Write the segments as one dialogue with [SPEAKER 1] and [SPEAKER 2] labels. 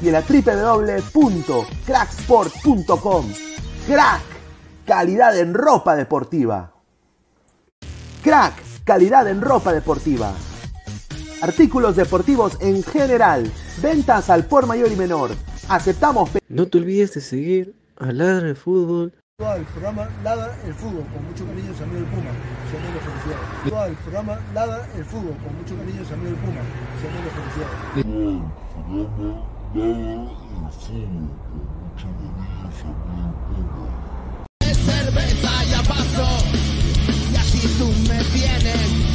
[SPEAKER 1] y en la www.cracksport.com. Crack, calidad en ropa deportiva. Crack, calidad en ropa deportiva. Artículos deportivos en general. Ventas al por mayor y menor. Aceptamos.
[SPEAKER 2] No te olvides de seguir a Ladra el Fútbol.
[SPEAKER 3] El programa Ladra el Fútbol, con mucho cariño, Samuel Puma. Samuel de felicidades. El programa Ladra el Fútbol, con mucho cariño, Samuel Puma. Samuel de felicidades.
[SPEAKER 4] Ladra el con
[SPEAKER 5] cerveza ya pasó. Y así tú me tienes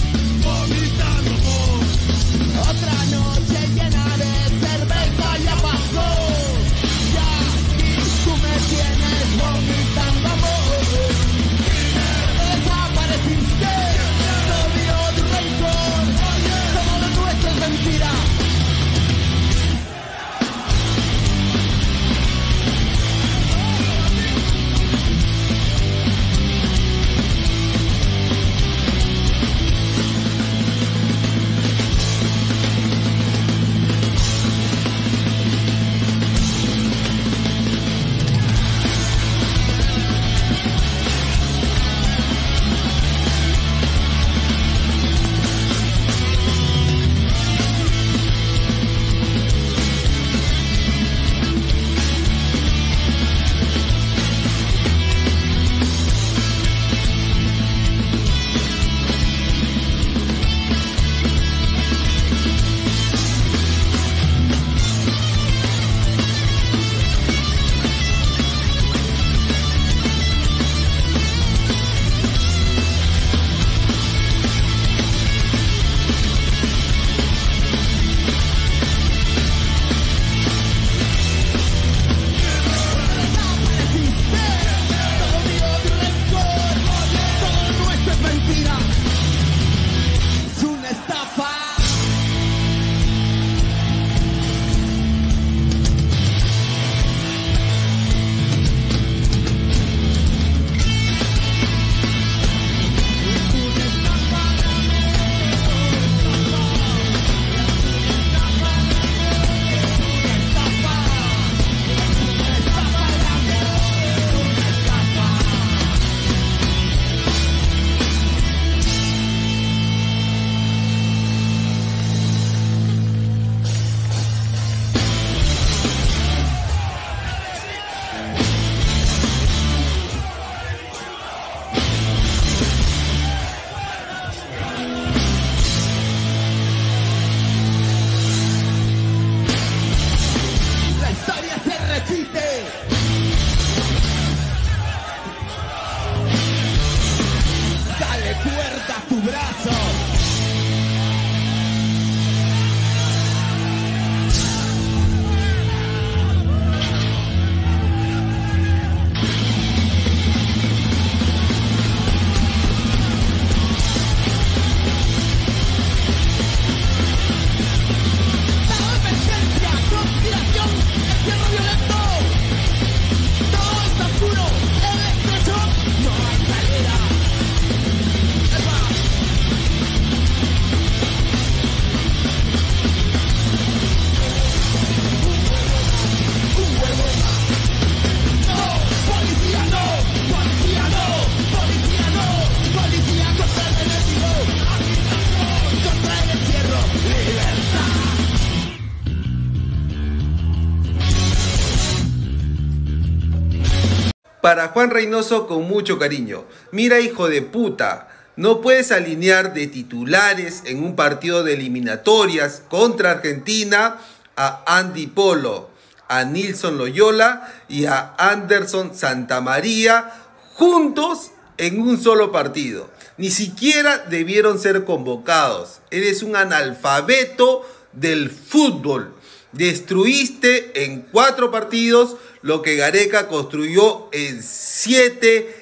[SPEAKER 6] Para Juan Reynoso con mucho cariño. Mira hijo de puta, no puedes alinear de titulares en un partido de eliminatorias contra Argentina a Andy Polo, a Nilson Loyola y a Anderson Santamaría juntos en un solo partido. Ni siquiera debieron ser convocados. Eres un analfabeto del fútbol. Destruiste en cuatro partidos lo que Gareca construyó en siete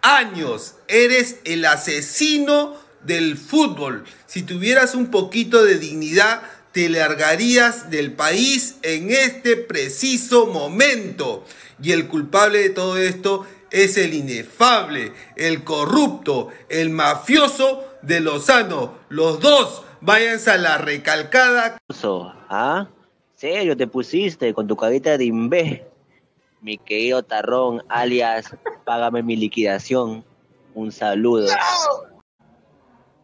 [SPEAKER 6] años. Eres el asesino del fútbol. Si tuvieras un poquito de dignidad, te largarías del país en este preciso momento. Y el culpable de todo esto es el inefable, el corrupto, el mafioso de Lozano. Los dos, váyanse a la recalcada.
[SPEAKER 7] ¿Ah? ¿Serio te pusiste con tu carita de imbé? Mi querido Tarrón, alias, págame mi liquidación. Un saludo.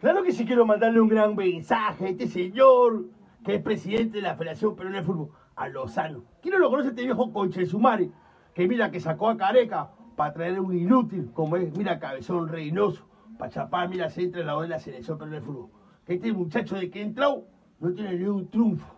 [SPEAKER 5] Claro que sí quiero mandarle un gran mensaje a este señor, que es presidente de la Federación Peruana de Fútbol, a Lozano. ¿Quién no lo conoce este viejo conche de su madre? Que mira que sacó a Careca para traer un inútil, como es, mira, Cabezón Reynoso, para chapar, mira, se entra en la de la Selección Peruana de Fútbol. Que este muchacho de que entró no tiene ni un triunfo.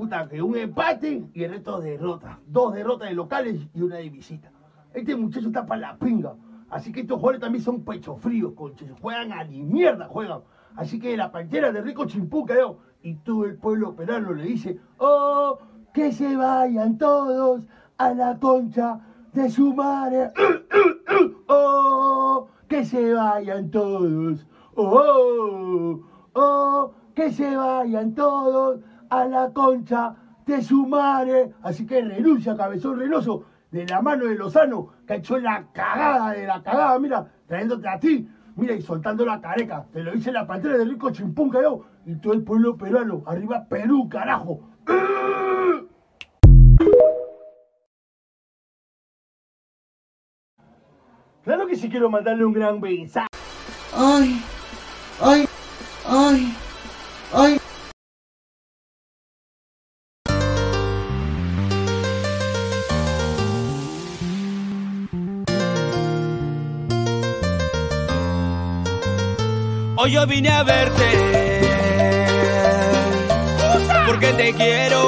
[SPEAKER 5] Puta, que un empate y el resto derrotas. Dos derrotas de locales y una de visita. Este muchacho está para la pinga. Así que estos jugadores también son pecho fríos, conches. Juegan a ni mierda, juegan. Así que la pantera de Rico Chimpuca, yo, y todo el pueblo peruano le dice, oh, que se vayan todos a la concha de su madre. oh, que se vayan todos. Oh, oh, que se vayan todos a la concha de su madre. Así que renuncia, cabezón renoso, de la mano de Lozano, que ha hecho la cagada de la cagada, mira, trayéndote a ti, mira, y soltando la careca. Te lo dice la pantera de Rico Chimpunca, yo, y todo el pueblo peruano. Arriba Perú, carajo. Claro que sí quiero mandarle un gran mensaje.
[SPEAKER 8] Ay, ay, ay, ay.
[SPEAKER 9] Hoy yo vine a verte porque te quiero.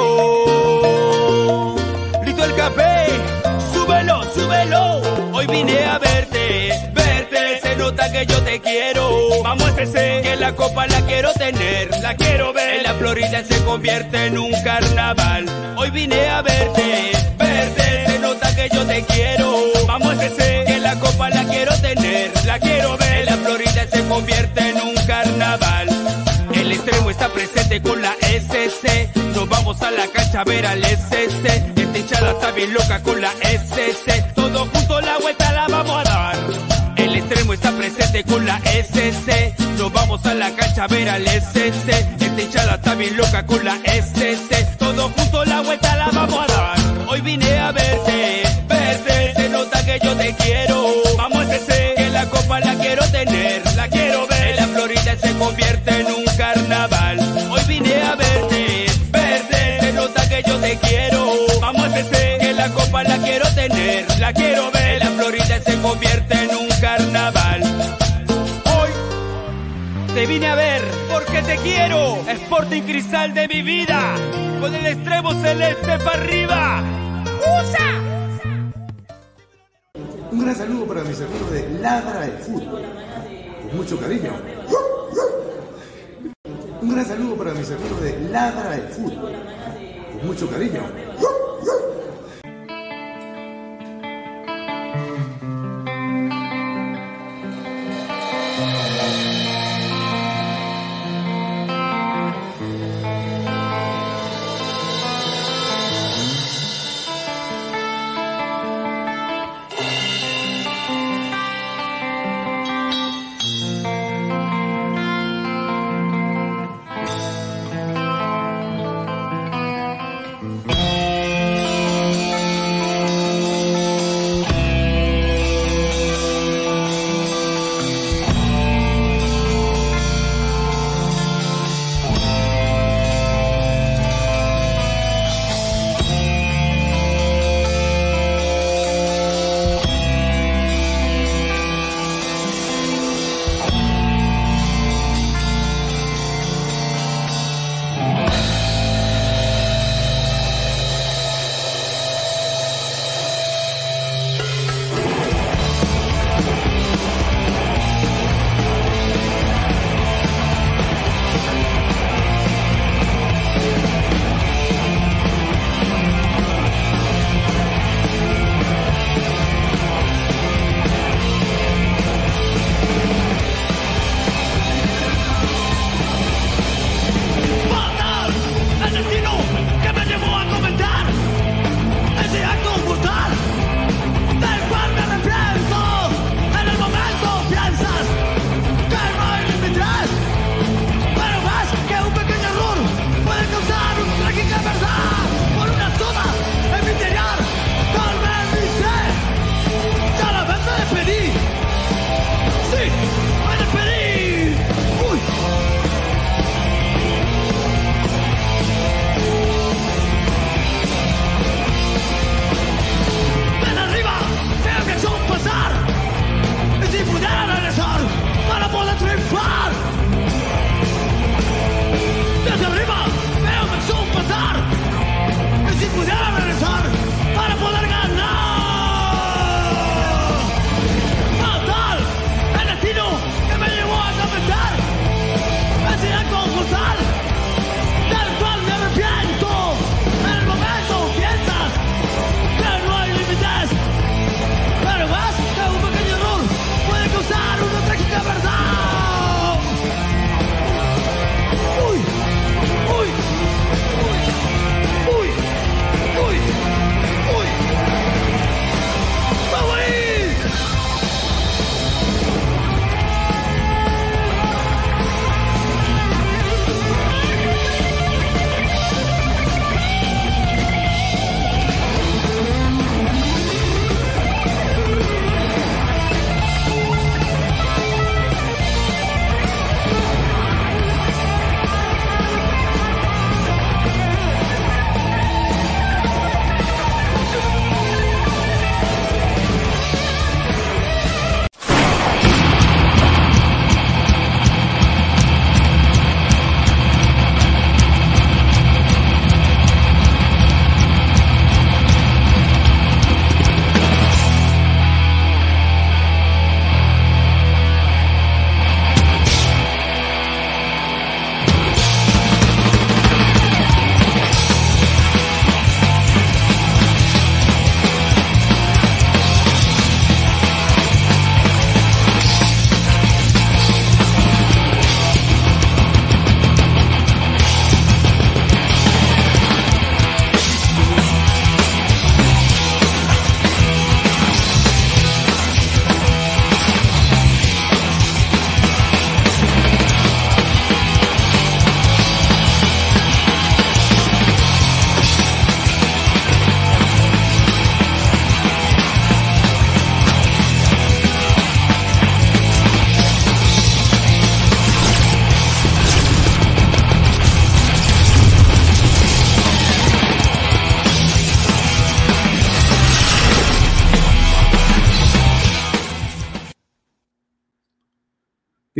[SPEAKER 9] Listo el café, súbelo, súbelo. Hoy vine a verte, nota que yo te quiero. Vamos a ese, que la copa la quiero tener, la quiero ver. En la Florida se convierte en un carnaval. Hoy vine a verte, verte. Se nota que yo te quiero. Vamos a ese, que la copa la quiero tener, la quiero ver. En la Florida se convierte en un carnaval. El extremo está presente con la SC. Nos vamos a la cancha a ver al SC. Esta hinchada está bien loca con la SC. Todos juntos la vuelta la vamos a dar. El extremo está presente con la SC. Nos vamos a la cancha a ver al SC. Esta hinchada está bien loca con la SC. Todos juntos la vuelta la vamos a dar. Hoy vine a verte, verte. Se nota que yo te quiero. Vamos ese, que la copa la quiero tener, la quiero ver. En la Florida se convierte en un carnaval. Hoy vine a verte, verte. Se nota que yo te quiero. Vamos ese, que la copa la quiero tener, la quiero ver. Vine a ver porque te quiero. Sporting Cristal de mi vida. Con el extremo celeste para arriba. ¡Usa!
[SPEAKER 10] Un gran saludo para mis amigos de Ladra el Fútbol. Con mucho cariño. Un gran saludo para mis amigos de Ladra el Fútbol. Con mucho cariño.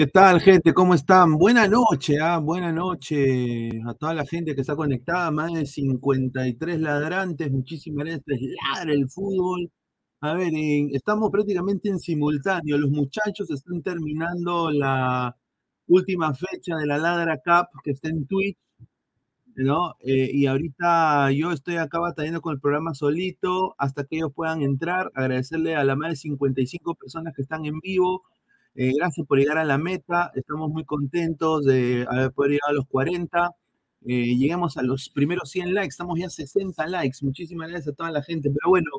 [SPEAKER 11] ¿Qué tal, gente? ¿Cómo están? Buena noche, ¿ah? Buena noche a toda la gente que está conectada, más de 53 ladrantes, muchísimas gracias, ladra el fútbol. A ver, en- estamos prácticamente en simultáneo, los muchachos están terminando la última fecha de la Ladra Cup que está en Twitch, ¿no? Eh, y ahorita yo estoy acá batallando con el programa solito hasta que ellos puedan entrar, agradecerle a la más de 55 personas que están en vivo. Eh, gracias por llegar a la meta. Estamos muy contentos de haber podido llegar a los 40. Eh, lleguemos a los primeros 100 likes. Estamos ya a 60 likes. Muchísimas gracias a toda la gente. Pero bueno,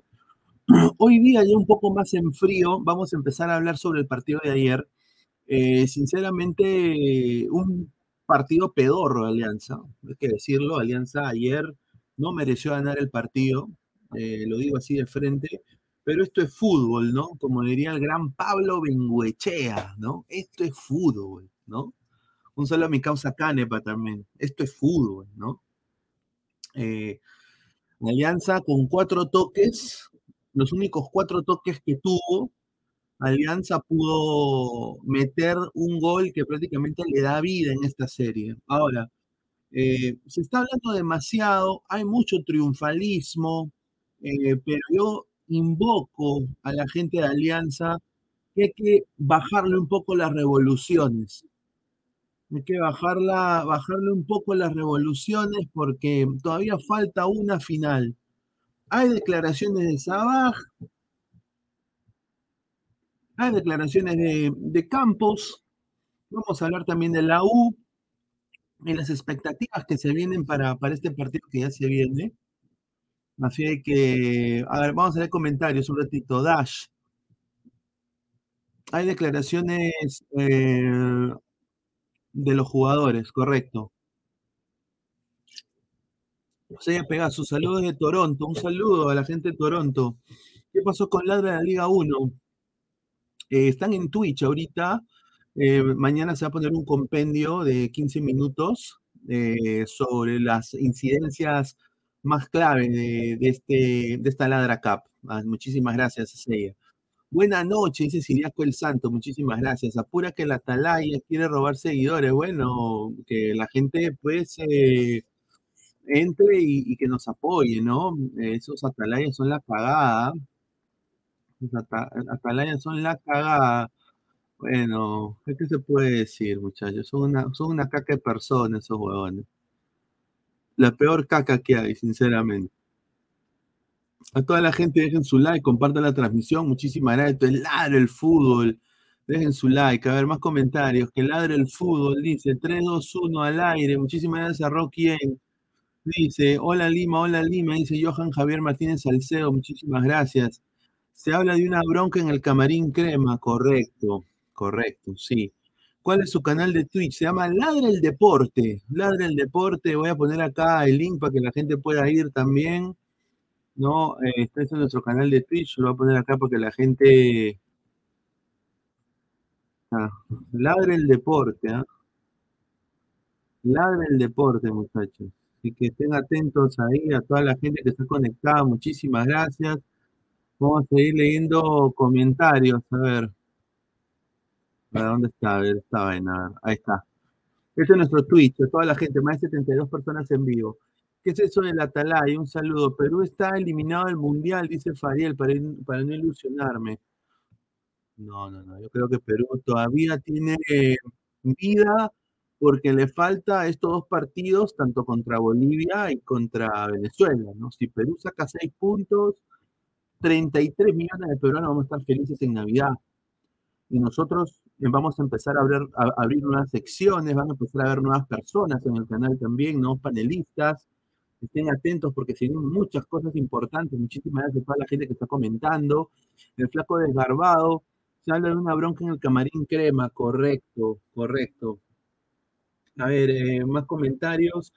[SPEAKER 11] hoy día ya un poco más en frío. Vamos a empezar a hablar sobre el partido de ayer. Eh, sinceramente, un partido pedorro de Alianza. Hay que decirlo. Alianza ayer no mereció ganar el partido. eh, lo digo así de frente. Pero esto es fútbol, ¿no? Como diría el gran Pablo Benguechea, ¿no? Esto es fútbol, ¿no? Un saludo a mi causa Canepa también. Esto es fútbol, ¿no? Eh, Alianza con cuatro toques, los únicos cuatro toques que tuvo, Alianza pudo meter un gol que prácticamente le da vida en esta serie. Ahora, eh, se está hablando demasiado, hay mucho triunfalismo, eh, pero yo invoco a la gente de Alianza que hay que bajarle un poco las revoluciones. Hay que bajarla, bajarle un poco las revoluciones porque todavía falta una final. Hay declaraciones de Sabaj, hay declaraciones de, de Campos, vamos a hablar también de la U y las expectativas que se vienen para, para este partido que ya se viene. Así que, a ver, vamos a leer comentarios un ratito. Dash. Hay declaraciones eh, de los jugadores, correcto. José Pegaso, saludos de Toronto. Un saludo a la gente de Toronto. ¿Qué pasó con Ladra de la Liga 1? Eh, están en Twitch ahorita. Eh, mañana se va a poner un compendio de 15 minutos sobre las incidencias más clave de, este, de esta Ladra Cup. Ah, muchísimas gracias, Celia. Buenas noches, dice Siriaco el Santo, muchísimas gracias. Apura que la Atalaya quiere robar seguidores. Bueno, que la gente pues eh, entre y, que nos apoye, ¿no? Esos Atalayas son la cagada. Los ata- Atalayas son la cagada. Bueno, ¿qué qué se puede decir, muchachos? Son una, son una caca de personas esos huevones. La peor caca que hay, sinceramente. A toda la gente dejen su like, compartan la transmisión. Muchísimas gracias. Esto es Ladre el Fútbol. Dejen su like. A ver, más comentarios. Que ladre el fútbol. Dice 3, 2, 1 al aire. Muchísimas gracias a Rocky. En. Dice, hola Lima, hola Lima. Dice Johan Javier Martínez Salcedo. Muchísimas gracias. Se habla de una bronca en el camarín crema. Correcto, correcto, sí. ¿Cuál es su canal de Twitch? Se llama Ladra el Deporte. Ladra el Deporte. Voy a poner acá el link para que la gente pueda ir también. No, eh, está en nuestro canal de Twitch. Lo voy a poner acá para que la gente. Ah, el deporte, ¿ah? Ladre el deporte, muchachos. Así que estén atentos ahí a toda la gente que está conectada. Muchísimas gracias. Vamos a seguir leyendo comentarios. A ver. Ver, ¿dónde está? A ver, ahí está. Este es nuestro Twitch. Toda la gente, más de 72 personas en vivo. ¿Qué es eso del Atalay? Un saludo. Perú está eliminado del Mundial, dice Fariel, para, para no ilusionarme. No, no, no. Yo creo que Perú todavía tiene vida porque le falta estos dos partidos, tanto contra Bolivia y contra Venezuela, ¿no? Si Perú saca seis puntos, 33 millones de peruanos vamos a estar felices en Navidad. Y nosotros vamos a empezar a abrir, a abrir nuevas secciones, van a empezar a ver nuevas personas en el canal también, nuevos panelistas. Estén atentos porque se vienen muchas cosas importantes. Muchísimas gracias a toda la gente que está comentando. El flaco desgarbado. Se habla de una bronca en el camarín crema. Correcto, correcto. A ver, eh, más comentarios.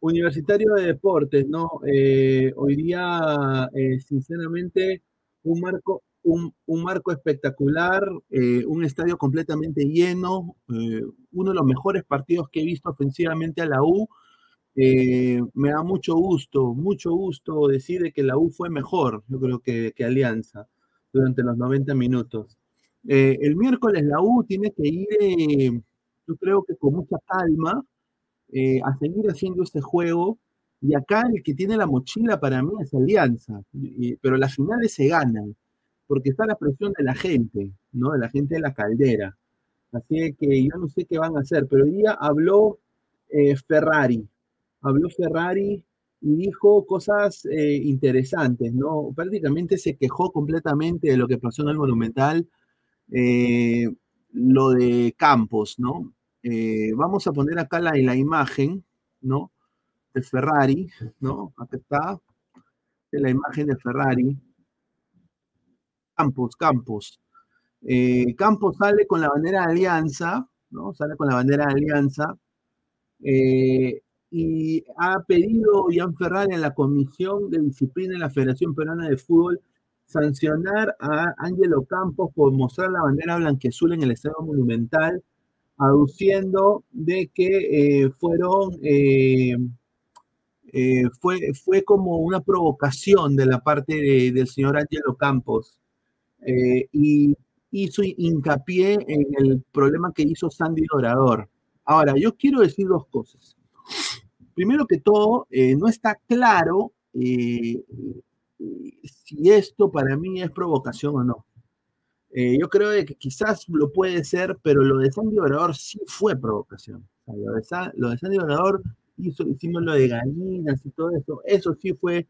[SPEAKER 11] Universitario de Deportes, ¿no? Eh, hoy día, eh, sinceramente, un marco, un, marco espectacular, eh, un estadio completamente lleno, uno de los mejores partidos que he visto ofensivamente a la U. me da mucho gusto, mucho gusto decir de que la U fue mejor, yo creo que, que Alianza, durante los 90 minutos. Eh, el miércoles la U tiene que ir, eh, yo creo que con mucha calma, eh, a seguir haciendo este juego. Y acá el que tiene la mochila para mí es Alianza, pero las finales se ganan, porque está la presión de la gente, ¿no? De la gente de la caldera. Así que yo no sé qué van a hacer, pero hoy día habló eh, Ferrari, habló Ferrari y dijo cosas eh, interesantes, ¿no? Prácticamente se quejó completamente de lo que pasó en el Monumental, eh, lo de Campos, ¿no? Vamos a poner acá la, la imagen, ¿no? De Ferrari, ¿no? Acá está, la imagen de Ferrari. Campos, Campos. Eh, Campos sale con la bandera de Alianza, ¿no? Sale con la bandera de Alianza. eh, y ha pedido Ian Ferrari en la Comisión de Disciplina de la Federación Peruana de Fútbol sancionar a Ángelo Campos por mostrar la bandera blanqueazul en el Estadio Monumental, aduciendo de que eh, fueron fue, fue como una provocación de la parte de- del señor Ángelo Campos eh, y hizo hincapié en el problema que hizo Sandy Dorador. Ahora, yo quiero decir dos cosas. Primero que todo, eh, no está claro eh, si esto para mí es provocación o no. Yo creo que quizás lo puede ser, pero lo de Sandy Obrador sí fue provocación. Lo de Sandy Obrador hizo, hicimos lo de gallinas y todo eso, eso sí fue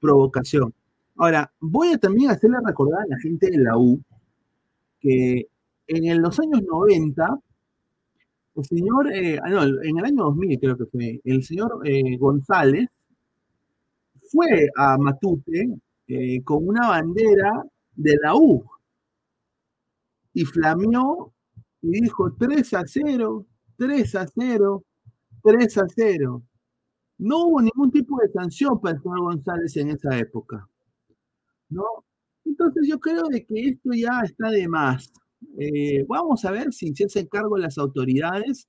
[SPEAKER 11] provocación. Ahora, voy a también hacerle recordar a la gente de la U que en los años 90, el señor, eh, ah, no, en el año 2000 creo que fue, el señor eh, González fue a Matute eh, con una bandera de la U y flameó y dijo 3 a 0, 3 a 0, 3 a 0. No hubo ningún tipo de sanción para el señor González en esa época. ¿No? Entonces yo creo de que esto ya está de más. Eh, vamos a ver si se hacen cargo las autoridades,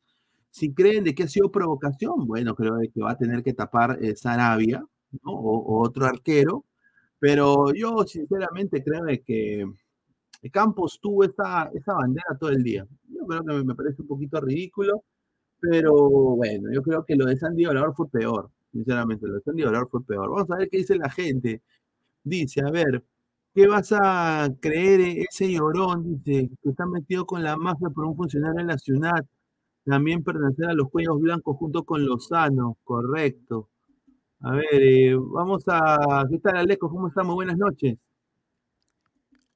[SPEAKER 11] si creen de que ha sido provocación, bueno, creo de que va a tener que tapar eh, Sarabia, ¿no? O, otro arquero, pero yo sinceramente creo de que Campos tuvo esa, bandera todo el día. Yo creo que me, parece un poquito ridículo, pero bueno, yo creo que lo de Sandy Orador fue peor, sinceramente, lo de Sandy Orador fue peor. Vamos a ver qué dice la gente. Dice, a ver, ¿qué vas a creer eh, ese llorón? Dice, que está metido con la mafia por un funcionario de la ciudad. También pertenecer a los cuellos blancos junto con Lozano, correcto. A ver, eh, vamos a... ¿Qué tal, Aleco? ¿Cómo estamos? Buenas noches.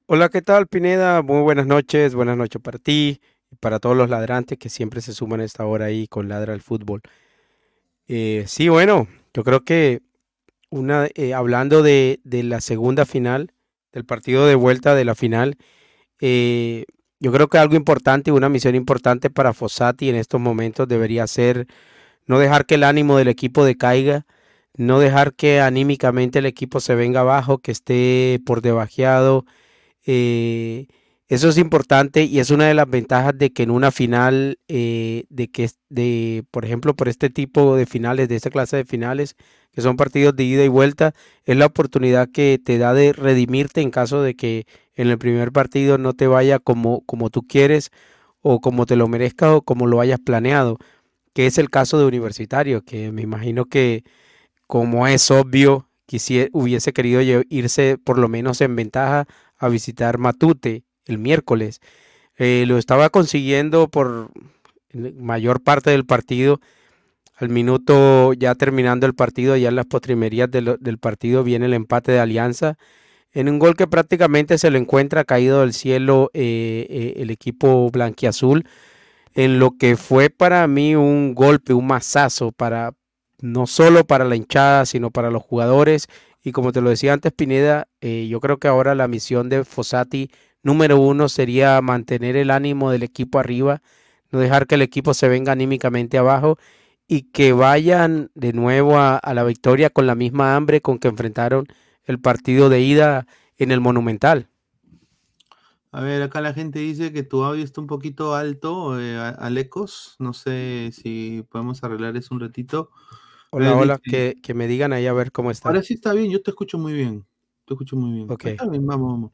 [SPEAKER 12] Hola, ¿qué tal, Pineda? Muy buenas noches, buenas noches para ti y para todos los ladrantes que siempre se suman a esta hora ahí con Ladra el Fútbol. Eh, sí, bueno, yo creo que eh, hablando de, de la segunda final, del partido de vuelta de la final, eh, yo creo que algo importante, una misión importante para Fossati en estos momentos debería ser no dejar que el ánimo del equipo decaiga, no dejar que anímicamente el equipo se venga abajo, que esté por debajeado. eh, eso es importante y es una de las ventajas de que en una final, de que, de, por ejemplo, por este tipo de finales, de esta clase de finales, que son partidos de ida y vuelta, es la oportunidad que te da de redimirte en caso de que en el primer partido no te vaya como, como tú quieres o como te lo merezcas o como lo hayas planeado, que es el caso de Universitario, que me imagino que como es obvio, quisie- hubiese querido irse por lo menos en ventaja a visitar Matute el miércoles. Eh, lo estaba consiguiendo por mayor parte del partido. Al minuto ya terminando el partido, ya en las postrimerías del, partido viene el empate de Alianza. En un gol que prácticamente se le encuentra caído del cielo eh, eh, el equipo blanquiazul. En lo que fue para mí un golpe, un mazazo para no solo para la hinchada, sino para los jugadores. Y como te lo decía antes, Pineda, eh, yo creo que ahora la misión de Fossati número uno sería mantener el ánimo del equipo arriba, no dejar que el equipo se venga anímicamente abajo y que vayan de nuevo a, a la victoria con la misma hambre con que enfrentaron el partido de ida en el Monumental.
[SPEAKER 11] A ver, acá la gente dice que tu audio está un poquito alto, eh, Alecos. No sé si podemos arreglar eso un ratito.
[SPEAKER 12] Hola,
[SPEAKER 11] Eh,
[SPEAKER 12] hola,
[SPEAKER 11] dice-
[SPEAKER 12] que, que me digan ahí a ver cómo está.
[SPEAKER 11] Ahora sí está bien, yo te escucho muy bien. te escucho muy bien.
[SPEAKER 12] Ok.
[SPEAKER 11] Está bien, vamos, vamos.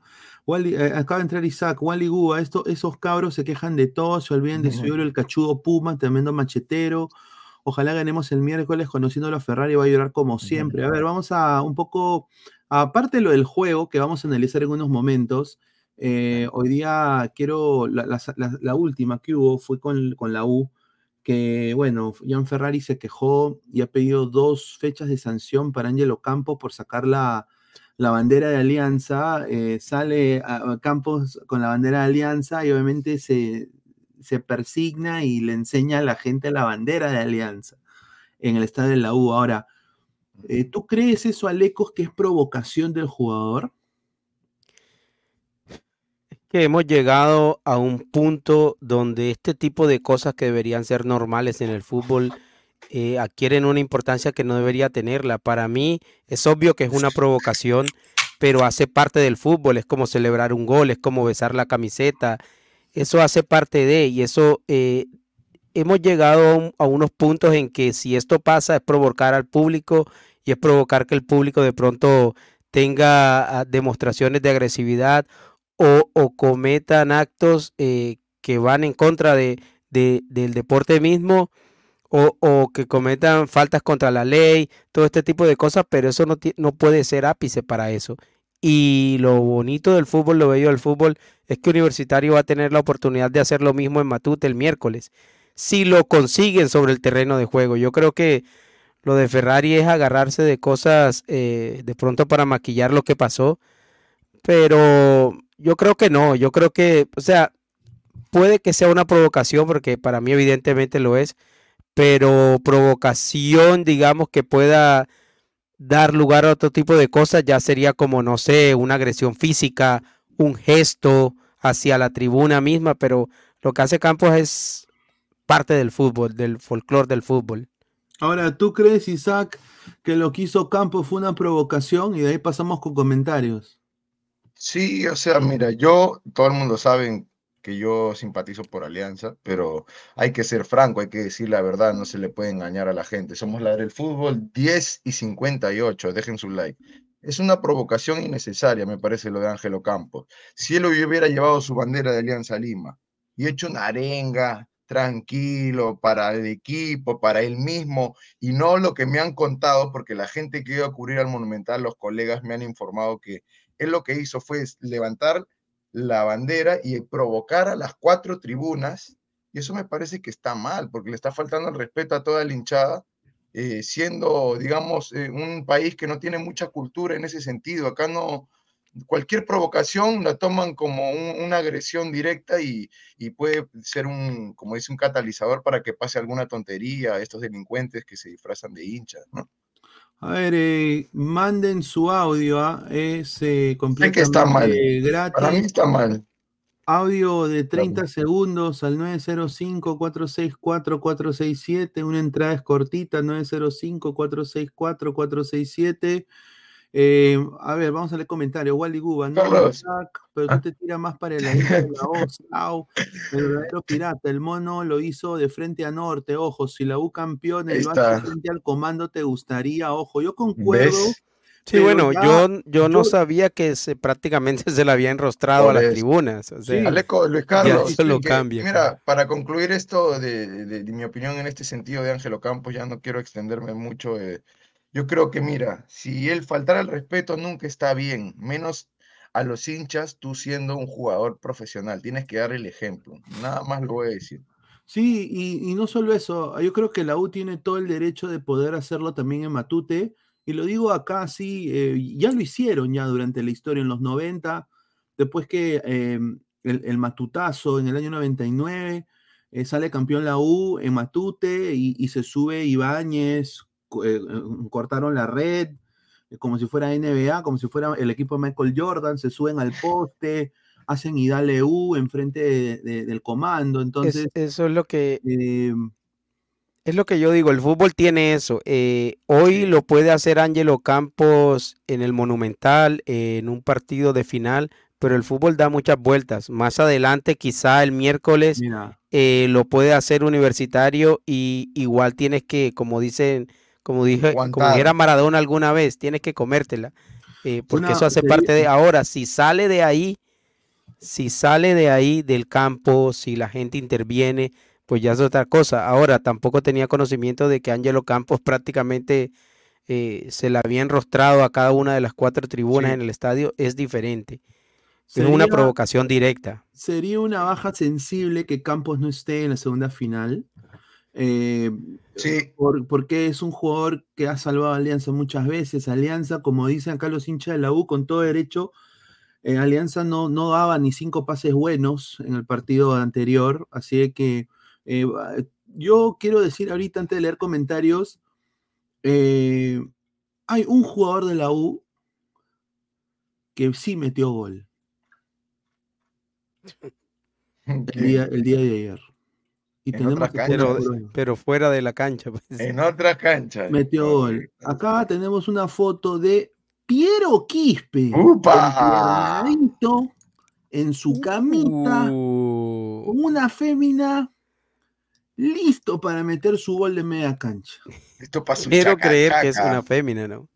[SPEAKER 11] Wally- eh, acaba de entrar Isaac, Wally esto, esos cabros se quejan de todo, se olvidan de su
[SPEAKER 13] Ujú.
[SPEAKER 11] héroe, el cachudo Puma, tremendo machetero. Ojalá ganemos el miércoles conociéndolo a Ferrari, va a llorar como siempre. A ver, vamos a un poco, aparte de lo del juego, que vamos a analizar en unos momentos, eh, hoy día quiero, la, la- la- la última que hubo fue con, con la U, que bueno, Jan Ferrari se quejó y ha pedido dos fechas de sanción para Angelo Campos por sacar la, la bandera de Alianza, eh, sale a, a Campos con la bandera de Alianza y obviamente se, se persigna y le enseña a la gente la bandera de Alianza en el estadio de la U. Ahora, eh, ¿tú crees eso, Alecos, que es provocación del jugador?
[SPEAKER 12] que hemos llegado a un punto donde este tipo de cosas que deberían ser normales en el fútbol eh, adquieren una importancia que no debería tenerla. Para mí es obvio que es una provocación, pero hace parte del fútbol. Es como celebrar un gol, es como besar la camiseta. Eso hace parte de, y eso eh, hemos llegado a, un- a unos puntos en que si esto pasa es provocar al público y es provocar que el público de pronto tenga ah, demostraciones de agresividad o, cometan actos eh, que van en contra de, de- del deporte mismo o, o que cometan faltas contra la ley, todo este tipo de cosas, pero eso no, no puede ser ápice para eso. Y lo bonito del fútbol, lo bello del fútbol, es que Universitario va a tener la oportunidad de hacer lo mismo en Matute el miércoles, si lo consiguen sobre el terreno de juego. Yo creo que lo de Ferrari es agarrarse de cosas eh, de pronto para maquillar lo que pasó, pero yo creo que no, yo creo que, o sea, puede que sea una provocación, porque para mí evidentemente lo es, pero provocación, digamos, que pueda dar lugar a otro tipo de cosas, ya sería como, no sé, una agresión física, un gesto hacia la tribuna misma, pero lo que hace Campos es parte del fútbol, del folclore del fútbol.
[SPEAKER 11] Ahora, ¿tú crees, Isaac, que lo que hizo Campos fue una provocación? Y de ahí pasamos con comentarios.
[SPEAKER 13] Sí, o sea, mira, yo, todo el mundo sabe que yo simpatizo por Alianza, pero hay que ser franco, hay que decir la verdad, no se le puede engañar a la gente. Somos la del fútbol 10 y 58, dejen su like. Es una provocación innecesaria, me parece, lo de Ángelo Campos. Si él hubiera llevado su bandera de Alianza Lima y hecho una arenga tranquilo para el equipo, para él mismo, y no lo que me han contado, porque la gente que iba a cubrir al Monumental, los colegas me han informado que él lo que hizo fue levantar la bandera y provocar a las cuatro tribunas, y eso me parece que está mal, porque le está faltando el respeto a toda la hinchada, eh, siendo, digamos, eh, un país que no tiene mucha cultura en ese sentido. Acá no, cualquier provocación la toman como un- una agresión directa y, y puede ser un, como dice, un catalizador para que pase alguna tontería a estos delincuentes que se disfrazan de hinchas, ¿no?
[SPEAKER 11] A ver, eh, manden su audio, ¿ah? es eh,
[SPEAKER 13] Sé que está mal.
[SPEAKER 11] gratis.
[SPEAKER 13] Para mí está mal.
[SPEAKER 11] Audio de 30 segundos al 905-464-467. Una entrada es cortita, 905-464-467. Eh, a ver, vamos a leer comentarios. Wally Guba, no. Isaac, pero tú te tiras más para el de la voz. Au. El verdadero pirata, el mono lo hizo de frente a norte. Ojo, si la U campeón, el
[SPEAKER 13] está.
[SPEAKER 11] frente al comando te gustaría. Ojo, yo concuerdo.
[SPEAKER 13] ¿Ves?
[SPEAKER 12] Sí,
[SPEAKER 11] pero
[SPEAKER 12] bueno,
[SPEAKER 11] ya-
[SPEAKER 12] yo, yo no
[SPEAKER 11] yo-
[SPEAKER 12] sabía que se, prácticamente se le había enrostrado a las tribunas. O sea,
[SPEAKER 13] Aleco, Luis Carlos,
[SPEAKER 12] eso lo
[SPEAKER 13] que-
[SPEAKER 12] cambia.
[SPEAKER 13] mira, para concluir esto de, de- de mi opinión en este sentido de Ángelo Campos, ya no quiero extenderme mucho. eh, yo creo que, mira, si él faltara el respeto nunca está bien, menos a los hinchas, tú siendo un jugador profesional, tienes que dar el ejemplo, nada más lo voy a decir.
[SPEAKER 11] Sí, y, no solo eso, yo creo que la U tiene todo el derecho de poder hacerlo también en Matute, y lo digo acá, sí, eh, ya lo hicieron ya durante la historia en los 90, después que eh, el, Matutazo en el año 99, eh, sale campeón la U en Matute y, y se sube Ibáñez, eh, eh, cortaron la red, eh, como si fuera NBA, como si fuera el equipo de Michael Jordan, se suben al poste, hacen y dale U enfrente de- de- del comando,
[SPEAKER 12] Es-
[SPEAKER 11] entonces...
[SPEAKER 12] eso es lo que
[SPEAKER 11] eh,
[SPEAKER 12] es lo que yo digo. El fútbol tiene eso. eh, hoy lo puede hacer Ángelo Campos en el Monumental, eh, en un partido de final, pero el fútbol da muchas vueltas. Más adelante, quizá el miércoles, lo puede hacer universitario y igual tienes que, como dicen, como dije, como dijera Maradona alguna vez, tienes que comértela. eh, porque
[SPEAKER 11] Una-
[SPEAKER 12] eso hace
[SPEAKER 11] sería-
[SPEAKER 12] parte de ahora, si sale de ahí, si sale de ahí del campo, si la gente interviene, pues ya es otra cosa. Ahora, tampoco tenía conocimiento de que Ángelo Campos prácticamente eh, se la había enrostrado a cada una de las cuatro tribunas
[SPEAKER 11] Sí.
[SPEAKER 12] en el estadio, es diferente. Es una
[SPEAKER 11] Sería-
[SPEAKER 12] provocación directa.
[SPEAKER 11] Sería una baja sensible que Campos no esté en la segunda final. Eh, por- porque es un jugador que ha salvado a Alianza muchas veces. Alianza, como dicen acá los hinchas de la U, con todo derecho, eh, Alianza no, no daba ni cinco pases buenos en el partido anterior. Así que eh, yo quiero decir ahorita, antes de leer comentarios, hay un jugador de la U que sí metió gol. El día, el día de ayer. Y
[SPEAKER 13] En
[SPEAKER 11] tenemos
[SPEAKER 13] otra
[SPEAKER 11] que
[SPEAKER 13] cancha.
[SPEAKER 11] poner
[SPEAKER 12] Pero, fuera de la cancha. pues.
[SPEAKER 13] En otra cancha.
[SPEAKER 11] Metió gol. Acá tenemos una foto de Piero Quispe. En su camita.
[SPEAKER 12] Uh.
[SPEAKER 11] Con una fémina. Listo para meter su gol de media cancha.
[SPEAKER 13] Esto pasó
[SPEAKER 12] Quiero creer que es una fémina, ¿no?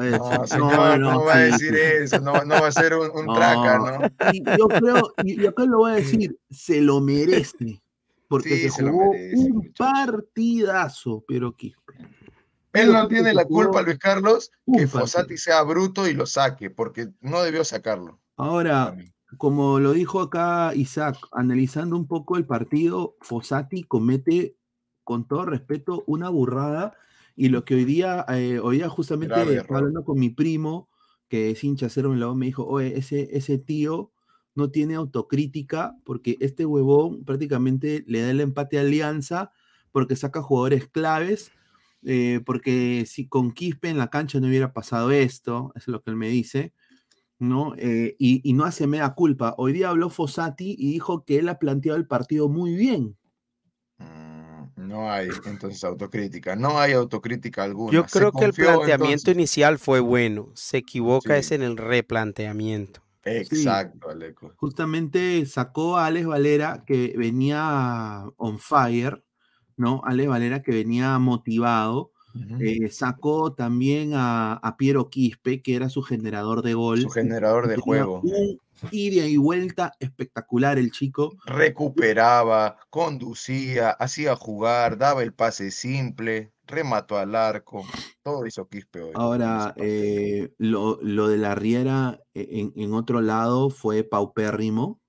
[SPEAKER 13] No, señor, ¿cómo va a decir eso? No, no va a ser un, un traca, ¿no?
[SPEAKER 11] Y yo creo, y, y acá lo voy a decir, se lo merece. Porque
[SPEAKER 13] Sí,
[SPEAKER 11] se
[SPEAKER 13] se
[SPEAKER 11] jugó
[SPEAKER 13] merece,
[SPEAKER 11] un partidazo, Piero Quispe.
[SPEAKER 13] Él no tiene la culpa, Luis Carlos, que Fossati sea bruto y lo saque, porque no debió sacarlo.
[SPEAKER 11] Ahora, como lo dijo acá Isaac, analizando un poco el partido, Fossati comete, con todo respeto, una burrada. Y lo que hoy día, eh, hoy día justamente
[SPEAKER 13] Grave
[SPEAKER 11] hablando con mi primo, que es hincha cero en la U, me dijo, oye, ese, ese tío no tiene autocrítica porque este huevón prácticamente le da el empate a Alianza porque saca jugadores claves, eh, porque si con Quispe en la cancha no hubiera pasado esto, eso es lo que él me dice. ¿no? Eh, y, y no hace mea culpa. Hoy día habló Fossati y dijo que él ha planteado el partido muy bien.
[SPEAKER 13] No hay entonces autocrítica, no hay autocrítica alguna.
[SPEAKER 12] Yo creo que el planteamiento
[SPEAKER 13] entonces.
[SPEAKER 12] inicial fue bueno. Se equivoca
[SPEAKER 13] Sí.
[SPEAKER 12] es en el replanteamiento.
[SPEAKER 13] Exacto, Aleco.
[SPEAKER 11] Justamente sacó a Alex Valera que venía on fire, ¿no? Alex Valera que venía motivado. Eh, sacó también a, a Piero Quispe, que era su generador de gol.
[SPEAKER 13] Su generador de juego.
[SPEAKER 11] Un ida y vuelta espectacular el chico.
[SPEAKER 13] Recuperaba, conducía, hacía jugar, daba el pase simple, remató al arco, todo hizo Quispe hoy.
[SPEAKER 11] Ahora, eh, lo, lo de la Riera eh, en, en otro lado fue paupérrimo.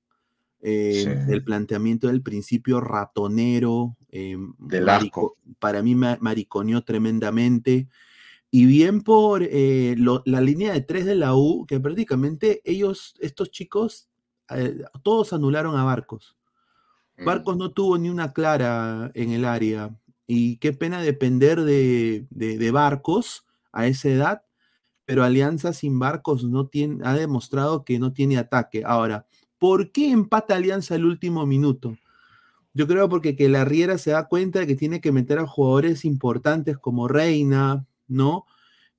[SPEAKER 11] Eh,
[SPEAKER 13] Sí.
[SPEAKER 11] El planteamiento del principio ratonero. eh,
[SPEAKER 13] Del
[SPEAKER 11] marico- para mí me mariconeó tremendamente. Y bien por lo- la línea de tres de la U, que prácticamente ellos, estos chicos, todos anularon a Barcos.
[SPEAKER 13] Mm.
[SPEAKER 11] Barcos no tuvo ni una clara en el área. Y qué pena depender de, de- Barcos a esa edad, pero Alianza sin Barcos no tiene, ha demostrado que no tiene ataque. Ahora, ¿por qué empata Alianza el último minuto? Yo creo porque que la Riera se da cuenta de que tiene que meter a jugadores importantes como Reina, ¿no?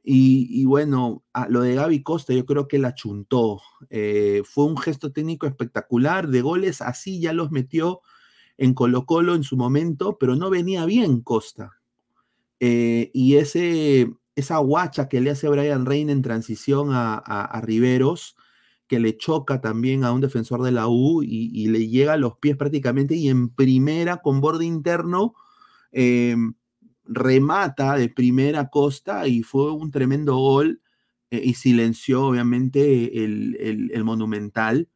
[SPEAKER 11] Y, y bueno, a lo de Gaby Costa yo creo que la chuntó. Eh, fue un gesto técnico espectacular, de goles así ya los metió en Colo Colo en su momento, pero no venía bien Costa. Eh, y ese, esa guacha que le hace Brian Reina en transición a, a- Riveros, que le choca también a un defensor de la U y, le llega a los pies prácticamente y en primera con borde interno eh, remata de primera costa y fue un tremendo gol eh, y silenció obviamente el, el- monumental,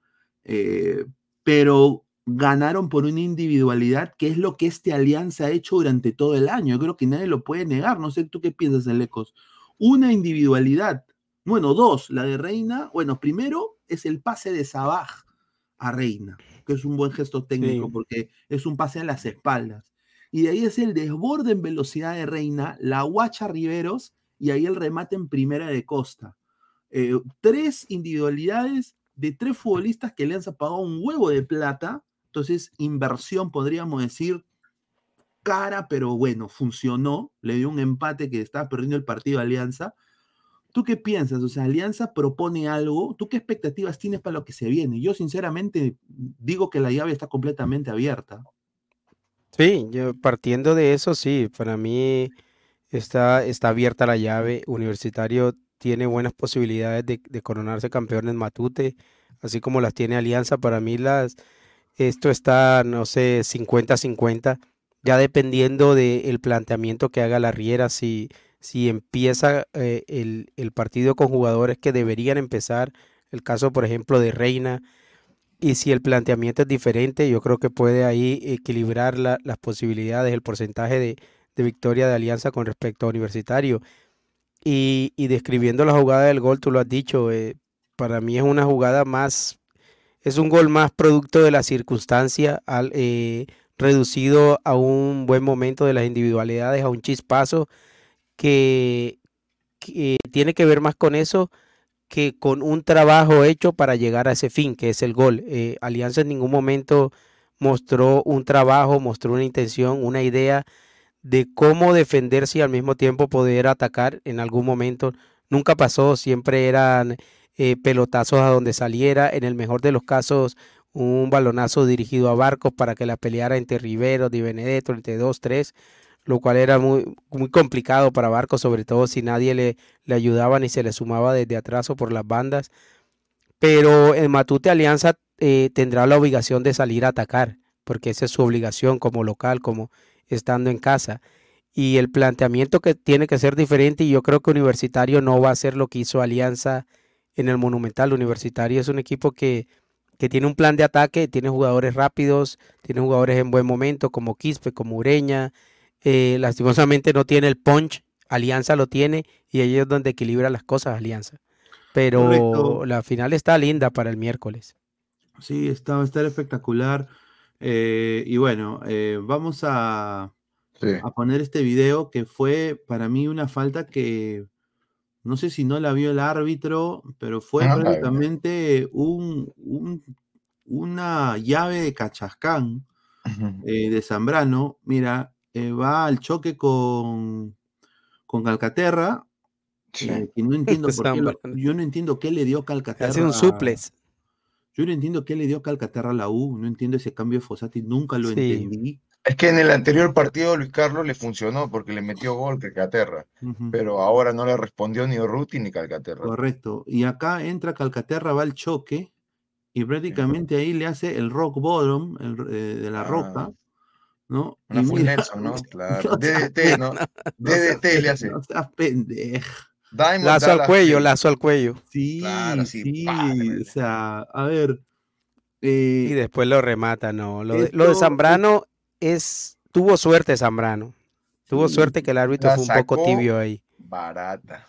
[SPEAKER 11] pero ganaron por una individualidad que es lo que este Alianza ha hecho durante todo el año. Yo creo que nadie lo puede negar. No sé tú qué piensas, Elecos. Una individualidad. Bueno, dos. La de Reina. Bueno, primero es el pase de Sabaj a Reina, que es un buen gesto técnico
[SPEAKER 12] Sí.
[SPEAKER 11] porque es un pase a las espaldas. Y de ahí es el desborde en velocidad de Reina, la guacha Riveros y ahí el remate en primera de Costa. Eh, tres individualidades de tres futbolistas que le han pagado un huevo de plata. Entonces, inversión, podríamos decir, cara, pero bueno, funcionó. Le dio un empate que estaba perdiendo el partido Alianza. ¿Tú qué piensas? O sea, Alianza propone algo. ¿Tú qué expectativas tienes para lo que se viene? Yo, sinceramente, digo que la llave está completamente abierta.
[SPEAKER 12] Sí, yo partiendo de eso, sí, para mí está, está abierta la llave. Universitario tiene buenas posibilidades de, de coronarse campeón en Matute, así como las tiene Alianza. Para mí las, esto está, no sé, 50-50, ya dependiendo del planteamiento que haga la Riera, si, si empieza eh, el, el partido con jugadores que deberían empezar, el caso, por ejemplo, de Reina, y si el planteamiento es diferente, yo creo que puede ahí equilibrar la- las posibilidades, el porcentaje de, de victoria de Alianza con respecto a Universitario. Y, y describiendo la jugada del gol, tú lo has dicho, eh, para mí es una jugada más, es un gol más producto de la circunstancia, eh, reducido a un buen momento de las individualidades, a un chispazo que, que tiene que ver más con eso que con un trabajo hecho para llegar a ese fin, que es el gol. Eh, Alianza en ningún momento mostró un trabajo, mostró una intención, una idea de cómo defenderse y al mismo tiempo poder atacar en algún momento. Nunca pasó, siempre eran eh, pelotazos a donde saliera, en el mejor de los casos un balonazo dirigido a Barcos para que la peleara entre Rivero, Di Benedetto, entre dos, tres, lo cual era muy, muy complicado para Barcos, sobre todo si nadie le, le ayudaba ni se le sumaba desde atrás o por las bandas. Pero el Matute Alianza eh, tendrá la obligación de salir a atacar, porque esa es su obligación como local, como estando en casa. Y el planteamiento que tiene que ser diferente, y yo creo que Universitario no va a hacer lo que hizo Alianza en el Monumental. Universitario es un equipo que, que tiene un plan de ataque, tiene jugadores rápidos, tiene jugadores en buen momento, como Quispe, como Ureña. Eh, lastimosamente no tiene el punch, Alianza lo tiene, y ahí es donde equilibra las cosas Alianza. Pero
[SPEAKER 11] Correcto.
[SPEAKER 12] la final está linda para el miércoles.
[SPEAKER 11] Sí, está, va a estar espectacular. Eh, y bueno, eh, vamos a, a poner este video que fue para mí una falta que no sé si no la vio el árbitro, pero fue
[SPEAKER 13] vi.
[SPEAKER 11] prácticamente un, un- una llave de Cachascán eh, de Zambrano. Mira, eh, va al choque con, con Calcaterra. eh, que no entiendo por qué lo- yo no entiendo qué le dio Calcaterra.
[SPEAKER 12] Hace un suplex.
[SPEAKER 11] Yo no entiendo qué le dio Calcaterra a la U, no entiendo ese cambio de Fossati, nunca lo
[SPEAKER 12] Sí.
[SPEAKER 11] entendí.
[SPEAKER 13] Es que en el anterior partido Luis Carlos le funcionó porque le metió gol Calcaterra, pero ahora no le respondió ni Ruti ni Calcaterra.
[SPEAKER 11] Correcto. Y acá entra Calcaterra, va al choque y prácticamente ahí le hace el rock bottom el, eh, de la roca, ¿no?
[SPEAKER 13] Una
[SPEAKER 11] Y
[SPEAKER 13] full
[SPEAKER 11] mira,
[SPEAKER 13] Nelson, ¿no? Claro.
[SPEAKER 11] no
[SPEAKER 13] DDT, ¿no? DDT le hace.
[SPEAKER 11] No seas pendeja.
[SPEAKER 13] Diamond
[SPEAKER 12] Lazo al cuello, lazo al cuello.
[SPEAKER 11] Sí,
[SPEAKER 13] Claro, sí,
[SPEAKER 11] o sea, a ver.
[SPEAKER 12] Y
[SPEAKER 11] eh,
[SPEAKER 12] después lo remata, no. Lo de, lo de
[SPEAKER 11] esto-
[SPEAKER 12] Zambrano es. Tuvo suerte Zambrano. Tuvo
[SPEAKER 11] Sí,
[SPEAKER 12] suerte que el árbitro fue un poco tibio ahí.
[SPEAKER 13] Barata.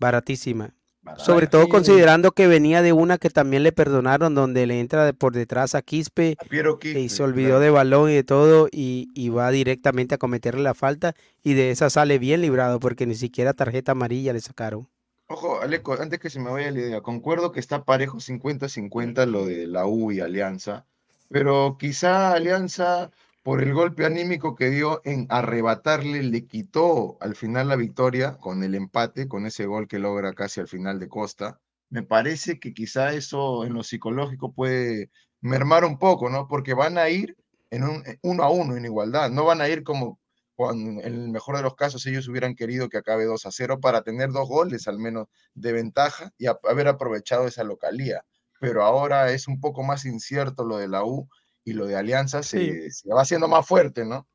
[SPEAKER 12] Baratísima.
[SPEAKER 13] barata.
[SPEAKER 12] Sobre todo
[SPEAKER 11] Sí.
[SPEAKER 12] considerando que venía de una que también le perdonaron, donde le entra de por detrás a Quispe
[SPEAKER 13] A
[SPEAKER 12] y se olvidó
[SPEAKER 13] claro.
[SPEAKER 12] de balón y de todo y, y va directamente a cometerle la falta y de esa sale bien librado porque ni siquiera tarjeta amarilla le sacaron.
[SPEAKER 13] Ojo, Aleco, antes que se me vaya la idea, concuerdo que está parejo 50-50 lo de la U y Alianza, pero quizá Alianza, por el golpe anímico que dio en arrebatarle, le quitó al final la victoria con el empate, con ese gol que logra casi al final de Costa. Me parece que quizá eso en lo psicológico puede mermar un poco, ¿no? Porque van a ir en un eh, uno a uno, en igualdad, no van a ir como en el mejor de los casos ellos hubieran querido que acabe 2 a 0 para tener dos goles al menos de ventaja y haber aprovechado esa localía. Pero ahora es un poco más incierto lo de la U y lo de Alianza se, se va haciendo más fuerte, ¿no?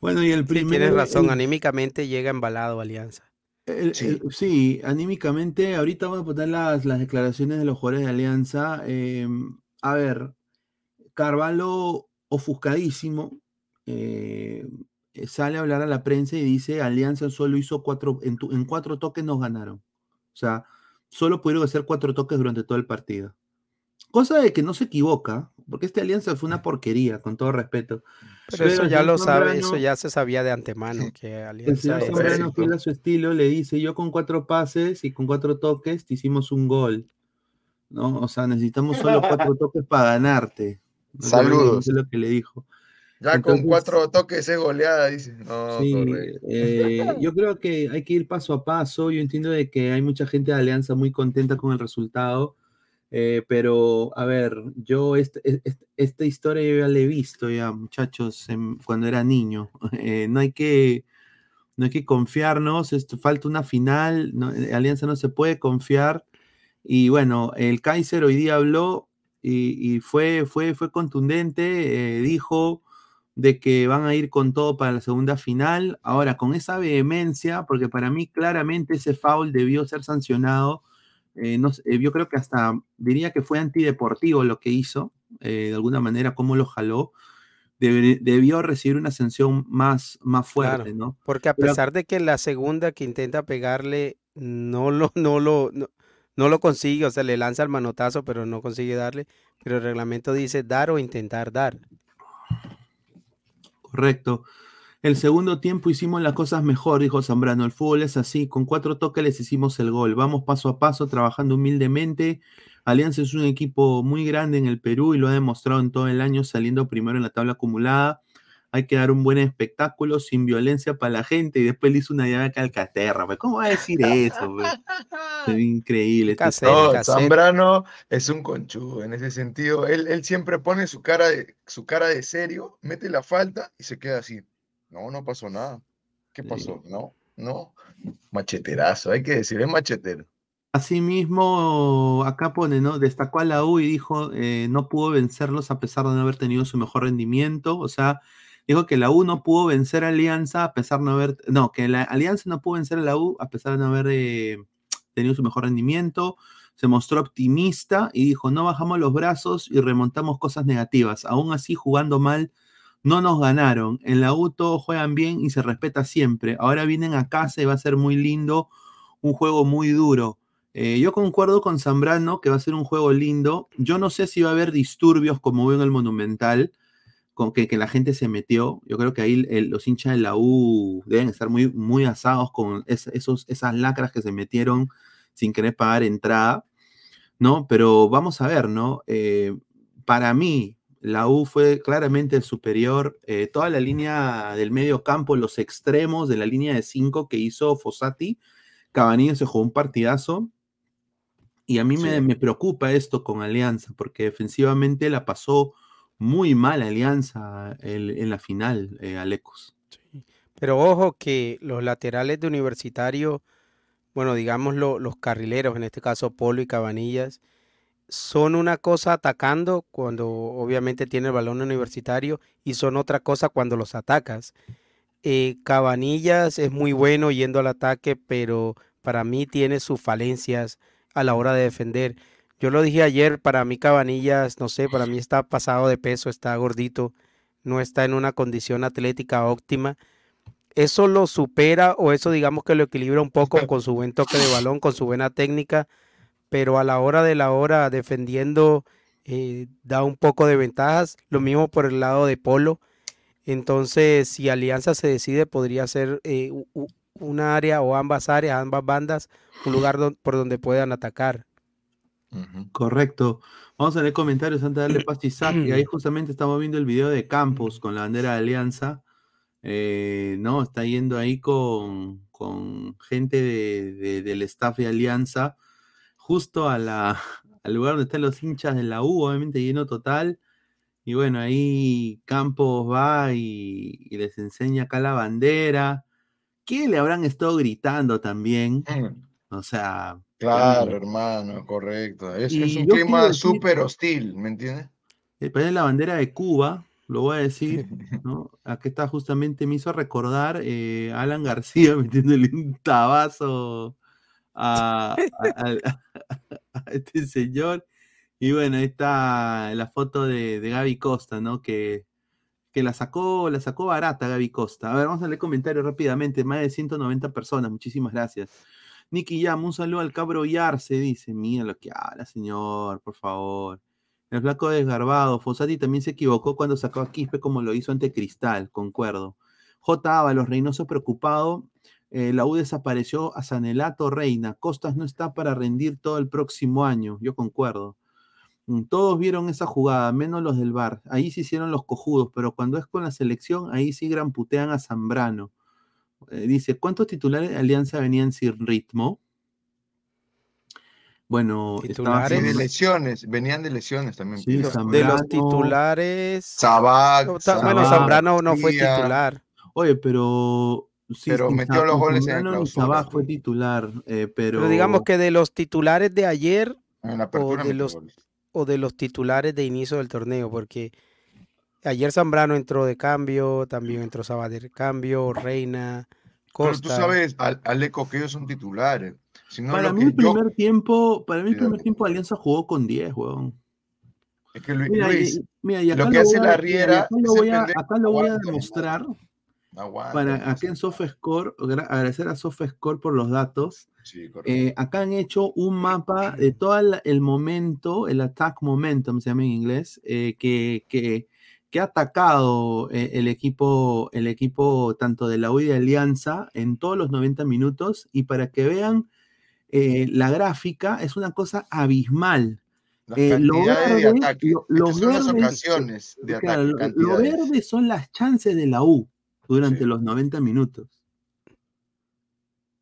[SPEAKER 11] bueno, y el
[SPEAKER 12] Sí,
[SPEAKER 11] primer.
[SPEAKER 12] tienes razón,
[SPEAKER 11] el-
[SPEAKER 12] anímicamente llega embalado Alianza.
[SPEAKER 11] el-
[SPEAKER 13] Sí.
[SPEAKER 11] el- sí, anímicamente, ahorita vamos a poner las, las declaraciones de los jugadores de Alianza. eh, a ver, Carvalho ofuscadísimo. eh, eh, sale a hablar a la prensa y dice Alianza solo hizo cuatro, en, tu- en cuatro toques nos ganaron. O sea, solo pudieron hacer cuatro toques durante todo el partido. Cosa de que no se equivoca, porque esta alianza fue una porquería, con todo respeto.
[SPEAKER 12] Pero eso
[SPEAKER 11] el
[SPEAKER 12] ya
[SPEAKER 11] señor
[SPEAKER 12] lo sabe, eso ya se sabía de antemano que
[SPEAKER 11] El
[SPEAKER 12] Alianza
[SPEAKER 11] señor
[SPEAKER 12] es-
[SPEAKER 11] Zambrano, fiel a su estilo, le dice, yo con cuatro pases y con cuatro toques te hicimos un gol. ¿No? O sea, necesitamos solo cuatro toques para ganarte. ¿no?
[SPEAKER 13] Saludos.
[SPEAKER 11] Eso es lo que le dijo.
[SPEAKER 13] Ya
[SPEAKER 11] Entonces-
[SPEAKER 13] con cuatro toques es goleada, dice. No,
[SPEAKER 11] Sí, eh, yo creo que hay que ir paso a paso. Yo entiendo de que hay mucha gente de Alianza muy contenta con el resultado, eh, pero a ver, yo este- es- es- esta historia yo ya la he visto ya, muchachos, en- cuando era niño. Eh, no hay que no hay que confiarnos, esto, falta una final, eh, Alianza no se puede confiar. Y bueno, el Kaiser hoy día habló y, fue, fue, fue contundente, dijo de que van a ir con todo para la segunda final. Ahora, con esa vehemencia, porque para mí claramente ese foul debió ser sancionado. Eh, no eh, yo creo que hasta diría que fue antideportivo lo que hizo, eh, de alguna manera, cómo lo jaló. Debe- debió recibir una sanción más, más fuerte,
[SPEAKER 12] Claro,
[SPEAKER 11] ¿no?
[SPEAKER 12] Porque a
[SPEAKER 11] Pero-
[SPEAKER 12] pesar de que la segunda que intenta pegarle no lo, no lo, no, no lo consigue, o sea, le lanza el manotazo, pero no consigue darle, pero el reglamento dice dar o intentar dar.
[SPEAKER 11] Correcto. El segundo tiempo hicimos las cosas mejor, dijo Zambrano. El fútbol es así, con cuatro toques les hicimos el gol. Vamos paso a paso, trabajando humildemente. Alianza es un equipo muy grande en el Perú y lo ha demostrado en todo el año, saliendo primero en la tabla acumulada. Hay que dar un buen espectáculo sin violencia para la gente. Y después le hizo una llave a Calcaterra. pues, ¿Cómo va a decir eso? pues? Es increíble. este
[SPEAKER 13] No, Zambrano es un conchudo en ese sentido. Él, él siempre pone su cara, de, su cara de serio, mete la falta y se queda así. No, no pasó nada. ¿Qué pasó? No, no. Macheterazo, hay que decir, es machetero.
[SPEAKER 11] Asimismo, acá pone, ¿no? Destacó a la U y dijo, eh, no pudo vencerlos a pesar de no haber tenido su mejor rendimiento. O sea, dijo que la U no pudo vencer a Alianza a pesar de no haber, no, que la Alianza no pudo vencer a la U a pesar de no haber eh, tenido su mejor rendimiento. Se mostró optimista y dijo, no bajamos los brazos y remontamos cosas negativas. Aún así, jugando mal, no nos ganaron. En la U todos juegan bien y se respeta siempre. Ahora vienen a casa y va a ser muy lindo, un juego muy duro. Eh, yo concuerdo con Zambrano que va a ser un juego lindo. Yo no sé si va a haber disturbios como veo en el Monumental, con que, la gente se metió. Yo creo que ahí el- los hinchas de la U deben estar muy, muy asados con esas lacras que se metieron sin querer pagar entrada, ¿no? Pero vamos a ver, ¿no? Eh, para mí, la U fue claramente el superior. Eh, toda la línea del medio campo, los extremos de la línea de cinco que hizo Fossati, Cabanillo se jugó un partidazo. Y a mí me, me preocupa esto con Alianza, porque defensivamente la pasó muy mal Alianza el- en la final, eh, Alecos.
[SPEAKER 12] Pero ojo que los laterales de Universitario, bueno, digamos lo- los carrileros, en este caso Polo y Cabanillas, son una cosa atacando cuando obviamente tiene el balón universitario y son otra cosa cuando los atacas. Eh, Cabanillas es muy bueno yendo al ataque, pero para mí tiene sus falencias a la hora de defender. Yo lo dije ayer, para mí Cabanillas, no sé, para mí está pasado de peso, está gordito, no está en una condición atlética óptima. Eso lo supera o eso digamos que lo equilibra un poco con su buen toque de balón, con su buena técnica, pero a la hora de la hora defendiendo eh, da un poco de ventajas. Lo mismo por el lado de Polo. Entonces, si Alianza se decide, podría ser eh, una área o ambas áreas, ambas bandas, un lugar don- por donde puedan atacar.
[SPEAKER 11] Correcto. Vamos a leer comentarios antes de darle Isaac. Y ahí justamente estamos viendo el video de Campos con la bandera de Alianza. Eh, no, está yendo ahí con, con gente de- de- del staff de Alianza, justo a la, al lugar donde están los hinchas de la U, obviamente lleno total. Y bueno, ahí Campos va y, y les enseña acá la bandera. ¿Qué le habrán estado gritando también? O sea,
[SPEAKER 13] Claro, hermano, correcto. Es, un clima súper hostil, ¿me entiendes?
[SPEAKER 11] Eh, pero es la bandera de Cuba, lo voy a decir, ¿no? Aquí está justamente, me hizo recordar eh, Alan García metiéndole un tabazo a, a- al- a este señor. Y bueno, ahí está la foto de, de Gaby Costa, ¿no? Que, que la sacó, la sacó barata Gaby Costa. A ver, vamos a leer comentarios rápidamente. Más de 190 personas, muchísimas gracias. Nicky Yam, un saludo al cabro Yarse, dice. Mira lo que habla, señor, por favor. El flaco desgarbado. Fossati también se equivocó cuando sacó a Quispe como lo hizo ante Cristal, concuerdo. J. Ábalos, Reynoso preocupado. Eh, la U desapareció a Sanelato Reina. Costas no está para rendir todo el próximo año. Yo concuerdo. Mm, Todos vieron esa jugada, menos los del bar. Ahí se hicieron los cojudos, pero cuando es con la selección, ahí sí gran putean a Zambrano. Eh, dice, ¿cuántos titulares de Alianza venían sin ritmo? Bueno,
[SPEAKER 13] Sí, de lesiones, venían de lesiones también.
[SPEAKER 11] Sí.
[SPEAKER 12] De los titulares.
[SPEAKER 13] Sabac,
[SPEAKER 12] bueno, Zambrano no fue titular.
[SPEAKER 11] Oye, pero Sí,
[SPEAKER 13] pero metió los goles en clausura.
[SPEAKER 11] Sabaj fue titular, eh, pero...
[SPEAKER 12] Pero digamos que de los titulares de ayer o de los
[SPEAKER 13] goles.
[SPEAKER 12] o de los titulares de inicio del torneo, porque ayer Zambrano entró de cambio, también entró Sabater de cambio, Reina,
[SPEAKER 13] Pero tú
[SPEAKER 12] Costa.
[SPEAKER 13] sabes, Al- Aleco, que ellos son titulares. Si no,
[SPEAKER 11] Para mí el
[SPEAKER 13] yo,
[SPEAKER 11] primer tiempo, para mí el primer
[SPEAKER 13] dale.
[SPEAKER 11] tiempo Alianza jugó con 10, weón.
[SPEAKER 13] es que Lu-
[SPEAKER 11] Mira,
[SPEAKER 13] Luis,
[SPEAKER 11] y- mira, y acá
[SPEAKER 13] lo que
[SPEAKER 11] lo
[SPEAKER 13] hace
[SPEAKER 11] voy
[SPEAKER 13] la
[SPEAKER 11] a, mira,
[SPEAKER 13] Riera
[SPEAKER 11] acá lo a, acá lo voy a demostrar
[SPEAKER 13] aguanta,
[SPEAKER 11] para acá en SofaScore, gra- agradecer a SofaScore por los datos.
[SPEAKER 13] Sí.
[SPEAKER 11] Eh, acá han hecho un mapa de todo el, el momento, el attack momentum se llama en inglés, eh, que, que, que ha atacado eh, el equipo, el equipo tanto de la U y de Alianza en todos los 90 minutos. Y para que vean la gráfica, es una cosa abismal. Eh, lo
[SPEAKER 13] de
[SPEAKER 11] los
[SPEAKER 13] las ocasiones de
[SPEAKER 11] Claro, verde son las chances de la U durante
[SPEAKER 13] Sí.
[SPEAKER 11] los 90 minutos.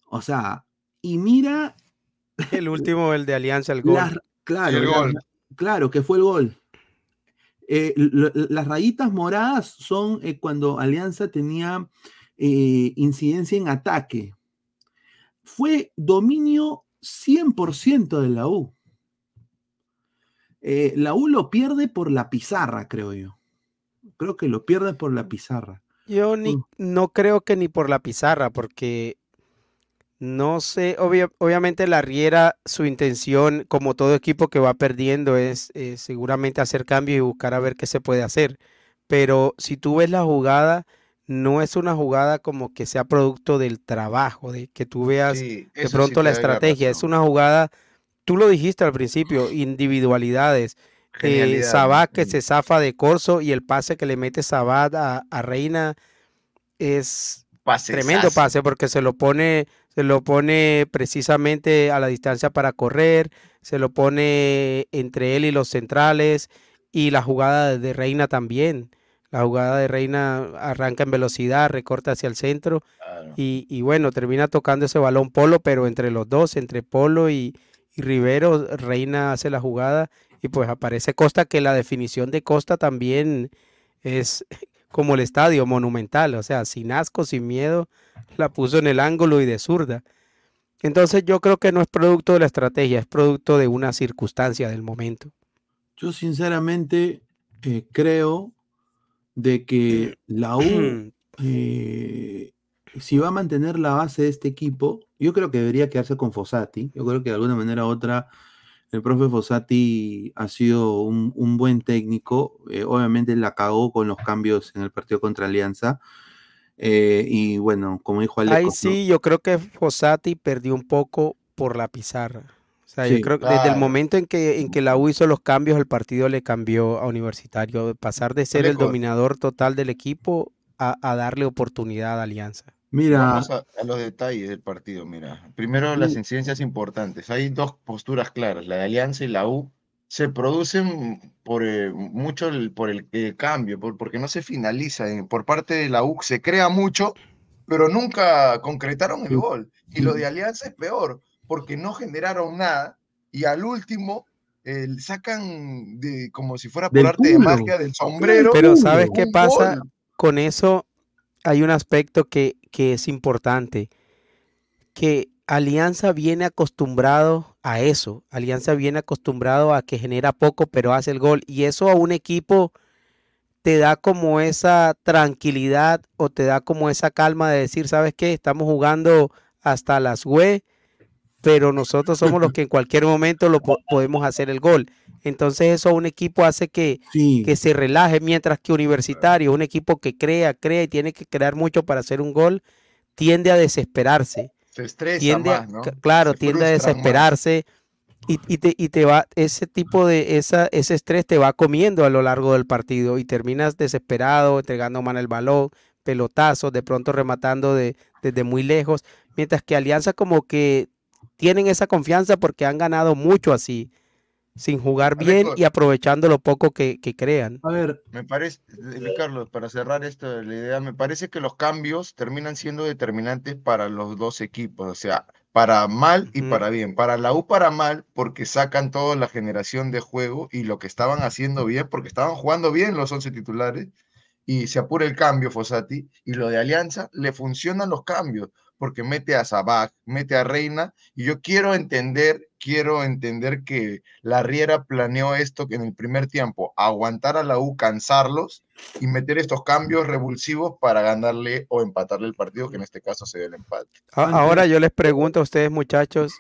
[SPEAKER 11] O sea, y mira
[SPEAKER 12] El último, el de Alianza, el gol.
[SPEAKER 11] las- claro,
[SPEAKER 13] El
[SPEAKER 11] las-
[SPEAKER 13] gol.
[SPEAKER 11] claro, que fue el gol. Eh, lo- las rayitas moradas son eh, cuando Alianza tenía eh, incidencia en ataque. Fue dominio 100% de la U. Eh, la U lo pierde por la pizarra, creo yo. Creo que lo pierde por la pizarra.
[SPEAKER 12] Yo ni,
[SPEAKER 11] Mm.
[SPEAKER 12] no creo que ni por la pizarra, porque no sé, obvia- obviamente la Riera, su intención, como todo equipo que va perdiendo, es eh, seguramente hacer cambios y buscar a ver qué se puede hacer. Pero si tú ves la jugada, no es una jugada como que sea producto del trabajo, de que tú veas
[SPEAKER 13] Sí,
[SPEAKER 12] de
[SPEAKER 13] sí
[SPEAKER 12] pronto la estrategia, es una jugada, tú lo dijiste al principio, individualidades. Eh, Sabat que
[SPEAKER 13] sí.
[SPEAKER 12] se zafa de Corso y el pase que le mete Sabat a, a Reina es tremendo
[SPEAKER 13] Pasesazo.
[SPEAKER 12] pase porque se lo pone, se lo pone precisamente a la distancia para correr, se lo pone entre él y los centrales y la jugada de Reina también. La jugada de Reina arranca en velocidad, recorta hacia el centro
[SPEAKER 13] Claro.
[SPEAKER 12] y, y bueno, termina tocando ese balón Polo, pero entre los dos, entre Polo y, y Rivero, Reina hace la jugada y pues aparece Costa, que la definición de Costa también es como el estadio, monumental, o sea, sin asco, sin miedo, la puso en el ángulo y de zurda. Entonces yo creo que no es producto de la estrategia, es producto de una circunstancia del momento.
[SPEAKER 11] Yo sinceramente eh, creo de que la U, eh, si va a mantener la base de este equipo, yo creo que debería quedarse con Fossati. Yo creo que de alguna manera u otra el profe Fossati ha sido un, un buen técnico. eh, obviamente la cagó con los cambios en el partido contra Alianza. eh, y bueno, como dijo
[SPEAKER 12] Ahí
[SPEAKER 11] ¿no?
[SPEAKER 12] sí, yo creo que Fossati perdió un poco por la pizarra. O sea,
[SPEAKER 11] Sí.
[SPEAKER 12] yo creo que desde el momento en que, en que la U hizo los cambios, el partido le cambió a Universitario, de pasar de ser el dominador total del equipo a, a darle oportunidad a Alianza.
[SPEAKER 11] Mira,
[SPEAKER 13] Vamos a, a los detalles del partido, mira. Primero, las
[SPEAKER 11] Mm.
[SPEAKER 13] incidencias importantes. Hay dos posturas claras, la de Alianza y la U. Se producen por eh, mucho el, por el, cambio, por, porque no se finaliza. eh, por parte de la U se crea mucho, pero nunca concretaron el gol. Y lo de Alianza es peor, porque no generaron nada y al último eh, sacan de, como si fuera por arte de magia del sombrero.
[SPEAKER 12] Pero. ¿sabes qué pasa?
[SPEAKER 13] gol.
[SPEAKER 12] Con eso hay un aspecto que, que es importante, que Alianza viene acostumbrado a eso. Alianza viene acostumbrado a que genera poco, pero hace el gol. Y eso a un equipo te da como esa tranquilidad o te da como esa calma de decir, ¿sabes qué? Estamos jugando hasta las güey, pero nosotros somos los que en cualquier momento lo po- podemos hacer el gol. Entonces eso un equipo hace que,
[SPEAKER 11] sí,
[SPEAKER 12] que se relaje, mientras que Universitario, un equipo que crea, crea y tiene que crear mucho para hacer un gol, tiende a desesperarse.
[SPEAKER 13] Se estresa
[SPEAKER 12] Tiende
[SPEAKER 13] más, ¿no?
[SPEAKER 12] claro,
[SPEAKER 13] Se
[SPEAKER 12] tiende a desesperarse y, y te, y te va, ese tipo de, esa, ese estrés te va comiendo a lo largo del partido y terminas desesperado, entregando mal el balón, pelotazos, de pronto rematando de, desde muy lejos, mientras que Alianza como que tienen esa confianza porque han ganado mucho así, sin jugar bien
[SPEAKER 13] Aleco,
[SPEAKER 12] y aprovechando lo poco que, que crean.
[SPEAKER 11] a ver,
[SPEAKER 13] Me parece, eh, Carlos, para cerrar esto de la idea, me parece que los cambios terminan siendo determinantes para los dos equipos, o sea, para mal y para bien. Para la U para mal, porque sacan toda la generación de juego y lo que estaban haciendo bien, porque estaban jugando bien los 11 titulares, y se apura el cambio, Fossati, y lo de Alianza, le funcionan los cambios, porque mete a Sabaj, mete a Reina, y yo quiero entender, quiero entender que la Riera planeó esto que en el primer tiempo, aguantar a la U, cansarlos y meter estos cambios revulsivos para ganarle o empatarle el partido, que en este caso se dio el empate.
[SPEAKER 12] Ahora yo les pregunto a ustedes, muchachos,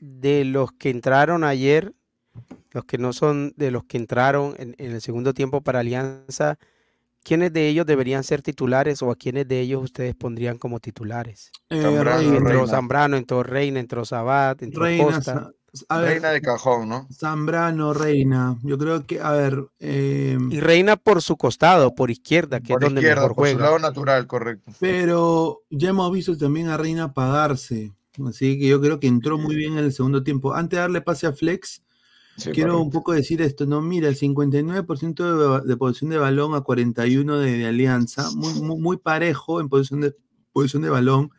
[SPEAKER 12] de los que entraron ayer, los que no son de los que entraron en, en el segundo tiempo para Alianza, ¿quiénes de ellos deberían ser titulares o a quiénes de ellos ustedes pondrían como titulares?
[SPEAKER 11] Eh,
[SPEAKER 13] Zambrano.
[SPEAKER 12] Entró
[SPEAKER 13] Reina.
[SPEAKER 12] Zambrano, entró Reina, entró Sabat, entró
[SPEAKER 11] Reina,
[SPEAKER 12] Costa.
[SPEAKER 11] Sa- a ver,
[SPEAKER 13] Reina de cajón, ¿no?
[SPEAKER 11] Zambrano, Reina. Yo creo que, a ver, eh,
[SPEAKER 12] Y Reina por su costado, por izquierda, que
[SPEAKER 13] Por
[SPEAKER 12] es donde
[SPEAKER 13] izquierda,
[SPEAKER 12] mejor
[SPEAKER 13] por su
[SPEAKER 12] juega.
[SPEAKER 13] lado natural, correcto.
[SPEAKER 11] pero ya hemos visto también a Reina apagarse. Así que yo creo que entró muy bien en el segundo tiempo. Antes de darle pase a Flex,
[SPEAKER 13] Sí,
[SPEAKER 11] quiero un poco decir esto, ¿no? Mira, el 59% de, de posesión de balón a 41 de, de Alianza, muy, muy, muy parejo en posición de, posición de balón.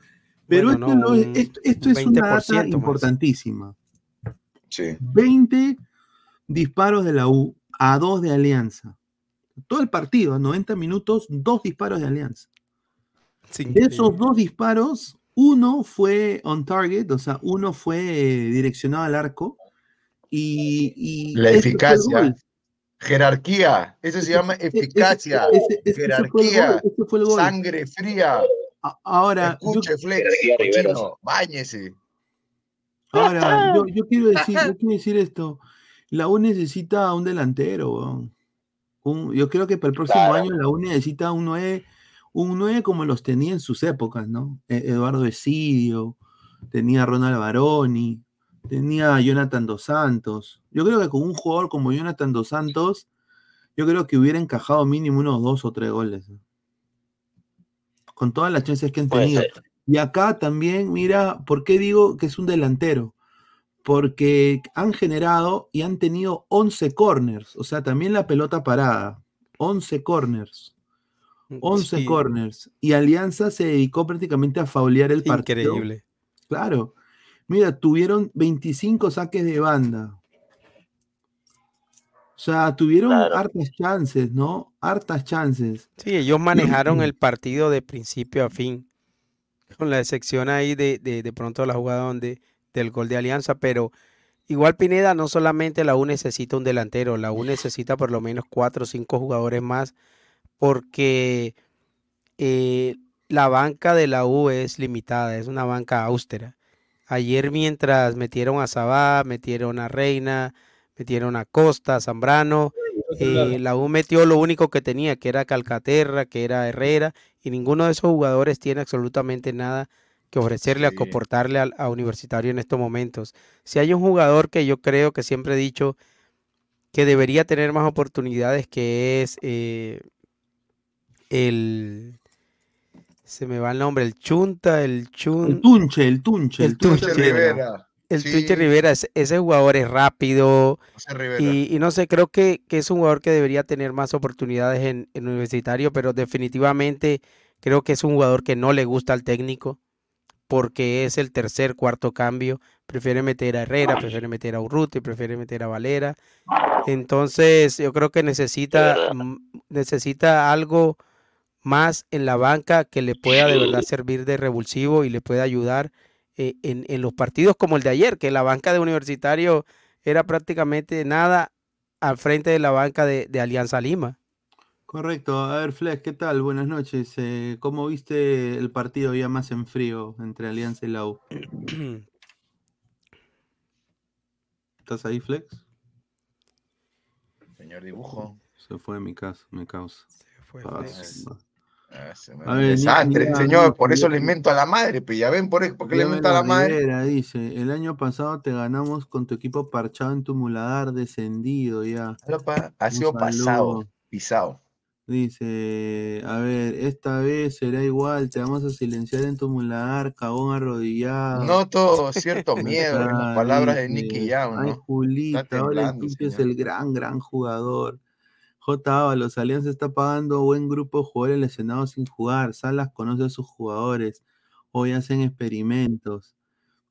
[SPEAKER 11] Pero
[SPEAKER 12] Bueno,
[SPEAKER 11] esto,
[SPEAKER 12] no,
[SPEAKER 11] no es-
[SPEAKER 12] un-
[SPEAKER 11] esto, esto
[SPEAKER 12] un
[SPEAKER 11] es una
[SPEAKER 12] 20%
[SPEAKER 11] data importantísima.
[SPEAKER 13] Sí.
[SPEAKER 11] 20 disparos de la U a 2 de Alianza. Todo el partido, 90 minutos, dos disparos de Alianza.
[SPEAKER 12] Sí,
[SPEAKER 11] De esos dos disparos, uno fue on target, o sea, uno fue eh, direccionado al arco. Y, y
[SPEAKER 13] La eficacia. Jerarquía. Eso se llama
[SPEAKER 11] Ese- ese-
[SPEAKER 13] eficacia.
[SPEAKER 11] ese- ese- ese fue el gol,
[SPEAKER 13] Jerarquía.
[SPEAKER 11] ese fue el gol.
[SPEAKER 13] Sangre fría.
[SPEAKER 11] A- Ahora, yo,
[SPEAKER 13] Escuche, Flex. Cochino, Báñese.
[SPEAKER 11] ahora yo, yo quiero decir, yo quiero decir esto. La U necesita un delantero. Un- yo creo que para el próximo
[SPEAKER 7] Claro.
[SPEAKER 11] año la U necesita un 9, un 9 como los tenía en sus épocas, ¿no? E- Eduardo Esidio, tenía Ronald Baroni, tenía a Jonathan Dos Santos. Yo creo que con un jugador como Jonathan Dos Santos, yo creo que hubiera encajado mínimo unos dos o tres goles. Con todas las chances que han tenido. Y acá también, mira, ¿por qué digo que es un delantero? Porque han generado y han tenido 11 corners, o sea, también la pelota parada. 11 corners. 11
[SPEAKER 12] Sí,
[SPEAKER 11] corners. Y Alianza se dedicó prácticamente a faulear el partido.
[SPEAKER 12] Increíble.
[SPEAKER 11] Claro. Mira, tuvieron 25 saques de banda. O sea, tuvieron
[SPEAKER 7] Claro.
[SPEAKER 11] hartas chances, ¿no? Hartas chances.
[SPEAKER 12] Sí, ellos manejaron el partido de principio a fin, con la excepción ahí de, de, de pronto la jugada donde, del gol de Alianza, pero igual Pineda, no solamente la U necesita un delantero, la U necesita por lo menos cuatro o cinco jugadores más, porque eh, la banca de la U es limitada, es una banca austera. Ayer mientras metieron a Sabá, metieron a Reina, metieron a Costa, a Zambrano, eh, la U metió lo único que tenía, que era Calcaterra, que era Herrera, y ninguno de esos jugadores tiene absolutamente nada que ofrecerle,
[SPEAKER 13] Sí.
[SPEAKER 12] a aportarle al a Universitario en estos momentos. Si hay un jugador que yo creo que siempre he dicho que debería tener más oportunidades, que es eh, el... Se me va el nombre, el Chunta, el
[SPEAKER 11] El
[SPEAKER 12] Chun...
[SPEAKER 11] Tunche, el Tunche,
[SPEAKER 12] El
[SPEAKER 11] el Tunche.
[SPEAKER 12] Rivera.
[SPEAKER 13] Rivera.
[SPEAKER 12] El
[SPEAKER 13] Sí,
[SPEAKER 12] Tunche Rivera, ese, ese jugador es rápido, y, y no sé, creo que, que es un jugador que debería tener más oportunidades en, en universitario, pero definitivamente creo que es un jugador que no le gusta al técnico porque es el tercer, cuarto cambio. Prefiere meter a Herrera, prefiere meter a Urruti, prefiere meter a Valera. Entonces, yo creo que necesita, necesita algo más en la banca que le pueda de verdad servir de revulsivo y le pueda ayudar eh, en, en los partidos como el de ayer, que la banca de Universitario era prácticamente nada al frente de la banca de, de Alianza Lima.
[SPEAKER 11] Correcto. A ver, Flex, ¿qué tal? Buenas noches. Eh, ¿Cómo viste el partido ya más en frío entre Alianza y la U? ¿Estás ahí, Flex?
[SPEAKER 13] Señor dibujo.
[SPEAKER 11] Se fue de mi casa, me causa.
[SPEAKER 12] fue
[SPEAKER 11] Ah,
[SPEAKER 12] Flex.
[SPEAKER 11] A ver,
[SPEAKER 13] desastre,
[SPEAKER 11] mira,
[SPEAKER 13] señor.
[SPEAKER 11] mira,
[SPEAKER 13] Por eso le invento a la madre, pues ya ven por, e- por qué le invento a la madre.
[SPEAKER 11] Dice, el año pasado te ganamos con tu equipo parchado en tu muladar, descendido ya.
[SPEAKER 13] Ha sido pasado, pisado.
[SPEAKER 11] Dice, a ver, esta vez será igual, te vamos a silenciar en tu muladar, cagón arrodillado.
[SPEAKER 13] Noto cierto miedo en las
[SPEAKER 11] Ah,
[SPEAKER 13] palabras de Nicky Jam,
[SPEAKER 11] Ay,
[SPEAKER 13] ¿no?
[SPEAKER 11] Julita,
[SPEAKER 13] Está
[SPEAKER 11] ahora el
[SPEAKER 13] temblando,
[SPEAKER 11] Tunche es el gran, gran jugador. J. Ábalos, Alianza está pagando buen grupo de jugadores lesionados sin jugar. Salas conoce a sus jugadores. Hoy hacen experimentos.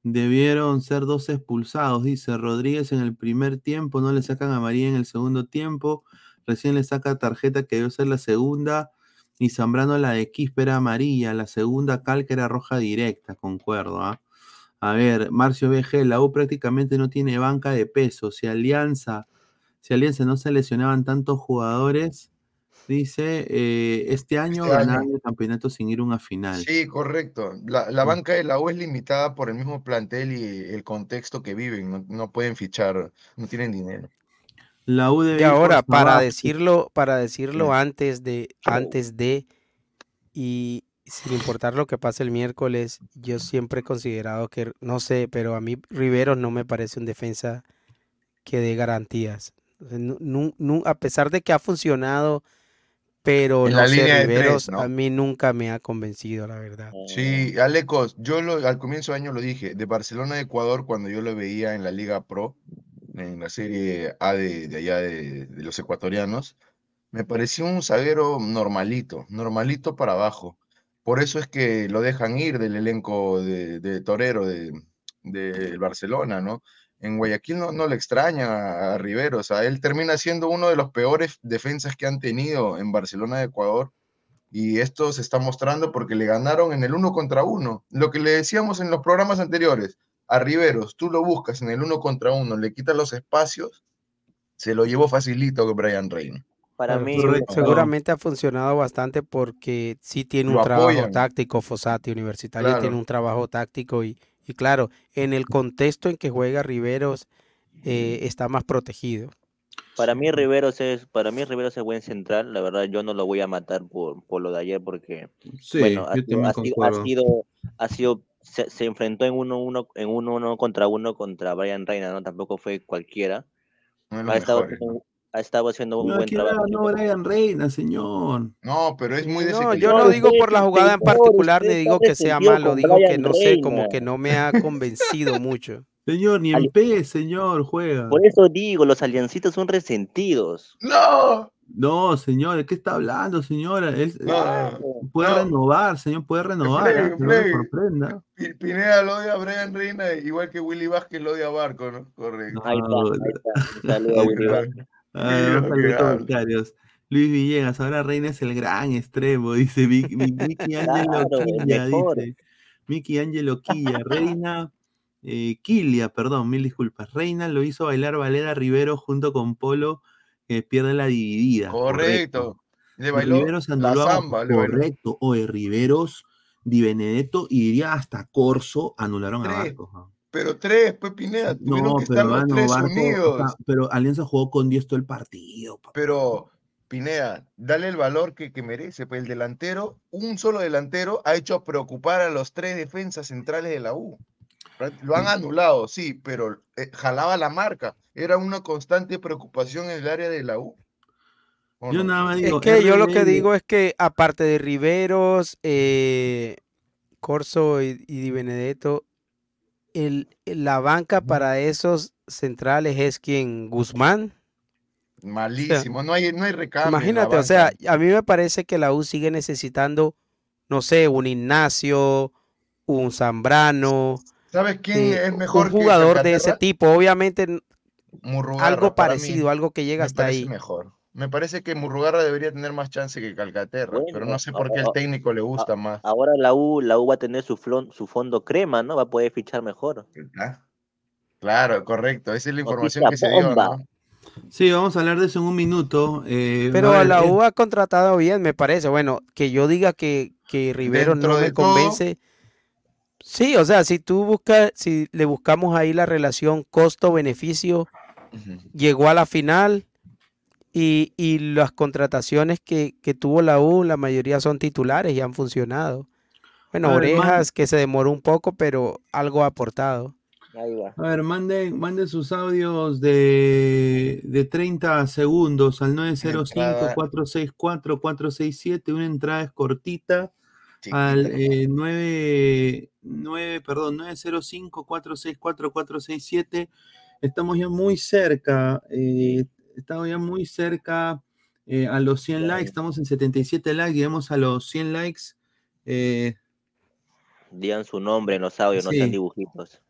[SPEAKER 11] Debieron ser dos expulsados, dice Rodríguez en el primer tiempo, no le sacan a María en el segundo tiempo, recién le saca tarjeta que debe ser la segunda Y Zambrano la de Quispe era amarilla, la segunda Calca era roja directa, concuerdo. ¿ah? A ver, Marcio BG, la U prácticamente no tiene banca de peso. Si Alianza, si Alianza no se lesionaban tantos jugadores, dice, eh, este año
[SPEAKER 13] Este año.
[SPEAKER 11] ganaron el campeonato sin ir a una final.
[SPEAKER 13] Sí, correcto. La, la banca de la U es limitada por el mismo plantel y el contexto que viven. No, no pueden fichar, no tienen dinero.
[SPEAKER 11] La U debe
[SPEAKER 12] Y ahora, para decirlo, para decirlo
[SPEAKER 13] Sí.
[SPEAKER 12] antes de, antes de, y sin importar lo que pase el miércoles, yo siempre he considerado que, no sé, pero a mí Riveros no me parece un defensa que dé garantías. A pesar de que ha funcionado, pero
[SPEAKER 13] En
[SPEAKER 12] no
[SPEAKER 13] la
[SPEAKER 12] sé,
[SPEAKER 13] línea de tres,
[SPEAKER 12] Riveros
[SPEAKER 13] ¿no?
[SPEAKER 12] a mí nunca me ha convencido, la verdad.
[SPEAKER 13] Sí, Alecos, yo lo, al comienzo de año lo dije, de Barcelona a Ecuador, cuando yo lo veía en la Liga Pro, en la Serie A de, de allá de, de los ecuatorianos, me pareció un zaguero normalito, normalito para abajo. Por eso es que lo dejan ir del elenco de, de Torero de, del Barcelona, ¿no? En Guayaquil no, no le extraña a, a Rivero, o sea, él termina siendo uno de los peores defensas que han tenido en Barcelona de Ecuador. Y esto se está mostrando porque le ganaron en el uno contra uno. Lo que le decíamos en los programas anteriores, a Riveros, tú lo buscas en el uno contra uno, le quitas los espacios, se lo llevó facilito que Brian Reina.
[SPEAKER 7] Para mí,
[SPEAKER 12] seguramente ha funcionado bastante porque sí tiene un trabajo táctico, Fossati Universitario tiene
[SPEAKER 13] Claro.
[SPEAKER 12] un trabajo táctico y, y claro, en el contexto en que juega Riveros eh, está más protegido.
[SPEAKER 7] para mí Riveros es, para mí Riveros es buen central, la verdad yo no lo voy a matar por, por lo de ayer porque
[SPEAKER 11] Sí,
[SPEAKER 7] bueno, ha sido, ha sido, ha
[SPEAKER 11] concuerdo.
[SPEAKER 7] sido, ha sido- se, se enfrentó en uno uno en uno uno contra uno contra Brian Reina, ¿no? Tampoco fue cualquiera.
[SPEAKER 13] No
[SPEAKER 7] Ha estado ha estado haciendo un
[SPEAKER 11] No,
[SPEAKER 7] buen trabajo.
[SPEAKER 11] no Brian Reina, señor.
[SPEAKER 13] No, pero es muy
[SPEAKER 12] No, yo
[SPEAKER 13] desequilibrado.
[SPEAKER 12] no digo por la jugada en particular, ni digo que sea malo, digo que no sé, como que no me ha convencido mucho.
[SPEAKER 11] Señor, ni en
[SPEAKER 7] Ali-
[SPEAKER 11] P, señor, juega.
[SPEAKER 7] Por eso digo, los aliancitos son resentidos.
[SPEAKER 13] No,
[SPEAKER 11] No, señor, ¿de qué está hablando, señora? Él
[SPEAKER 13] no,
[SPEAKER 11] puede
[SPEAKER 13] no.
[SPEAKER 11] renovar, señor, puede renovar, ¿ah? no sorprenda.
[SPEAKER 13] Pi- Pineda lo odia a Brian Reina, igual que Willy Vázquez lo odia a Barco, ¿no? Correcto.
[SPEAKER 7] Ahí está, ahí está. Un saludo a Willy Vázquez.
[SPEAKER 11] Ah, comentarios. Luis Villegas, ahora Reina es el gran extremo, dice Vic- Mi- Miki Ángelo
[SPEAKER 7] Claro, el
[SPEAKER 11] Quilla, dice. Miki Ángelo Quilla, Reina, eh, Quilia, perdón, mil disculpas. Reina lo hizo bailar Valera Rivero junto con Polo, que pierde la dividida.
[SPEAKER 13] Correcto. Le
[SPEAKER 11] Y
[SPEAKER 13] bailó
[SPEAKER 11] Riveros
[SPEAKER 13] la
[SPEAKER 11] anuló a-
[SPEAKER 13] samba, le bailó.
[SPEAKER 11] correcto. Oye, Riveros, Di Benedetto y diría hasta Corso anularon a. ¿no?
[SPEAKER 13] Pero tres, pues Pineda, tuvieron
[SPEAKER 11] No,
[SPEAKER 13] que estar
[SPEAKER 11] pero
[SPEAKER 13] los
[SPEAKER 11] mano,
[SPEAKER 13] tres
[SPEAKER 11] Barco,
[SPEAKER 13] unidos.
[SPEAKER 11] o sea, pero Alianza jugó con 10 todo el partido. papá.
[SPEAKER 13] Pero, Pineda, dale el valor que, que merece. Pues el delantero, un solo delantero, ha hecho preocupar a los tres defensas centrales de la U. Lo han anulado, sí, pero eh, jalaba la marca. Era una constante preocupación en el área de la U. ¿O
[SPEAKER 11] Yo
[SPEAKER 13] no?
[SPEAKER 11] nada más
[SPEAKER 12] Es
[SPEAKER 11] digo,
[SPEAKER 12] que yo lo que digo es que aparte de Riveros, eh, Corso y, y Di Benedetto, el, la banca para esos centrales es quien Guzmán.
[SPEAKER 13] Malísimo, no hay, no hay recambio.
[SPEAKER 12] Imagínate, o sea, a mí me parece que la U sigue necesitando, no sé, un Ignacio, un Zambrano,
[SPEAKER 13] ¿Sabes quién
[SPEAKER 12] eh,
[SPEAKER 13] es mejor
[SPEAKER 12] un
[SPEAKER 13] que
[SPEAKER 12] jugador de ese tipo. Obviamente
[SPEAKER 13] Murrugarra,
[SPEAKER 12] algo parecido, algo que llega hasta ahí.
[SPEAKER 13] mejor. Me parece que Murrugarra debería tener más chance que Calcaterra, pero no sé por qué al técnico le gusta más.
[SPEAKER 7] Ahora la U, la U va a tener su, flon- su fondo crema, ¿no? Va a poder fichar mejor.
[SPEAKER 13] Ah, Claro, correcto. Esa es la información
[SPEAKER 7] Noticia
[SPEAKER 13] que se dio. ¿no?
[SPEAKER 11] Sí, vamos a hablar de eso en un minuto. eh,
[SPEAKER 12] Pero
[SPEAKER 11] a
[SPEAKER 12] la U ha contratado bien, me parece. Bueno, que yo diga que, que Rivero no me
[SPEAKER 13] todo-
[SPEAKER 12] convence. Sí, o sea, si tú buscas, si le buscamos ahí la relación costo-beneficio, llegó a la final y, y las contrataciones que, que tuvo la U, la mayoría son titulares y han funcionado. Bueno,
[SPEAKER 11] ver, man-
[SPEAKER 12] Orejas que se demoró un poco, pero algo ha aportado.
[SPEAKER 7] Ahí va.
[SPEAKER 11] A ver, manden, manden sus audios de, de 30 segundos al
[SPEAKER 13] entrada.
[SPEAKER 11] 905-464-467. Una entrada es cortita. Al eh, 9, 9, perdón, 905-464-467. Estamos ya muy cerca. eh, estamos ya muy cerca eh, a los 100 likes. Estamos en 77 likes. Llegamos a los 100 likes. eh,
[SPEAKER 7] Digan su nombre en los audios, no sean dibujitos.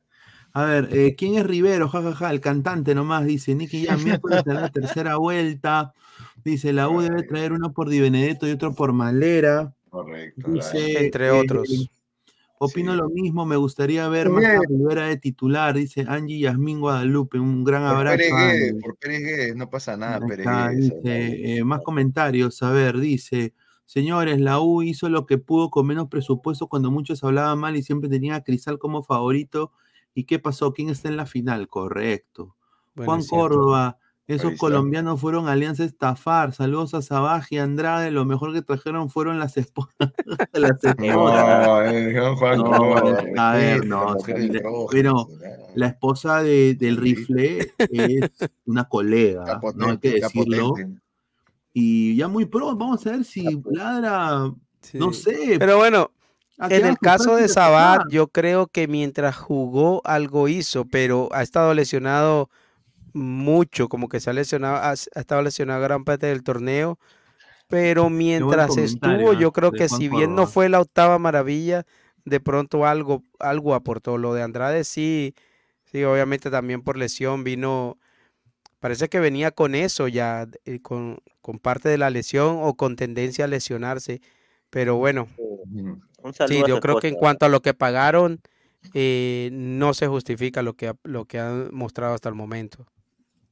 [SPEAKER 11] A ver, eh, ¿quién es Rivero? Ja, ja, ja, el cantante nomás, dice Nicky ya miércoles será la tercera vuelta. Dice, la U debe traer uno por Di Benedetto y otro por Malera.
[SPEAKER 13] Correcto.
[SPEAKER 11] Dice,
[SPEAKER 12] Entre
[SPEAKER 11] eh,
[SPEAKER 12] otros.
[SPEAKER 11] Opino lo mismo, me gustaría ver más a Rivera de titular, dice Angie Yasmín Guadalupe. Un gran
[SPEAKER 13] Por
[SPEAKER 11] abrazo.
[SPEAKER 13] Pérez por Pérez Guedes, no pasa nada, Pérez
[SPEAKER 11] está,
[SPEAKER 13] Guedes.
[SPEAKER 11] dice, eh, más comentarios, a ver, dice, señores, la U hizo lo que pudo con menos presupuesto cuando muchos hablaban mal y siempre tenía a Crisal como favorito. ¿Y qué pasó? ¿Quién está en la final? Correcto.
[SPEAKER 12] Bueno,
[SPEAKER 11] Juan. Córdoba, esos colombianos fueron Alianza estafar. Saludos a Sabaj y Andrade. Lo mejor que trajeron fueron las esposas. las esposas.
[SPEAKER 13] No, eh, Juan Juan
[SPEAKER 11] No,
[SPEAKER 13] Córdoba,
[SPEAKER 11] a ver, no, pero la esposa de- del rifle es una colega,
[SPEAKER 13] Está
[SPEAKER 11] no hay que
[SPEAKER 13] potente,
[SPEAKER 11] decirlo.
[SPEAKER 13] potente.
[SPEAKER 11] Y ya muy pronto, vamos a ver si ladra, no
[SPEAKER 12] Sí.
[SPEAKER 11] sé.
[SPEAKER 12] Pero bueno, en el caso de Sabat, yo creo que mientras jugó algo hizo, pero ha estado lesionado mucho, como que se ha lesionado, ha, ha estado lesionado gran parte del torneo. Pero mientras estuvo, yo creo que si bien no fue la octava maravilla, de pronto algo, algo aportó. Lo de Andrade sí, sí, obviamente también por lesión vino, parece que venía con eso ya, eh, con, con parte de la lesión o con tendencia a lesionarse. Pero bueno,
[SPEAKER 13] Ujú.
[SPEAKER 7] Un saludo
[SPEAKER 12] Sí, yo creo que en cuanto a lo que pagaron, eh, no se justifica lo que, lo que han mostrado hasta el momento.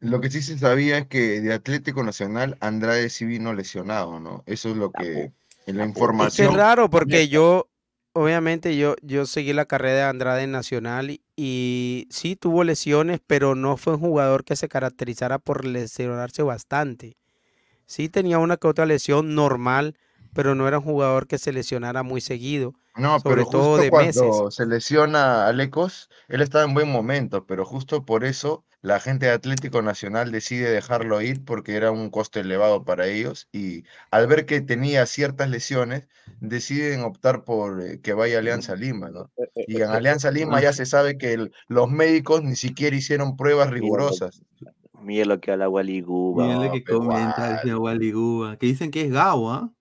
[SPEAKER 13] Lo que sí se sabía es que de Atlético Nacional Andrade sí vino lesionado, ¿no? Eso es lo que en la
[SPEAKER 12] Es que es
[SPEAKER 13] información.
[SPEAKER 12] raro porque yo, obviamente yo, yo seguí la carrera de Andrade en Nacional y, y sí tuvo lesiones, pero no fue un jugador que se caracterizara por lesionarse bastante. Sí tenía una que otra lesión normal, pero no era un jugador que se lesionara muy seguido,
[SPEAKER 13] No,
[SPEAKER 12] sobre
[SPEAKER 13] pero
[SPEAKER 12] todo
[SPEAKER 13] justo
[SPEAKER 12] de
[SPEAKER 13] cuando
[SPEAKER 12] meses.
[SPEAKER 13] se lesiona a Lecos, él estaba en buen momento, pero justo por eso la gente de Atlético Nacional decide dejarlo ir porque era un costo elevado para ellos y al ver que tenía ciertas lesiones, deciden optar por eh, que vaya a Alianza Lima, ¿no? Y en Alianza Lima ya se sabe que el- los médicos ni siquiera hicieron pruebas rigurosas.
[SPEAKER 7] Mira lo que habla Wally Guba.
[SPEAKER 11] Mira lo
[SPEAKER 13] No,
[SPEAKER 11] que comenta, dice Wally Guba, que dicen que es Gabo, ¿ah?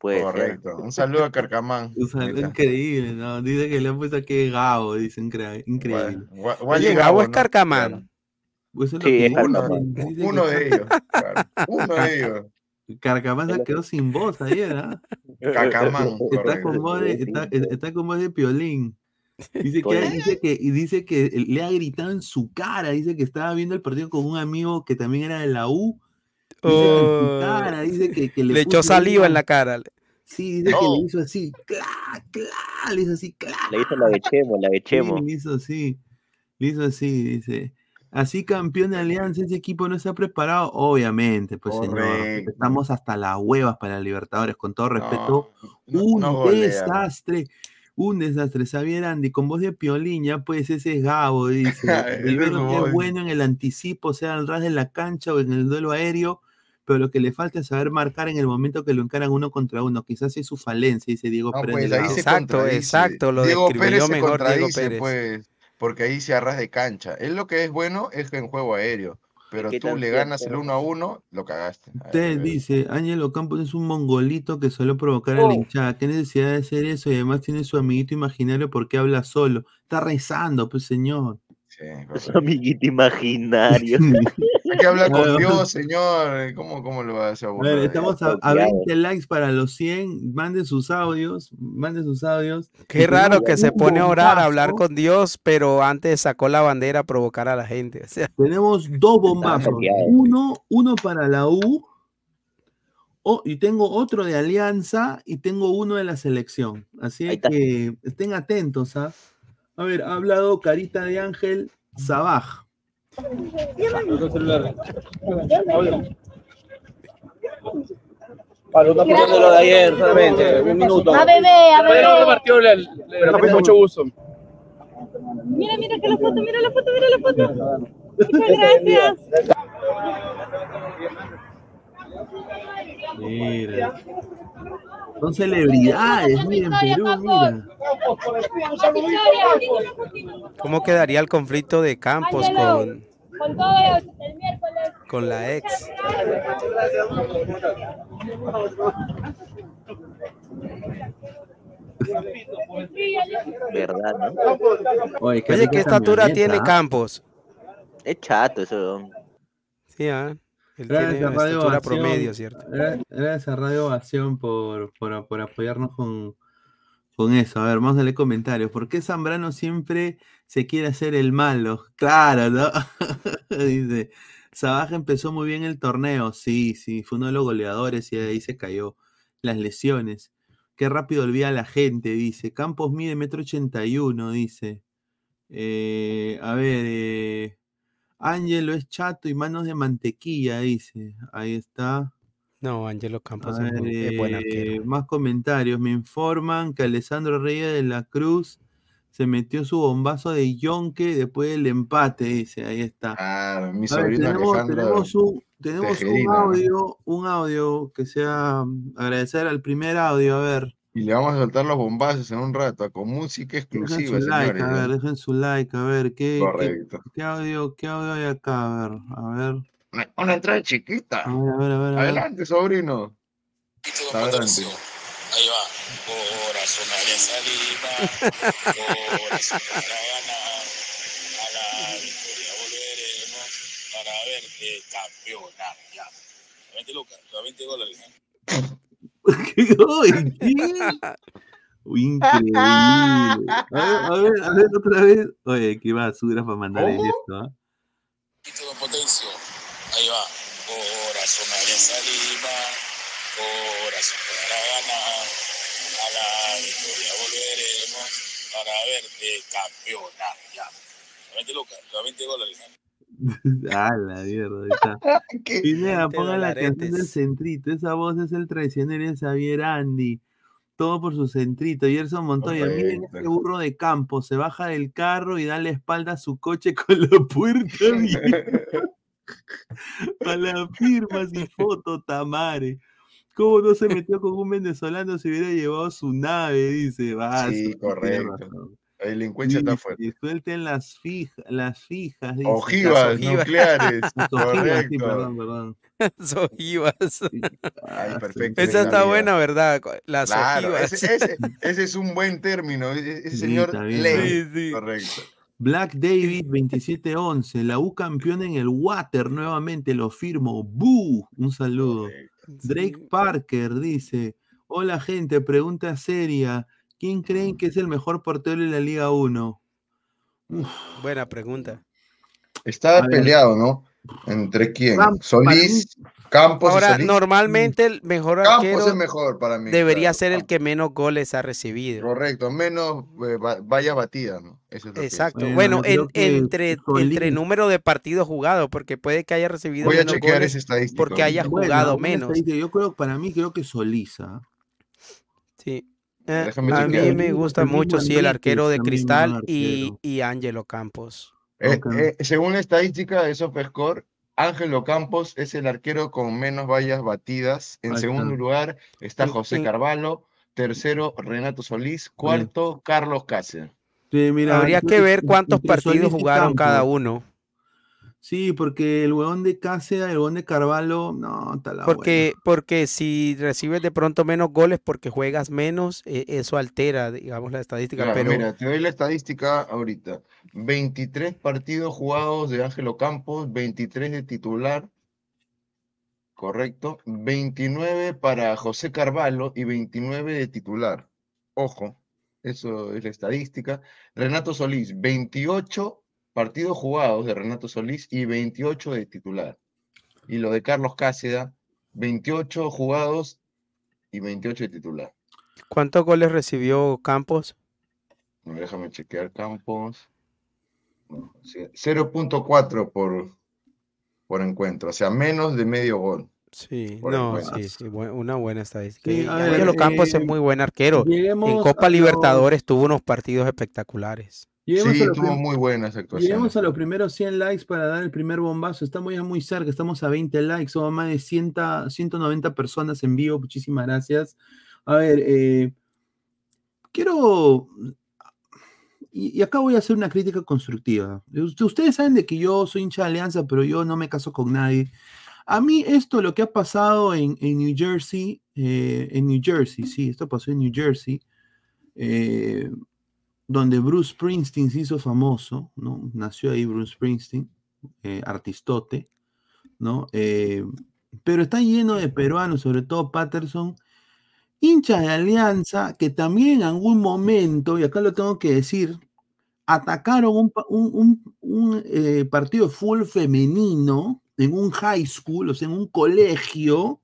[SPEAKER 7] Puede ser.
[SPEAKER 13] Correcto. Un saludo a Carcamán.
[SPEAKER 11] O sea,
[SPEAKER 13] Ahí está.
[SPEAKER 11] increíble, ¿no? Dice que le han puesto que es Gabo, dice incre- increíble.
[SPEAKER 13] Gua-
[SPEAKER 12] Oye, Gabo
[SPEAKER 13] Gabo,
[SPEAKER 12] es
[SPEAKER 13] ¿no?
[SPEAKER 12] Carcamán.
[SPEAKER 11] Pues eso es lo
[SPEAKER 7] Sí,
[SPEAKER 11] que
[SPEAKER 7] es
[SPEAKER 13] Uno,
[SPEAKER 11] que
[SPEAKER 13] de ellos. claro, Uno de ellos.
[SPEAKER 11] Carcamán se quedó sin voz ayer, ¿ah?
[SPEAKER 13] Cacamán.
[SPEAKER 11] Está
[SPEAKER 13] correcto.
[SPEAKER 11] con voz de, está, está con voz de piolín. Dice que, dice que, y dice que le ha gritado en su cara, dice que estaba viendo el partido con un amigo que también era de la U. Dice que en su
[SPEAKER 12] Oh,
[SPEAKER 11] cara, dice que, que
[SPEAKER 12] le echó saliva en la cara.
[SPEAKER 11] Sí, dice que le hizo así, ¡cla! ¡cla! Le hizo así, ¡cla!
[SPEAKER 7] Le hizo la de Chemo, la de
[SPEAKER 11] Sí, le hizo así. Le hizo así, dice. Así campeón de Alianza, ese equipo no está preparado. Obviamente, pues señor. Estamos hasta las huevas para Libertadores, con todo respeto.
[SPEAKER 13] No,
[SPEAKER 11] un
[SPEAKER 13] no
[SPEAKER 11] desastre. Un desastre. Xavier Andy, con voz de piolín, ya pues ese es Gabo, dice.
[SPEAKER 13] El
[SPEAKER 11] es bueno en el anticipo, sea al ras de la cancha o en el duelo aéreo, pero lo que le falta es saber marcar en el momento que lo encaran uno contra uno. Quizás es su falencia, dice Diego
[SPEAKER 13] No,
[SPEAKER 11] Pérez.
[SPEAKER 13] pues ahí se
[SPEAKER 12] Exacto, exacto, lo
[SPEAKER 13] Diego Pérez se
[SPEAKER 12] mejor Diego Pérez.
[SPEAKER 13] pues, porque ahí se arras de cancha. Él lo que es bueno es en juego aéreo, pero
[SPEAKER 7] ¿Qué
[SPEAKER 13] tú le ganas el uno a uno, lo cagaste.
[SPEAKER 11] Usted dice, Ángelo Campos es un mongolito que suele provocar a la
[SPEAKER 7] Oh.
[SPEAKER 11] hinchada. ¿Qué necesidad de hacer eso? Y además tiene su amiguito imaginario porque habla solo. Está rezando, pues señor.
[SPEAKER 13] Sí,
[SPEAKER 7] Su amiguito imaginario.
[SPEAKER 13] Hay que hablar con. Dios, señor. ¿Cómo, cómo lo va a hacer
[SPEAKER 11] A ver, estamos a, a
[SPEAKER 7] Confiado.
[SPEAKER 11] 20 likes para los 100. Manden sus audios. Manden sus audios.
[SPEAKER 12] Qué raro que se pone a orar, a hablar con Dios, pero antes sacó la bandera a provocar a la gente. O sea,
[SPEAKER 11] Tenemos dos bombazos. Uno, uno para la U. Oh, y tengo otro de Alianza y tengo uno de la selección. Así que estén atentos. ¿ah? A ver, ha hablado Carita de Ángel Sabaj.
[SPEAKER 14] Para una lo de ayer, solamente, un minuto.
[SPEAKER 15] A bebé, a bebé.
[SPEAKER 14] repartió el, el, mucho gusto.
[SPEAKER 15] Mira, mira que la foto, mira la foto, mira la foto. Muchas gracias.
[SPEAKER 11] Mira. Son celebridades, miren, Perú, mira.
[SPEAKER 12] ¿cómo quedaría el conflicto de Campos con,
[SPEAKER 15] Con todo el miércoles.
[SPEAKER 12] con la ex?
[SPEAKER 7] ¿Verdad, no?
[SPEAKER 11] Oye,
[SPEAKER 12] Oye, ¿qué estatura tiene Campos?
[SPEAKER 7] Es chato eso.
[SPEAKER 12] Sí, ah. Él
[SPEAKER 11] Gracias,
[SPEAKER 12] tiene una
[SPEAKER 11] Radio
[SPEAKER 12] estatura
[SPEAKER 11] Ovación.
[SPEAKER 12] promedio, ¿cierto?
[SPEAKER 11] Gra- Gracias a Radio Ovación por, por, por apoyarnos con, con eso. A ver, vamos a leer comentarios. ¿Por qué Zambrano siempre se quiere hacer el malo? Claro, ¿no? Dice, Sabaja empezó muy bien el torneo. Sí, sí, fue uno de los goleadores y ahí se cayó. Las lesiones. Qué rápido olvida la gente, dice. Campos mide metro ochenta y uno, dice. Eh, a ver, eh, Ángelo es chato y manos de mantequilla, dice. Ahí está.
[SPEAKER 12] No, Angelo Campos es, muy- es buen arquero.
[SPEAKER 11] eh, más comentarios. Me informan que Alessandro Reyes de la Cruz se metió su bombazo de Yonke después del empate, dice. Ahí está.
[SPEAKER 13] Ah, mi
[SPEAKER 11] ver,
[SPEAKER 13] sobrino
[SPEAKER 11] tenemos,
[SPEAKER 13] Alejandro
[SPEAKER 11] tenemos un, tenemos un audio, un audio que sea agradecer al primer audio, a ver.
[SPEAKER 13] Y le vamos a soltar los bombazos en un rato, con música
[SPEAKER 11] Dejen
[SPEAKER 13] exclusiva,
[SPEAKER 11] su like,
[SPEAKER 13] señores.
[SPEAKER 11] a ver, dejen su like, a ver, ¿qué, qué,
[SPEAKER 13] Correcto.
[SPEAKER 11] qué audio, qué audio hay acá? A ver, a ver.
[SPEAKER 13] Una, una entrada chiquita.
[SPEAKER 11] A ver, a ver, a ver. a ver.
[SPEAKER 13] Adelante, sobrino. Adelante.
[SPEAKER 16] Ahí va. Corazón Alianza Lima, corazón para ganar. A la victoria volveremos para verte campeonar. Ya. 20 lucas, 20 dólares. ¿eh?
[SPEAKER 11] Uy, increíble. A ver, a ver, a ver, otra vez. Oye, qué basura para mandar
[SPEAKER 16] ¿Cómo?
[SPEAKER 11] esto, ¿ah?
[SPEAKER 16] Don Potencio. Ahí va. Corazón Alianza Lima, corazón para ganar. A la victoria volveremos para verte campeonar. Ya. 20 lucas, 20 dólares.
[SPEAKER 11] Ah, la mierda, ahí está. Pineda, ponga la canción del centrito. Esa voz es el traicionero de Xavier Andy. Todo por su centrito. Gerson Montoya, miren este burro de campo. Se baja del carro y da la espalda a su coche con la puerta abierta. A la firma y foto, Tamare. ¿Cómo no se metió con un venezolano si hubiera llevado su nave? Dice, va.
[SPEAKER 13] Sí, correcto. La delincuencia está fuerte.
[SPEAKER 11] Suelten las, fija, las fijas. dice.
[SPEAKER 13] Ojivas
[SPEAKER 12] ojivas.
[SPEAKER 13] nucleares.
[SPEAKER 11] Las ojivas, sí,
[SPEAKER 13] Correcto.
[SPEAKER 11] perdón, perdón.
[SPEAKER 12] Las ojivas.
[SPEAKER 13] Ay, perfecto.
[SPEAKER 12] Esa está buena, ¿verdad? Las
[SPEAKER 13] Claro,
[SPEAKER 12] ojivas.
[SPEAKER 13] ese, ese- ese es un buen término. Ese, ese
[SPEAKER 11] Sí,
[SPEAKER 13] señor. Correcto.
[SPEAKER 11] Black David 2711, la U campeón en el Water nuevamente, lo firmo. ¡Bu! Un saludo. Drake Parker dice: Hola gente, pregunta seria. ¿Quién creen que es el mejor portero de la Liga 1?
[SPEAKER 12] Buena pregunta.
[SPEAKER 13] Está
[SPEAKER 11] A ver.
[SPEAKER 13] peleado, ¿no? ¿Entre quién?
[SPEAKER 11] Camp-
[SPEAKER 13] Solís, Campos y
[SPEAKER 12] Ahora,
[SPEAKER 13] Solís.
[SPEAKER 12] normalmente el mejor
[SPEAKER 13] Campos
[SPEAKER 12] arquero
[SPEAKER 13] es mejor para mí.
[SPEAKER 12] debería
[SPEAKER 13] claro,
[SPEAKER 12] ser el que menos goles ha recibido.
[SPEAKER 13] Correcto, menos eh, va- vallas batidas, ¿no? Eso es lo que-
[SPEAKER 12] Exacto.
[SPEAKER 11] Bueno,
[SPEAKER 12] en- entre,
[SPEAKER 11] Solís-
[SPEAKER 12] entre número de partidos jugados, porque puede que haya recibido
[SPEAKER 13] Voy a
[SPEAKER 12] menos
[SPEAKER 13] chequear
[SPEAKER 12] goles
[SPEAKER 13] esa estadística.
[SPEAKER 12] porque haya
[SPEAKER 11] Bueno,
[SPEAKER 12] jugado menos.
[SPEAKER 11] Yo creo, para mí, creo que Solisa.
[SPEAKER 12] Sí. Eh, a mí me gusta mucho, sí, el arquero de Cristal y,
[SPEAKER 11] arquero.
[SPEAKER 12] y Ángelo Campos.
[SPEAKER 13] Eh, eh, según la estadística de SofaScore, Ángelo Campos es el arquero con menos vallas batidas. En
[SPEAKER 11] Ahí está.
[SPEAKER 13] segundo lugar está José Carvalho. Tercero, Renato Solís. Cuarto, Carlos Cáceres.
[SPEAKER 11] Sí, mira,
[SPEAKER 12] Habría que ver cuántos partidos jugaron cada uno.
[SPEAKER 11] Sí, porque el huevón de Cáceres, el huevón de Carvalho, no, está la
[SPEAKER 12] Porque, porque si recibes de pronto menos goles porque juegas menos, eh, eso altera, digamos, la estadística.
[SPEAKER 13] Claro,
[SPEAKER 12] pero
[SPEAKER 13] mira, te doy la estadística ahorita. 23 partidos jugados de Ángelo Campos, 23 de titular. Correcto. 29 para José Carvalho y 29 de titular. Ojo, eso es la estadística. Renato Solís, 28 partidos jugados de Renato Solís y 28 de titular. Y lo de Carlos Cáceda, 28 jugados y 28 de titular.
[SPEAKER 12] ¿cuántos goles recibió Campos?
[SPEAKER 13] No, Déjame chequear Campos. No, sí, 0.4 por, por encuentro, o sea, menos de medio gol.
[SPEAKER 12] Sí, no, sí, sí, una buena estadística.
[SPEAKER 11] Sí,
[SPEAKER 12] Ángelo Campos
[SPEAKER 11] eh,
[SPEAKER 12] es muy buen arquero. En Copa
[SPEAKER 11] a
[SPEAKER 12] Libertadores tuvo unos partidos espectaculares.
[SPEAKER 11] Lleguemos
[SPEAKER 13] Sí,
[SPEAKER 11] a lo
[SPEAKER 13] tuvo
[SPEAKER 11] prim-
[SPEAKER 13] muy buenas actuaciones.
[SPEAKER 11] Lleguemos a los primeros 100 likes para dar el primer bombazo. Estamos ya muy cerca, estamos a 20 likes, somos más de 100, 190 personas en vivo. Muchísimas gracias. A ver, eh, quiero. Y, y acá voy a hacer una crítica constructiva. Ust- Ustedes saben de que yo soy hincha de Alianza, pero yo no me caso con nadie. A mí esto, lo que ha pasado en, en New Jersey, eh, en New Jersey, sí, esto pasó en New Jersey, eh, donde Bruce Springsteen se hizo famoso, ¿no? Nació ahí Bruce Springsteen, eh, artistote, ¿no? Eh, pero está lleno de peruanos, sobre todo Patterson, hinchas de Alianza, que también en algún momento, y acá lo tengo que decir, atacaron un, un- un- un, eh, partido de fútbol femenino en un high school, o sea, en un colegio,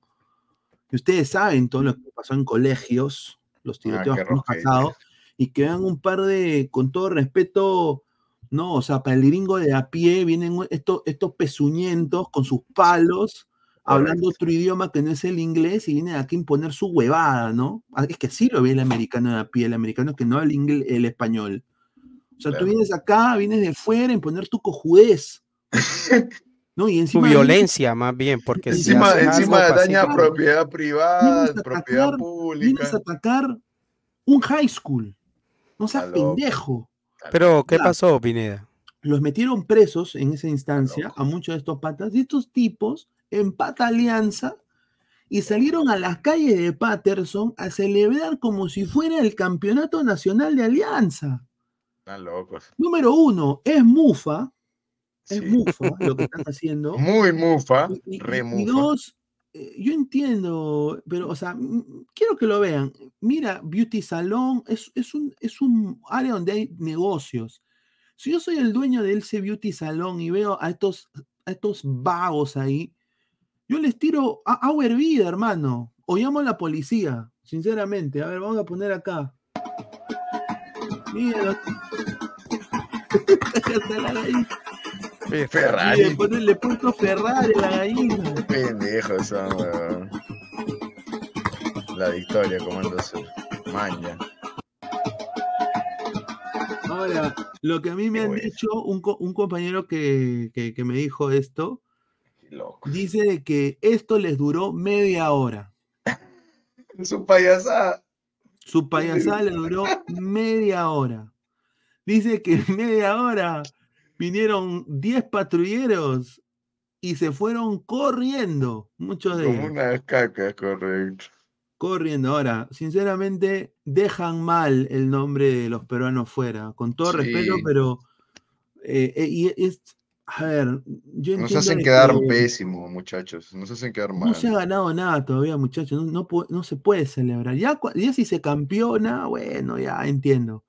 [SPEAKER 11] y ustedes saben todo lo que pasó en colegios, los tiroteos
[SPEAKER 13] qué
[SPEAKER 11] que hemos pasado, y que vean un par de, con todo respeto, no, o sea, para el gringo de a pie vienen estos, estos pezuñentos con sus palos, hablando otro idioma que no es el inglés y vienen aquí a imponer su huevada, ¿no? Ah, Es que sí lo ve el americano de a pie, el americano que no habla ingle- el español. O sea, tú vienes acá, vienes de fuera a imponer tu cojudez. ¿No? Y encima
[SPEAKER 12] violencia, más bien, porque si
[SPEAKER 13] Encima,
[SPEAKER 12] algo
[SPEAKER 13] encima daña propiedad privada, propiedad
[SPEAKER 11] atacar, vienes
[SPEAKER 13] pública.
[SPEAKER 11] a atacar un high school. No seas pendejo.
[SPEAKER 12] Pero, ¿qué pasó, Pineda?
[SPEAKER 11] Los metieron presos en esa instancia a muchos de estos patas y estos tipos en pata alianza y salieron a las calles de Patterson a celebrar como si fuera el campeonato nacional de alianza.
[SPEAKER 13] Están locos.
[SPEAKER 11] Número uno, es mufa. Es mufa lo que están haciendo.
[SPEAKER 13] Muy mufa,
[SPEAKER 11] Y,
[SPEAKER 13] re
[SPEAKER 11] y
[SPEAKER 13] mufa.
[SPEAKER 11] dos, eh, yo entiendo, pero, o sea, quiero que lo vean. Mira, Beauty Salon es, es, un, es un área donde hay negocios. Si yo soy el dueño de ese Beauty Salon y veo a estos, a estos vagos ahí, yo les tiro a- agua hervida, hermano. O llamo a la policía, sinceramente. A ver, vamos a poner acá. Mira.
[SPEAKER 13] Ferrari.
[SPEAKER 11] Le pone- le puso Ferrari a la gallina.
[SPEAKER 13] Pendejo son, weón. La victoria, Comando Sur. Maña.
[SPEAKER 11] Ahora, lo que a mí me han dicho, un, co- un compañero que, que- que me dijo esto, dice de que esto les duró media hora.
[SPEAKER 13] Su payasada.
[SPEAKER 11] Su payasada le duró media hora. Dice que media hora vinieron 10 patrulleros y se fueron corriendo, muchos de
[SPEAKER 13] Como
[SPEAKER 11] ellos.
[SPEAKER 13] una caca, correcto.
[SPEAKER 11] Corriendo. Ahora, sinceramente, dejan mal el nombre de los peruanos fuera, con todo respeto, pero eh, eh, y es, a ver, yo
[SPEAKER 13] Nos hacen quedar
[SPEAKER 11] que
[SPEAKER 13] pésimo, muchachos. Nos hacen quedar mal.
[SPEAKER 11] no se ha ganado nada todavía, muchachos, no, no, se puede celebrar. Ya si se campeona, bueno, ya entiendo.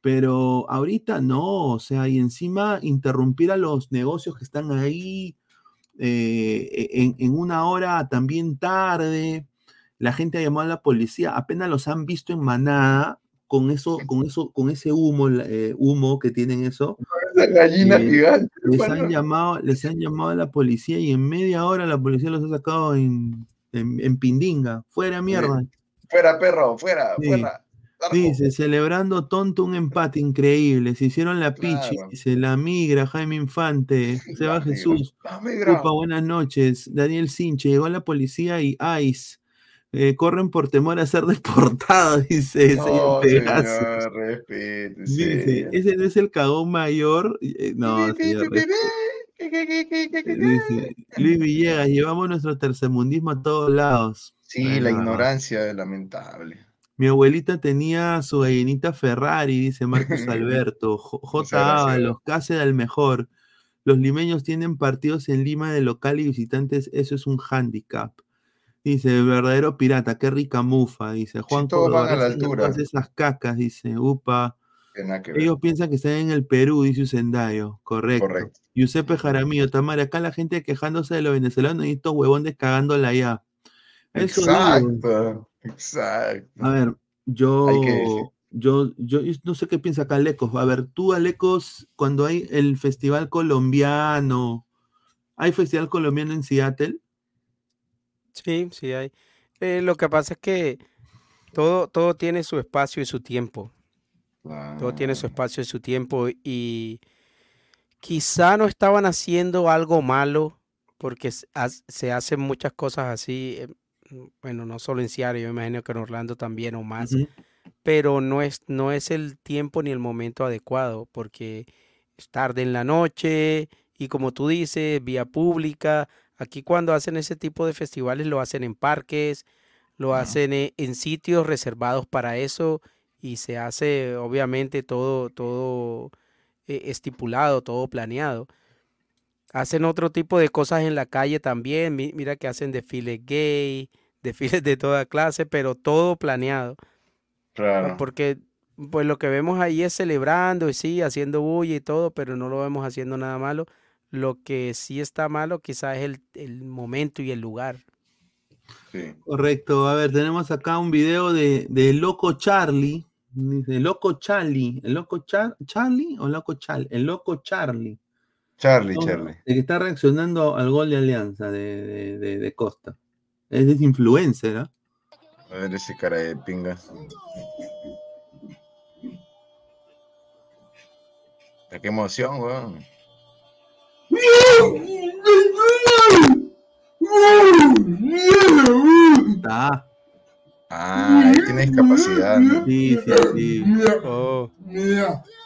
[SPEAKER 11] Pero ahorita no, o sea, y encima interrumpir a los negocios que están ahí eh, en, en una hora también tarde. La gente ha llamado a la policía, apenas los han visto en manada con eso, con eso, con ese humo, eh, humo que tienen eso.
[SPEAKER 13] Esa gallina
[SPEAKER 11] eh,
[SPEAKER 13] gigante.
[SPEAKER 11] Les han llamado, les han llamado a la policía y en media hora la policía los ha sacado en, en, en Pindinga. Fuera mierda.
[SPEAKER 13] Fuera, perro, fuera,
[SPEAKER 11] Sí.
[SPEAKER 13] fuera.
[SPEAKER 11] Dice, celebrando tonto un empate increíble. Se hicieron la pichi.
[SPEAKER 13] Claro.
[SPEAKER 11] Dice, la migra, Jaime Infante. Se va Jesús. Upa, buenas noches. Daniel Sinche. Llegó la policía y ICE. eh, corren por temor a ser deportados, dice ese
[SPEAKER 13] No,
[SPEAKER 11] Pegaso.
[SPEAKER 13] señor, respete,
[SPEAKER 11] Dice,
[SPEAKER 13] señor.
[SPEAKER 11] ese no es el cagón mayor. Eh, No, señor, Dice, Luis Villegas, llevamos nuestro tercermundismo a todos lados.
[SPEAKER 13] Sí,
[SPEAKER 11] Bueno,
[SPEAKER 13] la ignorancia es lamentable.
[SPEAKER 11] Mi abuelita tenía su gallinita Ferrari, dice Marcos Alberto. J. Ábalos, Cáceres al mejor. Los limeños tienen partidos en Lima de local y visitantes, eso es un handicap. Dice, verdadero pirata, qué rica mufa, dice Juan
[SPEAKER 13] todos
[SPEAKER 11] Córdoba,
[SPEAKER 13] van a la
[SPEAKER 11] "Recién
[SPEAKER 13] altura".
[SPEAKER 11] esas cacas, dice, upa. Ellos piensan que están en el Perú, dice Usendayo. Correcto.
[SPEAKER 13] Correcto.
[SPEAKER 11] Giuseppe Jaramillo, Tamara, acá la gente quejándose de los venezolanos y estos huevones cagándola allá. Eso digo.
[SPEAKER 13] Exacto, exacto.
[SPEAKER 11] A ver, yo, yo, yo, yo no sé qué piensa acá Alecos. A ver, tú, Alecos, cuando hay el festival colombiano, ¿hay festival colombiano en Seattle?
[SPEAKER 12] Sí, sí hay. Eh, lo que pasa es que todo, todo tiene su espacio y su tiempo. Todo tiene su espacio y su tiempo. Y quizá no estaban haciendo algo malo porque se ha- se hacen muchas cosas así. Eh, Bueno, no solo en Seattle, yo me imagino que en Orlando también o más. Pero no es, no es el tiempo ni el momento adecuado porque es tarde en la noche y como tú dices, vía pública. Aquí cuando hacen ese tipo de festivales lo hacen en parques, lo hacen e- en sitios reservados para eso y se hace obviamente todo, todo eh, estipulado, todo planeado. Hacen otro tipo de cosas en la calle también. mi- Mira que hacen desfiles gay, desfiles de toda clase, pero todo planeado.
[SPEAKER 13] Claro.
[SPEAKER 12] Porque pues lo que vemos ahí es celebrando y sí, haciendo bulla y todo, pero no lo vemos haciendo nada malo. Lo que sí está malo quizás es el, el momento y el lugar.
[SPEAKER 11] Correcto, a ver, tenemos acá un video de, de Loco Charlie. Dice, Loco Charlie. ¿El Loco Char- Charlie o Loco Charlie? El Loco Charlie.
[SPEAKER 13] Charlie,
[SPEAKER 11] No,
[SPEAKER 13] Charlie.
[SPEAKER 11] El que está reaccionando al gol de Alianza de, de- de- de Costa. Es, es influencer, ¿ah?
[SPEAKER 13] A ver ese cara de pinga. Qué emoción, weón.
[SPEAKER 11] Está.
[SPEAKER 13] Ah, ahí tiene discapacidad. ¿no?
[SPEAKER 11] Sí, sí, sí.
[SPEAKER 12] Oh.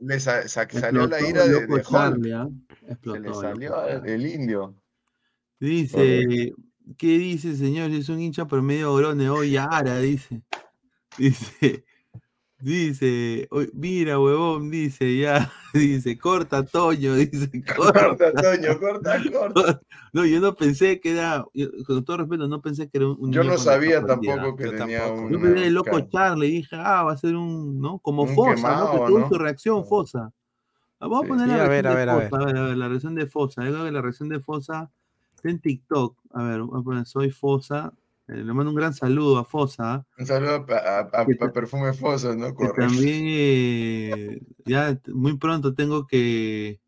[SPEAKER 13] Le sa- sa- salió la ira de, de.
[SPEAKER 11] Charlie, ¿ah?
[SPEAKER 13] Se le salió el indio.
[SPEAKER 11] Dice, ¿qué dice, señor? Es un hincha promedio grone hoy Ara, dice. Dice, dice, "Oy, mira, huevón, dice, ya, dice, corta, Toño, dice, corta.
[SPEAKER 13] Corta, Toño, corta, corta.
[SPEAKER 11] No, yo no pensé que era, yo- con todo respeto, no pensé que era un, un
[SPEAKER 13] Yo no sabía tampoco que tenía un.
[SPEAKER 11] Yo pensé el loco Charlie, dije, ah, va a ser un, ¿no? Como
[SPEAKER 13] Un
[SPEAKER 11] Fosa, ¿no?
[SPEAKER 13] quemado,
[SPEAKER 11] Que tuvo
[SPEAKER 13] ¿no?
[SPEAKER 11] su reacción, Fosa. Ah, Vamos a poner
[SPEAKER 12] Sí,
[SPEAKER 11] la
[SPEAKER 12] a ver,
[SPEAKER 11] reacción
[SPEAKER 12] a ver,
[SPEAKER 11] de
[SPEAKER 12] a ver.
[SPEAKER 11] Fosa, a ver, a ver, la reacción de Fosa. Yo creo que la reacción de Fosa está en TikTok. A ver, voy a poner, soy Fosa. Eh, le mando un gran saludo a Fosa. ¿ah?
[SPEAKER 13] Un saludo a, a- Perfume Fosa, ¿no?
[SPEAKER 11] Que también eh, ya muy pronto tengo que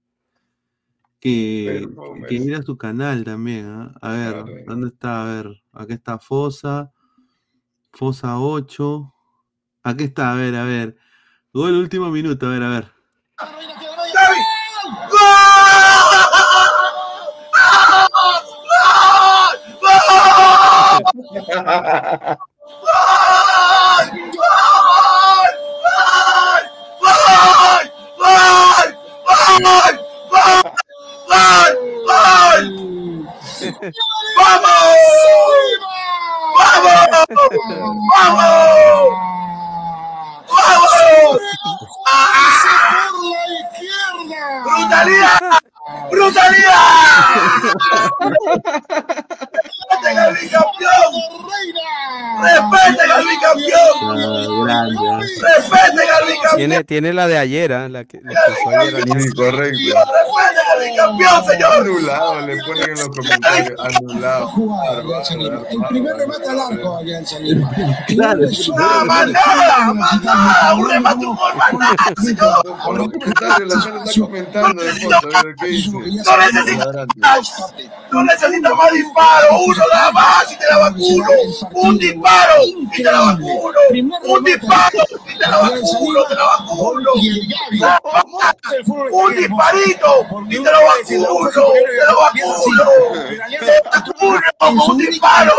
[SPEAKER 11] que, que ir a su canal también. ¿ah? A ver,
[SPEAKER 13] Claro.
[SPEAKER 11] ¿dónde está? A ver, aquí está Fosa, Fosa 8. Aquí está, a ver, a ver. Gol último minuto, a ver, a ver.
[SPEAKER 8] ¡Brutalidad! ¡Brutalidad! ¡Respeten al bicampeón! ¡Respeten al bicampeón!
[SPEAKER 11] grande.
[SPEAKER 8] ¡Respeten al bicampeón!
[SPEAKER 12] Tiene, tiene la de ayer, ¿ah? la que, la que usó ayer
[SPEAKER 13] correcto.
[SPEAKER 8] ¡Respeten al bicampeón, señor!
[SPEAKER 13] Anulado, le ponen en los comentarios. Anulado.
[SPEAKER 8] El primer remate al arco, Alianza Lima.
[SPEAKER 11] Claro,
[SPEAKER 8] ¡No, más nada! ¡Más nada! ¡Un remate, un gol, más nada, señor!
[SPEAKER 13] Por los comentarios, la gente está comentando de foto, a ver qué dice.
[SPEAKER 8] ¡No necesitas más disparo! ¡Uno más y te la vacuno! ¡Un disparo y te la vacuno! ¡Un disparo y te la vacuno! ¡Te la. ¡Un disparito y te la vacuno! ¡Te la vacuno! ¡Te vacuno con un disparo!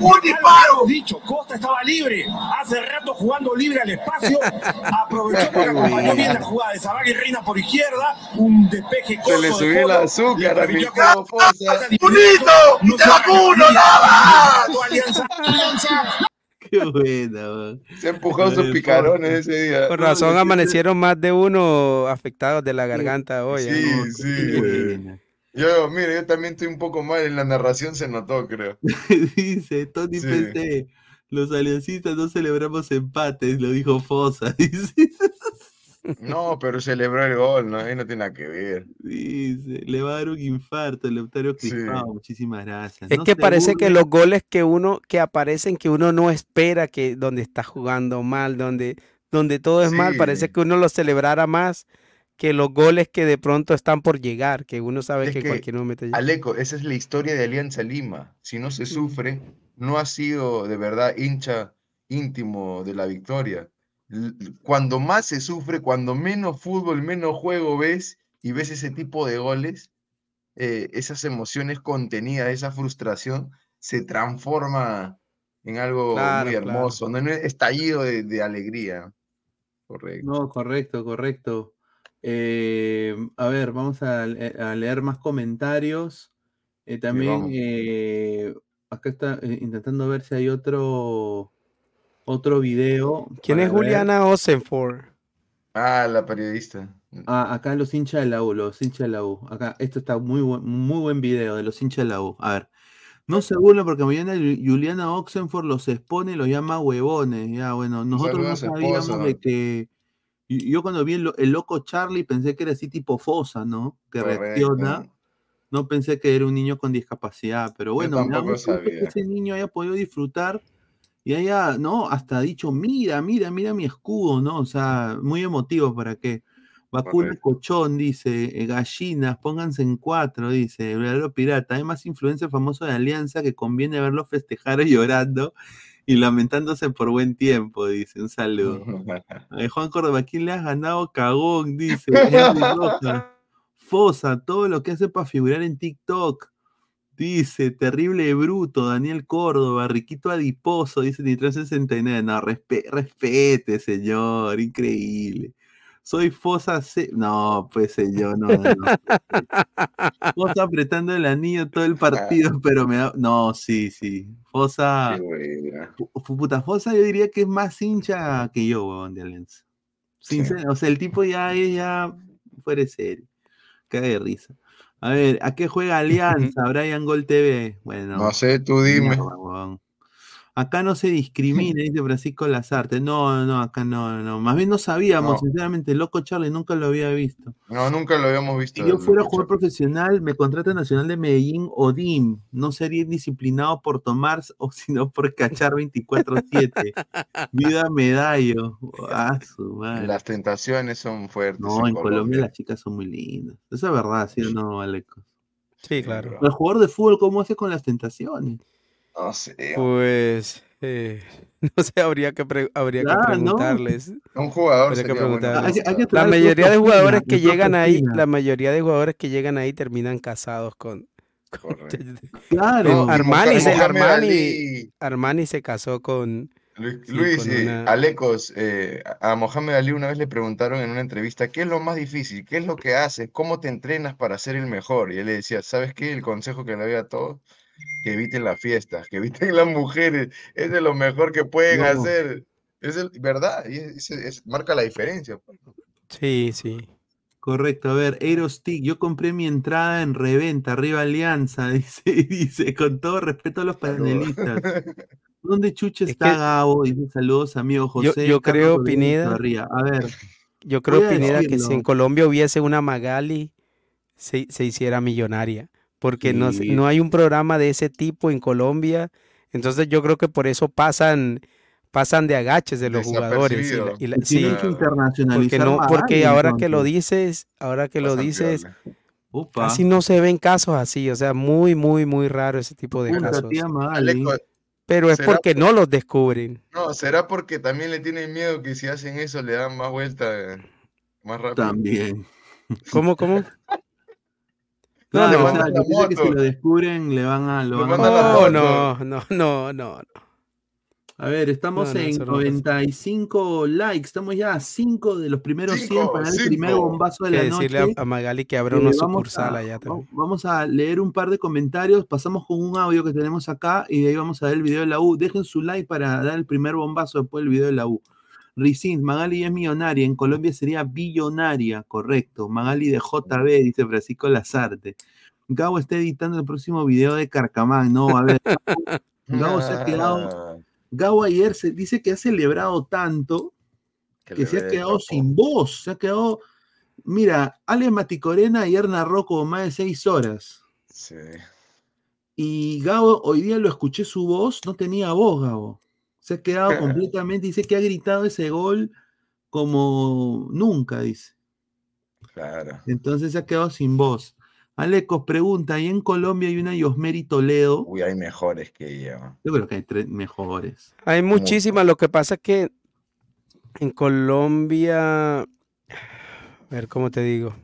[SPEAKER 8] ¡Un disparo!
[SPEAKER 5] dicho, Costa estaba libre, hace rato jugando libre al espacio, aprovechó porque acompañó bien la jugada de Zabal y Reina por izquierda, un despeje corto
[SPEAKER 13] Se le subió el azúcar a
[SPEAKER 5] permitió que
[SPEAKER 13] Gustavo Fosa.
[SPEAKER 8] ¡Unito! ¡Y te vacuno! ¡Nada más!
[SPEAKER 5] Alianza, Alianza.
[SPEAKER 11] Qué buena, weón.
[SPEAKER 13] Se empujó sus picarones ese día.
[SPEAKER 12] Con razón amanecieron más de uno afectados de la garganta hoy. ¿ah?
[SPEAKER 13] Sí, sí. Yo, mire, yo también estoy un poco mal en la narración, se notó, creo.
[SPEAKER 11] Dice Tony
[SPEAKER 13] Sí.
[SPEAKER 11] PC, los aliancistas no celebramos empates, lo dijo Fosa. Dice,
[SPEAKER 13] No, pero celebró el gol, ¿no? Ahí no tiene nada que ver.
[SPEAKER 11] dice, le va a dar un infarto el Leutario
[SPEAKER 13] Sí.
[SPEAKER 11] Cristado. Muchísimas gracias.
[SPEAKER 12] Es
[SPEAKER 11] No
[SPEAKER 12] que
[SPEAKER 11] se
[SPEAKER 12] parece que
[SPEAKER 11] burlen.
[SPEAKER 12] los goles que uno, que aparecen que uno no espera que donde está jugando mal, donde, donde todo es mal, parece
[SPEAKER 13] Sí.
[SPEAKER 12] que uno lo celebrara más que los goles que de pronto están por llegar, que uno sabe
[SPEAKER 13] Es
[SPEAKER 12] que, en
[SPEAKER 13] que,
[SPEAKER 12] cualquier momento llega.
[SPEAKER 13] Aleco, esa es la historia de Alianza Lima. Si no se sufre, no ha sido de verdad hincha íntimo de la victoria. Cuando más se sufre, cuando menos fútbol, menos juego ves, y ves ese tipo de goles, eh, esas emociones contenidas, esa frustración, se transforma en algo
[SPEAKER 12] Claro,
[SPEAKER 13] muy
[SPEAKER 12] claro.
[SPEAKER 13] hermoso, ¿no? en un estallido de, de alegría. Correcto.
[SPEAKER 11] No, correcto, correcto. Eh, a ver, vamos a, le- a leer más comentarios. Eh, también eh, acá está eh, intentando ver si hay otro otro video.
[SPEAKER 12] ¿Quién es
[SPEAKER 11] ver.
[SPEAKER 12] Juliana Osenford?
[SPEAKER 13] Ah, la periodista.
[SPEAKER 11] Ah, acá los hinchas de la U, los hinchas de la U. Acá, esto está muy buen, muy buen video de los hinchas de la U. A ver. No se burlen porque mañana Ju- Juliana Oxenford los expone y los llama huevones. Ya, bueno, nosotros no sabíamos de que. Yo cuando vi el, el loco Charlie pensé que era así tipo Fosa, ¿no? Que reacciona. No pensé que era un niño con discapacidad, pero bueno, me que ese niño haya podido disfrutar y haya, ¿no? Hasta ha dicho, mira, mira, mira mi escudo, ¿no? O sea, muy emotivo para qué. Vacuna cochón, dice, eh, gallinas, pónganse en cuatro, dice, verdadero pirata. Hay más influencia famoso de Alianza que conviene verlo festejar llorando y lamentándose por buen tiempo, dice, un saludo. Eh, Juan Córdoba, ¿quién le has ganado cagón? Dice. Fosa, todo lo que hace para figurar en TikTok. Dice, terrible bruto, Daniel Córdoba, riquito adiposo, dice ni 369. No, respe- respete, señor, increíble. Soy Fosa C. No, pues señor, no, no. no. Fosa apretando el anillo todo el partido, pero me da. No, sí, sí. Fosa. Pu- Puta, Fosa yo diría que es más hincha que yo, weón, de Alianza. Sincero, o sea, el tipo ya es ya fuera de serio. Caga de risa. A ver, ¿a qué juega Alianza? Brian Gol TV. Bueno.
[SPEAKER 13] No sé, tú dime.
[SPEAKER 11] mierda. Acá no se discrimina, dice Francisco Lazarte. No, no, acá no, no. Más bien no sabíamos,
[SPEAKER 13] No.
[SPEAKER 11] sinceramente. Loco Charlie nunca lo había visto.
[SPEAKER 13] No, nunca lo habíamos visto.
[SPEAKER 11] Si yo fuera jugador profesional, me contrata Nacional de Medellín o DIM. No sería indisciplinado por tomar o sino por cachar 24-7. Vida medallo. Ah, su madre.
[SPEAKER 13] Las tentaciones son fuertes.
[SPEAKER 11] No, en Colombia las chicas son muy lindas. Eso es verdad, ¿sí o no, Aleco?
[SPEAKER 12] Sí, claro.
[SPEAKER 11] El jugador de fútbol, ¿cómo hace con las tentaciones?
[SPEAKER 13] No sé.
[SPEAKER 12] Pues eh, no sé, habría que, pre- habría
[SPEAKER 11] Claro,
[SPEAKER 12] que
[SPEAKER 11] ¿no?
[SPEAKER 12] preguntarles.
[SPEAKER 13] Un jugador
[SPEAKER 12] Habría que
[SPEAKER 13] sería bueno.
[SPEAKER 12] preguntarles.
[SPEAKER 11] Hay que- hay que
[SPEAKER 12] la mayoría de jugadores que llegan ahí, la mayoría de jugadores que llegan ahí terminan casados con, con-
[SPEAKER 11] Claro.
[SPEAKER 13] No,
[SPEAKER 12] Armani, se, Armani. Armani se casó con
[SPEAKER 13] Luis,
[SPEAKER 12] sí,
[SPEAKER 13] Luis,
[SPEAKER 12] con
[SPEAKER 13] eh,
[SPEAKER 12] una-
[SPEAKER 13] Alecos, eh, a Mohamed Ali una vez le preguntaron en una entrevista, ¿qué es lo más difícil? ¿Qué es lo que haces? ¿Cómo te entrenas para ser el mejor? Y él le decía, ¿sabes qué? El consejo que le doy a todos, que eviten las fiestas, que eviten las mujeres, es de lo mejor que pueden
[SPEAKER 11] No.
[SPEAKER 13] hacer. Es el, ¿verdad? Y es- es- es- marca la diferencia. pues.
[SPEAKER 12] Sí, sí.
[SPEAKER 11] Correcto, a ver, Aerostick, yo compré mi entrada en reventa, arriba Alianza, dice, dice, con todo respeto a los panelistas. ¿Dónde chucha
[SPEAKER 12] Es
[SPEAKER 11] está
[SPEAKER 12] que-
[SPEAKER 11] Gabo? Dice saludos, amigo
[SPEAKER 12] Yo,
[SPEAKER 11] José.
[SPEAKER 12] yo creo, Pineda.
[SPEAKER 11] A ver,
[SPEAKER 12] yo creo, Pineda, que si en Colombia hubiese una Magali, se, se hiciera millonaria. Porque no, no hay un programa de ese tipo en Colombia. Entonces yo creo que por eso pasan, pasan de agaches de los jugadores. y la- y la-
[SPEAKER 11] Y tienen
[SPEAKER 12] sí.
[SPEAKER 11] que
[SPEAKER 12] Porque no, ahora que lo dices, ahora que lo dices, casi no se ven casos así, o sea, muy, muy, muy raro ese tipo de casos.
[SPEAKER 13] Aleco,
[SPEAKER 12] Pero es
[SPEAKER 13] ¿será
[SPEAKER 12] porque no los descubren.
[SPEAKER 13] No, será porque también le tienen miedo que si hacen eso le dan más vuelta, eh, más rápido.
[SPEAKER 11] También.
[SPEAKER 12] ¿Cómo, cómo?
[SPEAKER 13] No, le
[SPEAKER 11] Claro, o sea,
[SPEAKER 13] la
[SPEAKER 11] que si lo descubren, le van a, lo van a.
[SPEAKER 12] Oh, no, no, no, no, no.
[SPEAKER 11] A ver, estamos
[SPEAKER 12] No, no,
[SPEAKER 11] en
[SPEAKER 12] eso no pasa.
[SPEAKER 11] 95 likes, estamos ya a 5 de los primeros 100
[SPEAKER 13] Cinco,
[SPEAKER 11] para dar el primer bombazo de la
[SPEAKER 12] decirle
[SPEAKER 11] noche.
[SPEAKER 12] a, a Magali que abra
[SPEAKER 11] Eh,
[SPEAKER 12] una
[SPEAKER 11] vamos
[SPEAKER 12] sucursal
[SPEAKER 11] a-
[SPEAKER 12] allá también.
[SPEAKER 11] Vamos a leer un par de comentarios, pasamos con un audio que tenemos acá y de ahí vamos a ver el video de la U. Dejen su like para dar el primer bombazo después del video de la U. Ricins, Magali es millonaria, en Colombia sería billonaria, correcto. Magali de JB, dice Francisco Lazarte. Gabo está editando el próximo video de Carcamán, no, a ver. Gabo se ha quedado,
[SPEAKER 13] Ah,
[SPEAKER 11] Gabo ayer se dice que ha celebrado tanto
[SPEAKER 13] que
[SPEAKER 11] se ha quedado sin voz, se ha quedado. Mira, Alex Maticorena ayer narró como más de seis horas.
[SPEAKER 13] Sí.
[SPEAKER 11] Y Gabo, hoy día lo escuché su voz, no tenía voz, Gabo. Se ha quedado completamente, dice que ha gritado ese gol como nunca, dice.
[SPEAKER 13] Claro.
[SPEAKER 11] Entonces se ha quedado sin voz. Alecos pregunta, ¿y en Colombia hay una Yosmeri Toledo?
[SPEAKER 13] Uy, hay mejores que ella.
[SPEAKER 11] Yo creo que hay tres mejores.
[SPEAKER 12] Hay muchísimas, lo que pasa es que en Colombia, a ver cómo te digo,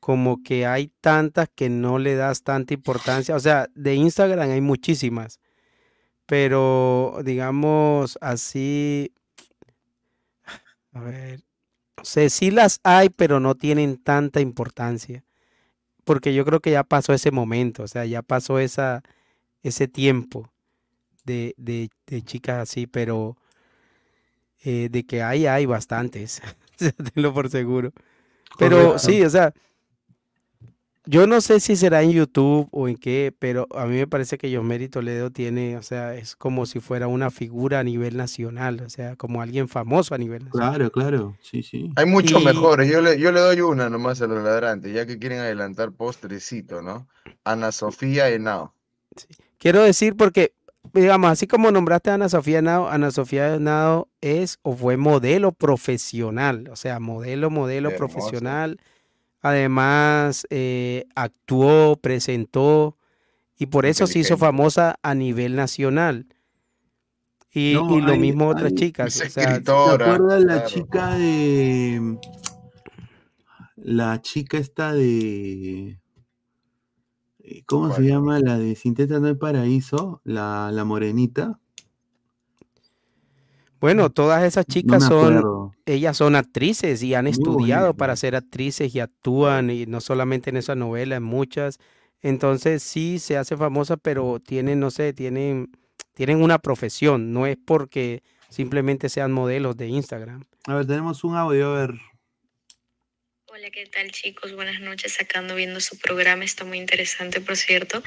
[SPEAKER 12] como que hay tantas que no le das tanta importancia. O sea, de Instagram hay muchísimas, pero digamos así, a ver, no sé, sí las hay, pero no tienen tanta importancia, porque yo creo que ya pasó ese momento, o sea, ya pasó esa, ese tiempo de, de, de chicas así, pero eh, de que hay, hay bastantes, tenlo por seguro. Pero
[SPEAKER 11] Correcto.
[SPEAKER 12] sí, o sea, yo no sé si será en YouTube o en qué, pero a mí me parece que Yosmeri Toledo tiene, o sea, es como si fuera una figura a nivel nacional, o sea, como alguien famoso a nivel nacional.
[SPEAKER 11] Claro, claro, sí, sí.
[SPEAKER 13] Hay muchos
[SPEAKER 12] Y-
[SPEAKER 13] mejores. Yo le, yo le doy una nomás a los ladrantes, ya que quieren adelantar postrecito, ¿no? Ana Sofía Henao.
[SPEAKER 12] Quiero decir porque, digamos, así como nombraste a Ana Sofía Henao, Ana Sofía Henao es o fue modelo profesional, o sea, modelo, modelo
[SPEAKER 13] Hermosa.
[SPEAKER 12] profesional. Además, eh, actuó, presentó y por eso se hizo famosa a nivel nacional. Y,
[SPEAKER 11] No,
[SPEAKER 12] y lo
[SPEAKER 11] hay-
[SPEAKER 12] mismo otras
[SPEAKER 11] hay-
[SPEAKER 12] chicas.
[SPEAKER 13] Es
[SPEAKER 12] o sea,
[SPEAKER 11] ¿Te acuerdas la
[SPEAKER 13] claro.
[SPEAKER 11] chica de. La chica esta de. eh, ¿Cómo se llama? La de Sinteta no hay paraíso, la, la morenita.
[SPEAKER 12] Bueno, todas esas chicas son, ellas son actrices y han
[SPEAKER 11] Muy
[SPEAKER 12] estudiado para ser actrices y actúan y no solamente en esa novela, en muchas. Entonces sí se hace famosa, pero tienen, no sé, tienen, tienen una profesión, no es porque simplemente sean modelos de Instagram.
[SPEAKER 11] A ver, tenemos un audio, a ver.
[SPEAKER 17] Hola, ¿qué tal chicos? Buenas noches. Acá ando viendo su programa, está muy interesante, por cierto.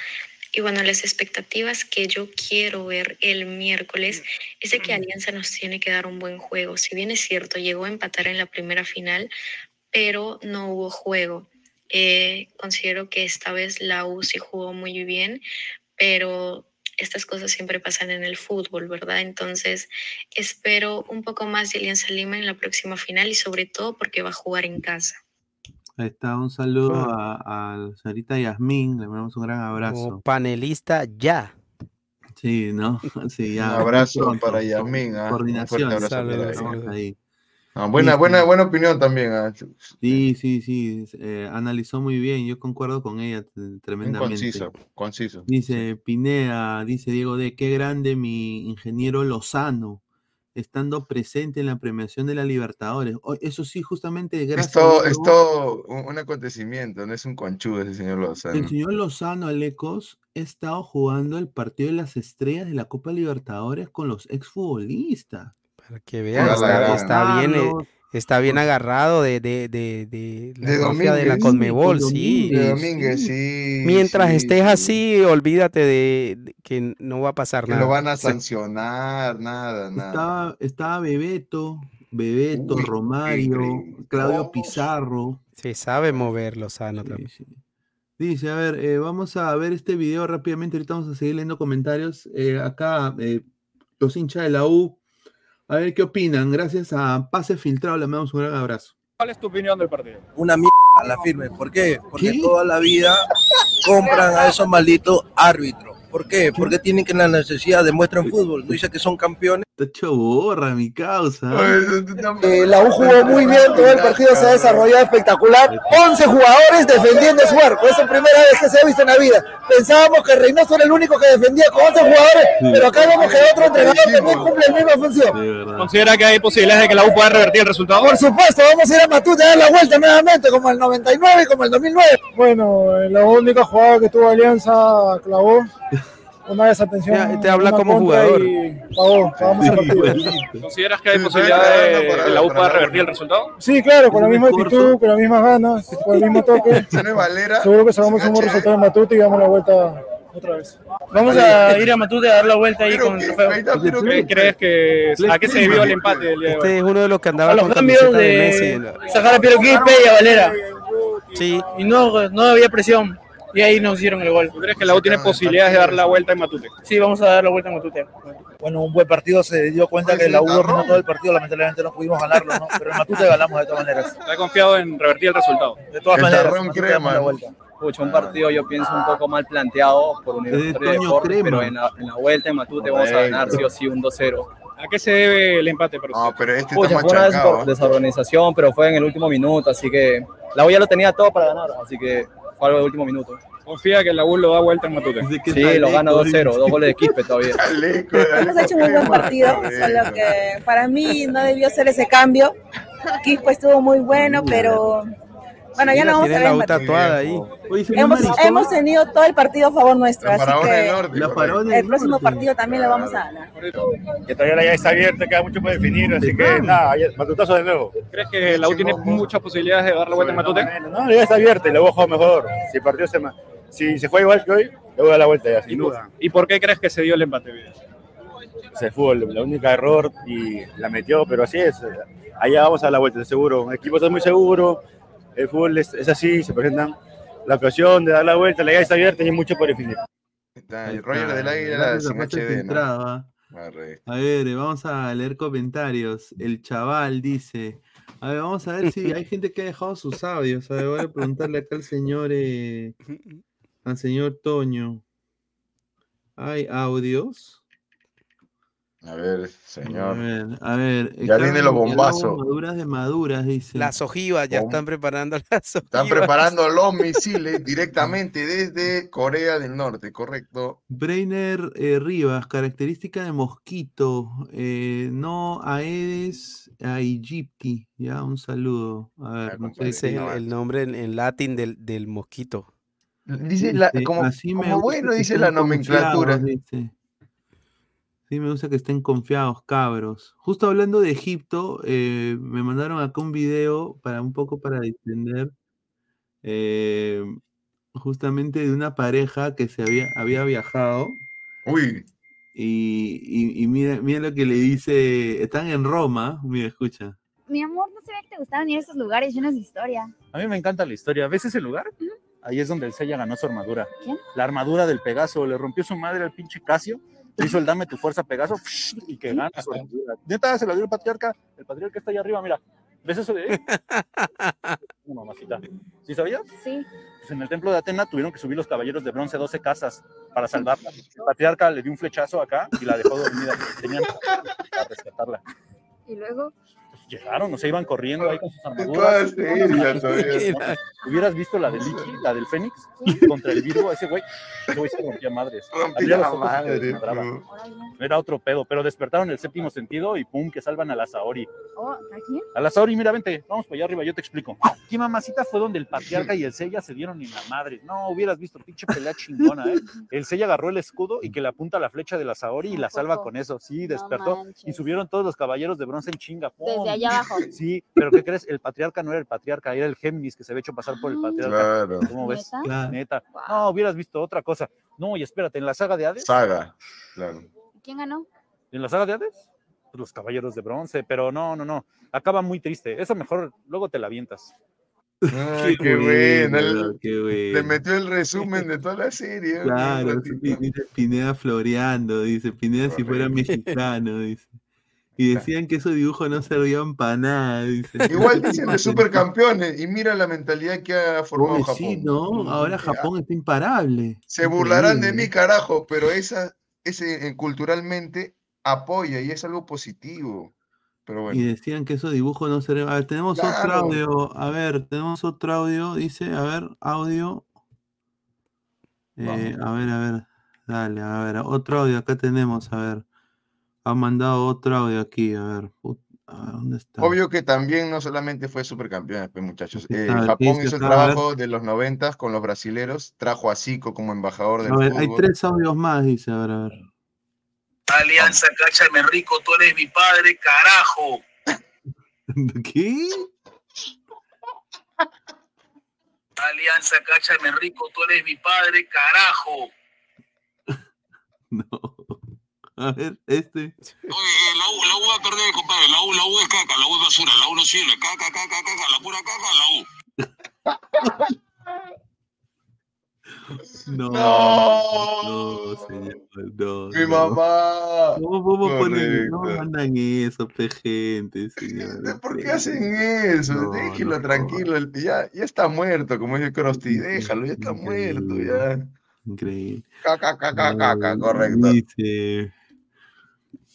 [SPEAKER 17] Y bueno, las expectativas que yo quiero ver el miércoles es de que Alianza nos tiene que dar un buen juego. Si bien es cierto, llegó a empatar en la primera final, pero no hubo juego. Eh, considero que esta vez la U sí jugó muy bien, pero estas cosas siempre pasan en el fútbol, ¿verdad? Entonces, espero un poco más de Alianza Lima en la próxima final y sobre todo porque va a jugar en casa.
[SPEAKER 11] Ahí está, un saludo a, a la señorita Yasmín, le mandamos un gran abrazo.
[SPEAKER 12] Como panelista ya.
[SPEAKER 11] Sí, ¿no? Sí,
[SPEAKER 13] Un
[SPEAKER 11] ya. muy
[SPEAKER 13] abrazo
[SPEAKER 11] pronto.
[SPEAKER 13] para Yasmín. un
[SPEAKER 11] Coordinación.
[SPEAKER 13] fuerte abrazo
[SPEAKER 12] Saludos, saludos.
[SPEAKER 11] ahí.
[SPEAKER 13] Ah, buena,
[SPEAKER 11] Sí,
[SPEAKER 13] buena, buena opinión también. ah,
[SPEAKER 11] Sí, sí, sí. eh, analizó muy bien. Yo concuerdo con ella tremendamente.
[SPEAKER 13] conciso, conciso.
[SPEAKER 11] Dice Pineda, dice Diego D, qué grande mi ingeniero Lozano, estando presente en la premiación de la Libertadores. Eso sí, justamente gracias
[SPEAKER 13] Esto,
[SPEAKER 11] Diego,
[SPEAKER 13] esto, un, un acontecimiento, no es un conchudo ese señor Lozano.
[SPEAKER 11] el señor Lozano Alecos ha estado jugando el partido de las estrellas de la Copa Libertadores con los exfutbolistas.
[SPEAKER 12] Para que vean, está, está bien, eh, está bien agarrado de, de, de, de la
[SPEAKER 13] De
[SPEAKER 12] de la. Conmebol,
[SPEAKER 11] Con
[SPEAKER 12] sí.
[SPEAKER 13] De
[SPEAKER 11] Domínguez,
[SPEAKER 13] Domínguez,
[SPEAKER 11] sí.
[SPEAKER 13] sí.
[SPEAKER 12] Mientras
[SPEAKER 13] sí,
[SPEAKER 12] estés
[SPEAKER 13] sí.
[SPEAKER 12] así, olvídate de, de que no va a pasar
[SPEAKER 13] Que
[SPEAKER 12] nada.
[SPEAKER 13] lo van a sancionar, nada, nada.
[SPEAKER 11] Estaba, estaba Bebeto, Bebeto,
[SPEAKER 13] Uy,
[SPEAKER 11] Romario. Claudio
[SPEAKER 13] Todos.
[SPEAKER 11] Pizarro.
[SPEAKER 12] Se sabe mover Lozano
[SPEAKER 11] Sí,
[SPEAKER 12] también.
[SPEAKER 11] sí. Dice, a ver, eh, vamos a ver este video rápidamente, ahorita vamos a seguir leyendo comentarios. Eh, acá, eh, los hinchas de la U, a ver qué opinan. Gracias a Pase Filtrado, le mandamos un gran abrazo.
[SPEAKER 14] ¿Cuál es tu opinión del partido?
[SPEAKER 18] una mierda la firme. ¿Por qué? Porque
[SPEAKER 11] ¿Qué?
[SPEAKER 18] toda la vida compran a esos malditos árbitros. ¿Por qué? Porque tienen que la necesidad demuestran fútbol. No dice que son campeones.
[SPEAKER 11] Está hecho borra, mi causa.
[SPEAKER 19] Eh, la U jugó muy bien, todo el partido se ha desarrollado espectacular. 11 jugadores defendiendo su arco. Es la primera vez que se ha visto en la vida. Pensábamos que Reynoso era el único que defendía con 11 jugadores,
[SPEAKER 11] Sí.
[SPEAKER 19] pero acá vemos que otro entrenador también cumple la misma función.
[SPEAKER 14] ¿Considera que hay posibilidades de que la U pueda revertir el resultado?
[SPEAKER 19] Por supuesto, vamos a ir a Matute a dar la vuelta nuevamente, como el 99 y como el 2009.
[SPEAKER 20] Bueno, eh, la única jugada que tuvo Alianza clavó. Una desatención.
[SPEAKER 12] Ya, te habla como jugador.
[SPEAKER 20] Y pagamos el partido.
[SPEAKER 14] ¿Consideras que hay
[SPEAKER 13] Sí,
[SPEAKER 14] posibilidad de que la U
[SPEAKER 13] para
[SPEAKER 14] pueda
[SPEAKER 13] la-
[SPEAKER 14] revertir el resultado?
[SPEAKER 20] Sí, claro, con la misma actitud, con las mismas ganas, con el mismo toque. Seguro que sacamos un buen resultado en Matute y damos la vuelta otra vez.
[SPEAKER 21] Vamos a ir a Matute a dar la vuelta ahí con el trofeo.
[SPEAKER 14] ¿Qué crees que a qué se debió el empate del día de hoy?
[SPEAKER 12] Este es uno de los que andaba
[SPEAKER 21] A los
[SPEAKER 12] con
[SPEAKER 21] cambios
[SPEAKER 12] de,
[SPEAKER 21] de sacar a Piero Quispe y a Valera.
[SPEAKER 12] Sí,
[SPEAKER 21] Y no, no había presión. Y ahí nos hicieron el gol.
[SPEAKER 14] ¿Tú crees que la U tiene posibilidades de dar la vuelta en Matute?
[SPEAKER 21] Sí, vamos a dar la vuelta en Matute.
[SPEAKER 18] Bueno, un buen partido. Se dio cuenta que la U dominó todo el partido. Lamentablemente no pudimos ganarlo, ¿no? Pero en Matute ganamos de todas maneras.
[SPEAKER 14] ¿Está confiado en revertir el resultado?
[SPEAKER 18] De todas
[SPEAKER 13] El
[SPEAKER 18] maneras,
[SPEAKER 13] crema.
[SPEAKER 18] la vuelta.
[SPEAKER 22] Pucha, un partido yo pienso un poco mal planteado por Universitario de Deportes, pero en la, en la vuelta en Matute vamos a ganar sí o sí un 2-0.
[SPEAKER 14] ¿A qué se debe el empate para
[SPEAKER 13] No, pero este
[SPEAKER 22] Pucha,
[SPEAKER 13] está
[SPEAKER 22] fue una desor- desorganización, pero fue en el último minuto, así que la U ya lo tenía todo para ganar, así que fue algo de último minuto.
[SPEAKER 14] Confía que la U lo da vuelta en Matute.
[SPEAKER 22] Sí, lo gana 2-0, dos goles de Quispe todavía.
[SPEAKER 23] Hemos hecho un muy buen partido, solo que para mí no debió ser ese cambio. Quispo estuvo muy bueno, pero bueno, ya no vamos a ver.
[SPEAKER 12] la
[SPEAKER 23] el
[SPEAKER 12] tatuada ahí.
[SPEAKER 23] Hemos, hemos tenido todo el partido a favor nuestro, así que
[SPEAKER 13] Norte,
[SPEAKER 11] Faraona
[SPEAKER 23] el próximo partido también lo vamos a ganar.
[SPEAKER 24] que todavía la llave está abierta, queda mucho por definir, así que nada, matutazo de nuevo.
[SPEAKER 14] ¿Crees que la U tiene muchas posibilidades de dar la vuelta en Matute?
[SPEAKER 24] No, la llave está abierta y la U jugado mejor. Si el partido se, si se fue igual que hoy, le voy a dar la vuelta ya, sin duda.
[SPEAKER 14] ¿Y por qué crees que se dio el empate?
[SPEAKER 24] El fútbol, la única error y la metió, pero así es. Allá vamos a la vuelta, seguro. El equipo está muy seguro, el fútbol es, es así, se presentan la ocasión de dar la vuelta, la llave está abierta y hay mucho por definir.
[SPEAKER 13] Roger del Águila sin HD, ¿no?
[SPEAKER 11] A ver, eh, vamos a leer comentarios. El chaval dice. A ver, vamos a ver si hay gente que ha dejado sus audios. A ver, voy a preguntarle acá al señor, eh, al señor Toño. ¿Hay audios?
[SPEAKER 13] A ver,
[SPEAKER 11] A
[SPEAKER 13] señor.
[SPEAKER 11] ver, a ver.
[SPEAKER 13] Ya viene
[SPEAKER 11] Carlos
[SPEAKER 13] lo
[SPEAKER 11] Villalobos,
[SPEAKER 13] bombazo.
[SPEAKER 11] Maduras de maduras, dice.
[SPEAKER 12] Las ojivas, ya están preparando las ojivas.
[SPEAKER 13] Están preparando los misiles directamente desde Corea del Norte, correcto.
[SPEAKER 11] Brainer eh, Rivas, característica de mosquito, eh, no Aedes aegypti. Ya, un saludo. A ver, no sé
[SPEAKER 12] Ese es el, el nombre en, en latín del, del mosquito.
[SPEAKER 13] Dice la-
[SPEAKER 11] Dice,
[SPEAKER 13] como,
[SPEAKER 11] "Así me
[SPEAKER 13] como
[SPEAKER 11] gusta
[SPEAKER 13] bueno, dice la nomenclatura.
[SPEAKER 11] confiados", dice. Sí, me gusta que estén confiados, cabros. Justo hablando de Egipto, eh, me mandaron acá un video para un poco para entender eh, justamente de una pareja que se había, había viajado.
[SPEAKER 13] Uy.
[SPEAKER 11] Y, y, y mira, mira lo que le dice, están en Roma, mira, escucha.
[SPEAKER 25] Mi amor, no sabía que te gustaban ir a esos lugares llenos de historia.
[SPEAKER 24] A mí me encanta la historia. ¿Ves ese lugar? Ahí es donde el Sella ganó su armadura.
[SPEAKER 25] ¿Quién?
[SPEAKER 24] La armadura del Pegaso. Le rompió su madre al pinche Casio. Hizo el dame tu fuerza Pegaso y que gana. Neta, se lo dio el patriarca. El patriarca está allá arriba, mira. ¿Ves eso de ahí? Una mamacita. ¿Sí sabías?
[SPEAKER 25] Sí.
[SPEAKER 24] Pues en el templo de Atena tuvieron que subir los caballeros de bronce 12 casas para salvarla. El patriarca le dio un flechazo acá y la dejó dormida. Tenían para rescatarla.
[SPEAKER 25] Y luego,
[SPEAKER 24] Llegaron, o sea, iban corriendo ahí con sus armaduras.
[SPEAKER 13] seria todavía.
[SPEAKER 24] Hubieras visto la de Licky, la del Fénix, contra el Virgo, ese güey, ese güey se rompía madres.
[SPEAKER 13] Rompía
[SPEAKER 24] los. Era otro pedo, pero despertaron el séptimo sentido y pum, que salvan a la Saori.
[SPEAKER 25] oh, ¿a quién?
[SPEAKER 24] A la Saori, mira, vente, vamos para allá arriba, yo te explico. ¿Qué mamacita fue donde el patriarca y el Sella se dieron en la madre? No, hubieras visto, pinche pelea chingona, ¿eh? El Sella agarró el escudo y que le apunta la flecha de la Saori y la salva con eso. Sí, despertó y subieron todos los caballeros de bronce en chinga. ¡pum!
[SPEAKER 25] Desde allá abajo.
[SPEAKER 24] Sí, pero ¿qué crees? El patriarca no era el patriarca, era el Géminis que se había hecho pasar por el patriarca.
[SPEAKER 13] Claro.
[SPEAKER 24] ¿Cómo ves?
[SPEAKER 25] ¿Neta?
[SPEAKER 11] Claro.
[SPEAKER 24] Neta. No, hubieras visto otra cosa. No, y espérate, en la saga de Hades,
[SPEAKER 13] Saga. Claro.
[SPEAKER 25] ¿Quién ganó?
[SPEAKER 24] en la saga de Hades, los caballeros de bronce, pero no, no, no. Acaba muy triste. Eso mejor luego te la avientas.
[SPEAKER 13] Ay, qué bueno.
[SPEAKER 11] qué
[SPEAKER 13] Le
[SPEAKER 11] bueno.
[SPEAKER 13] metió el resumen de toda la serie.
[SPEAKER 11] Claro, dice Pineda floreando, dice Pineda si fuera mexicano, dice. Y decían que esos dibujos no servían para nada, dice.
[SPEAKER 13] Igual dicen de supercampeones y mira la mentalidad que ha formado Japón.
[SPEAKER 11] sí, ¿no? Ahora Japón está imparable.
[SPEAKER 13] Se burlarán de mí, carajo, pero esa, ese eh, culturalmente apoya y es algo positivo. Pero bueno.
[SPEAKER 11] Y decían que esos dibujos no servían. A ver, tenemos otro audio. A ver, tenemos otro audio. Dice, a ver, audio. Eh, a ver, a ver. Dale, a ver, otro audio. Acá tenemos, a ver. Han mandado otro audio aquí, a ver. Put- a ver, ¿Dónde está?
[SPEAKER 13] Obvio que también no solamente fue supercampeón, pues, muchachos. Eh,
[SPEAKER 11] está, ¿qué
[SPEAKER 13] Japón hizo el trabajo de los noventas con los brasileros, trajo a Zico como embajador del
[SPEAKER 11] A ver, hay
[SPEAKER 13] fútbol.
[SPEAKER 11] tres audios más, dice, a ver, a ver.
[SPEAKER 16] Alianza, cáchame rico, tú eres mi padre, carajo.
[SPEAKER 11] ¿Qué?
[SPEAKER 16] Alianza, cáchame rico, tú eres mi padre, carajo.
[SPEAKER 11] A ver, este.
[SPEAKER 16] Oye, la U, la U va a perder, compadre. La U, la U es caca, la U es basura, la U no sirve. Caca, caca, caca, la pura caca, la U.
[SPEAKER 11] No,
[SPEAKER 13] No.
[SPEAKER 11] no, señor, no.
[SPEAKER 13] Mi
[SPEAKER 11] no.
[SPEAKER 13] mamá.
[SPEAKER 11] ¿Cómo, cómo ponen, no mandan eso, pe gente, señor?
[SPEAKER 13] ¿Por qué hacen eso?
[SPEAKER 11] No,
[SPEAKER 13] Déjenlo
[SPEAKER 11] no.
[SPEAKER 13] tranquilo. el- Ya, ya está muerto, como dice Krusty. Déjalo, ya está muerto, ya.
[SPEAKER 11] Increíble.
[SPEAKER 13] Caca, caca, caca, correcto.
[SPEAKER 11] Dice.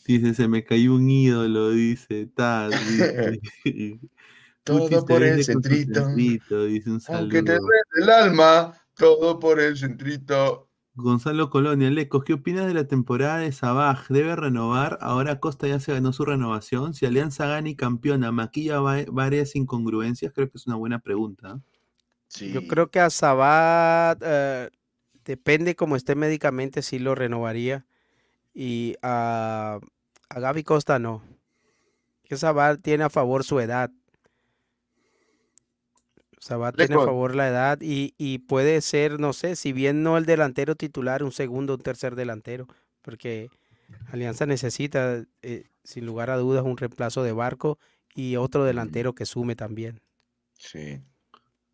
[SPEAKER 11] Dice, se me cayó un ídolo, dice, dice.
[SPEAKER 13] Todo por el centrito.
[SPEAKER 11] centrito, dice un
[SPEAKER 13] Aunque te duele el alma, todo por el centrito.
[SPEAKER 11] Gonzalo Colonia, Lecos, ¿qué opinas de la temporada de Sabaj? ¿Debe renovar? Ahora Costa ya se ganó su renovación. Si Alianza gana y campeona, ¿maquilla va- varias incongruencias? Creo que es una buena pregunta.
[SPEAKER 12] Yo creo que a Sabat eh, depende como esté médicamente, sí lo renovaría. Y a, a Gaby Costa no. Que Sabat tiene a favor su edad. Sabat tiene a favor la edad y, y puede ser, no sé, si bien no el delantero titular, un segundo, un tercer delantero. Porque Alianza necesita, eh, sin lugar a dudas, un reemplazo de barco y otro delantero que sume también.
[SPEAKER 13] Sí.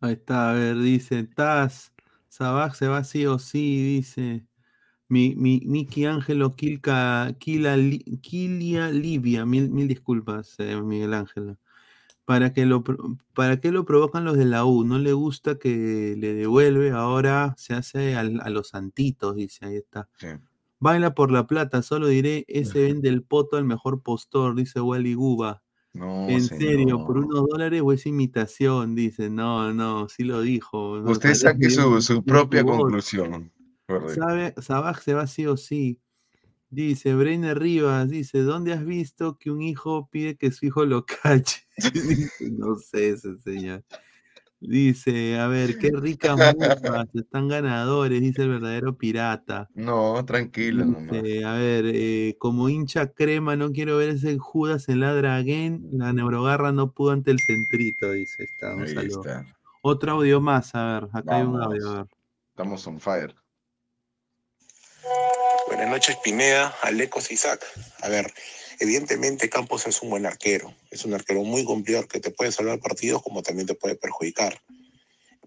[SPEAKER 11] Ahí está, a ver, dice Taz, Sabaj se va sí o sí, dice. Mi, mi, Miki Ángelo Kilka, Kila, Kilia Livia, mil, mil disculpas, eh, Miguel Ángelo. ¿Para que lo, ¿Para qué lo provocan los de la U? No le gusta que le devuelve, ahora se hace al- a los santitos, dice, ahí está. Baila por la plata, solo diré, ese vende el poto al mejor postor, dice Wally Guba.
[SPEAKER 13] No,
[SPEAKER 11] en serio, por unos dólares o es imitación, dice. No, no, sí lo dijo.
[SPEAKER 13] Usted saque su, su propia conclusión.
[SPEAKER 11] Sabe, Sabaj se va sí o sí. Dice, Breiner Rivas, dice, ¿dónde has visto que un hijo pide que su hijo lo cache? Dice, no sé ese señor. Dice, a ver, qué ricas mufas, están ganadores, dice el verdadero pirata.
[SPEAKER 13] No, tranquilo nomás.
[SPEAKER 11] Dice, a ver, eh, como hincha crema, no quiero ver ese Judas en la Draguen, la neurogarra no pudo ante el centrito, dice. Está, un
[SPEAKER 13] Ahí
[SPEAKER 11] saludo.
[SPEAKER 13] está.
[SPEAKER 11] Otro audio más, a ver, acá hay un audio, a ver.
[SPEAKER 13] Estamos on fire.
[SPEAKER 26] Buenas noches, Pineda, Alecos Isaac. A ver, evidentemente Campos es un buen arquero. Es un arquero muy cumplidor que te puede salvar partidos como también te puede perjudicar.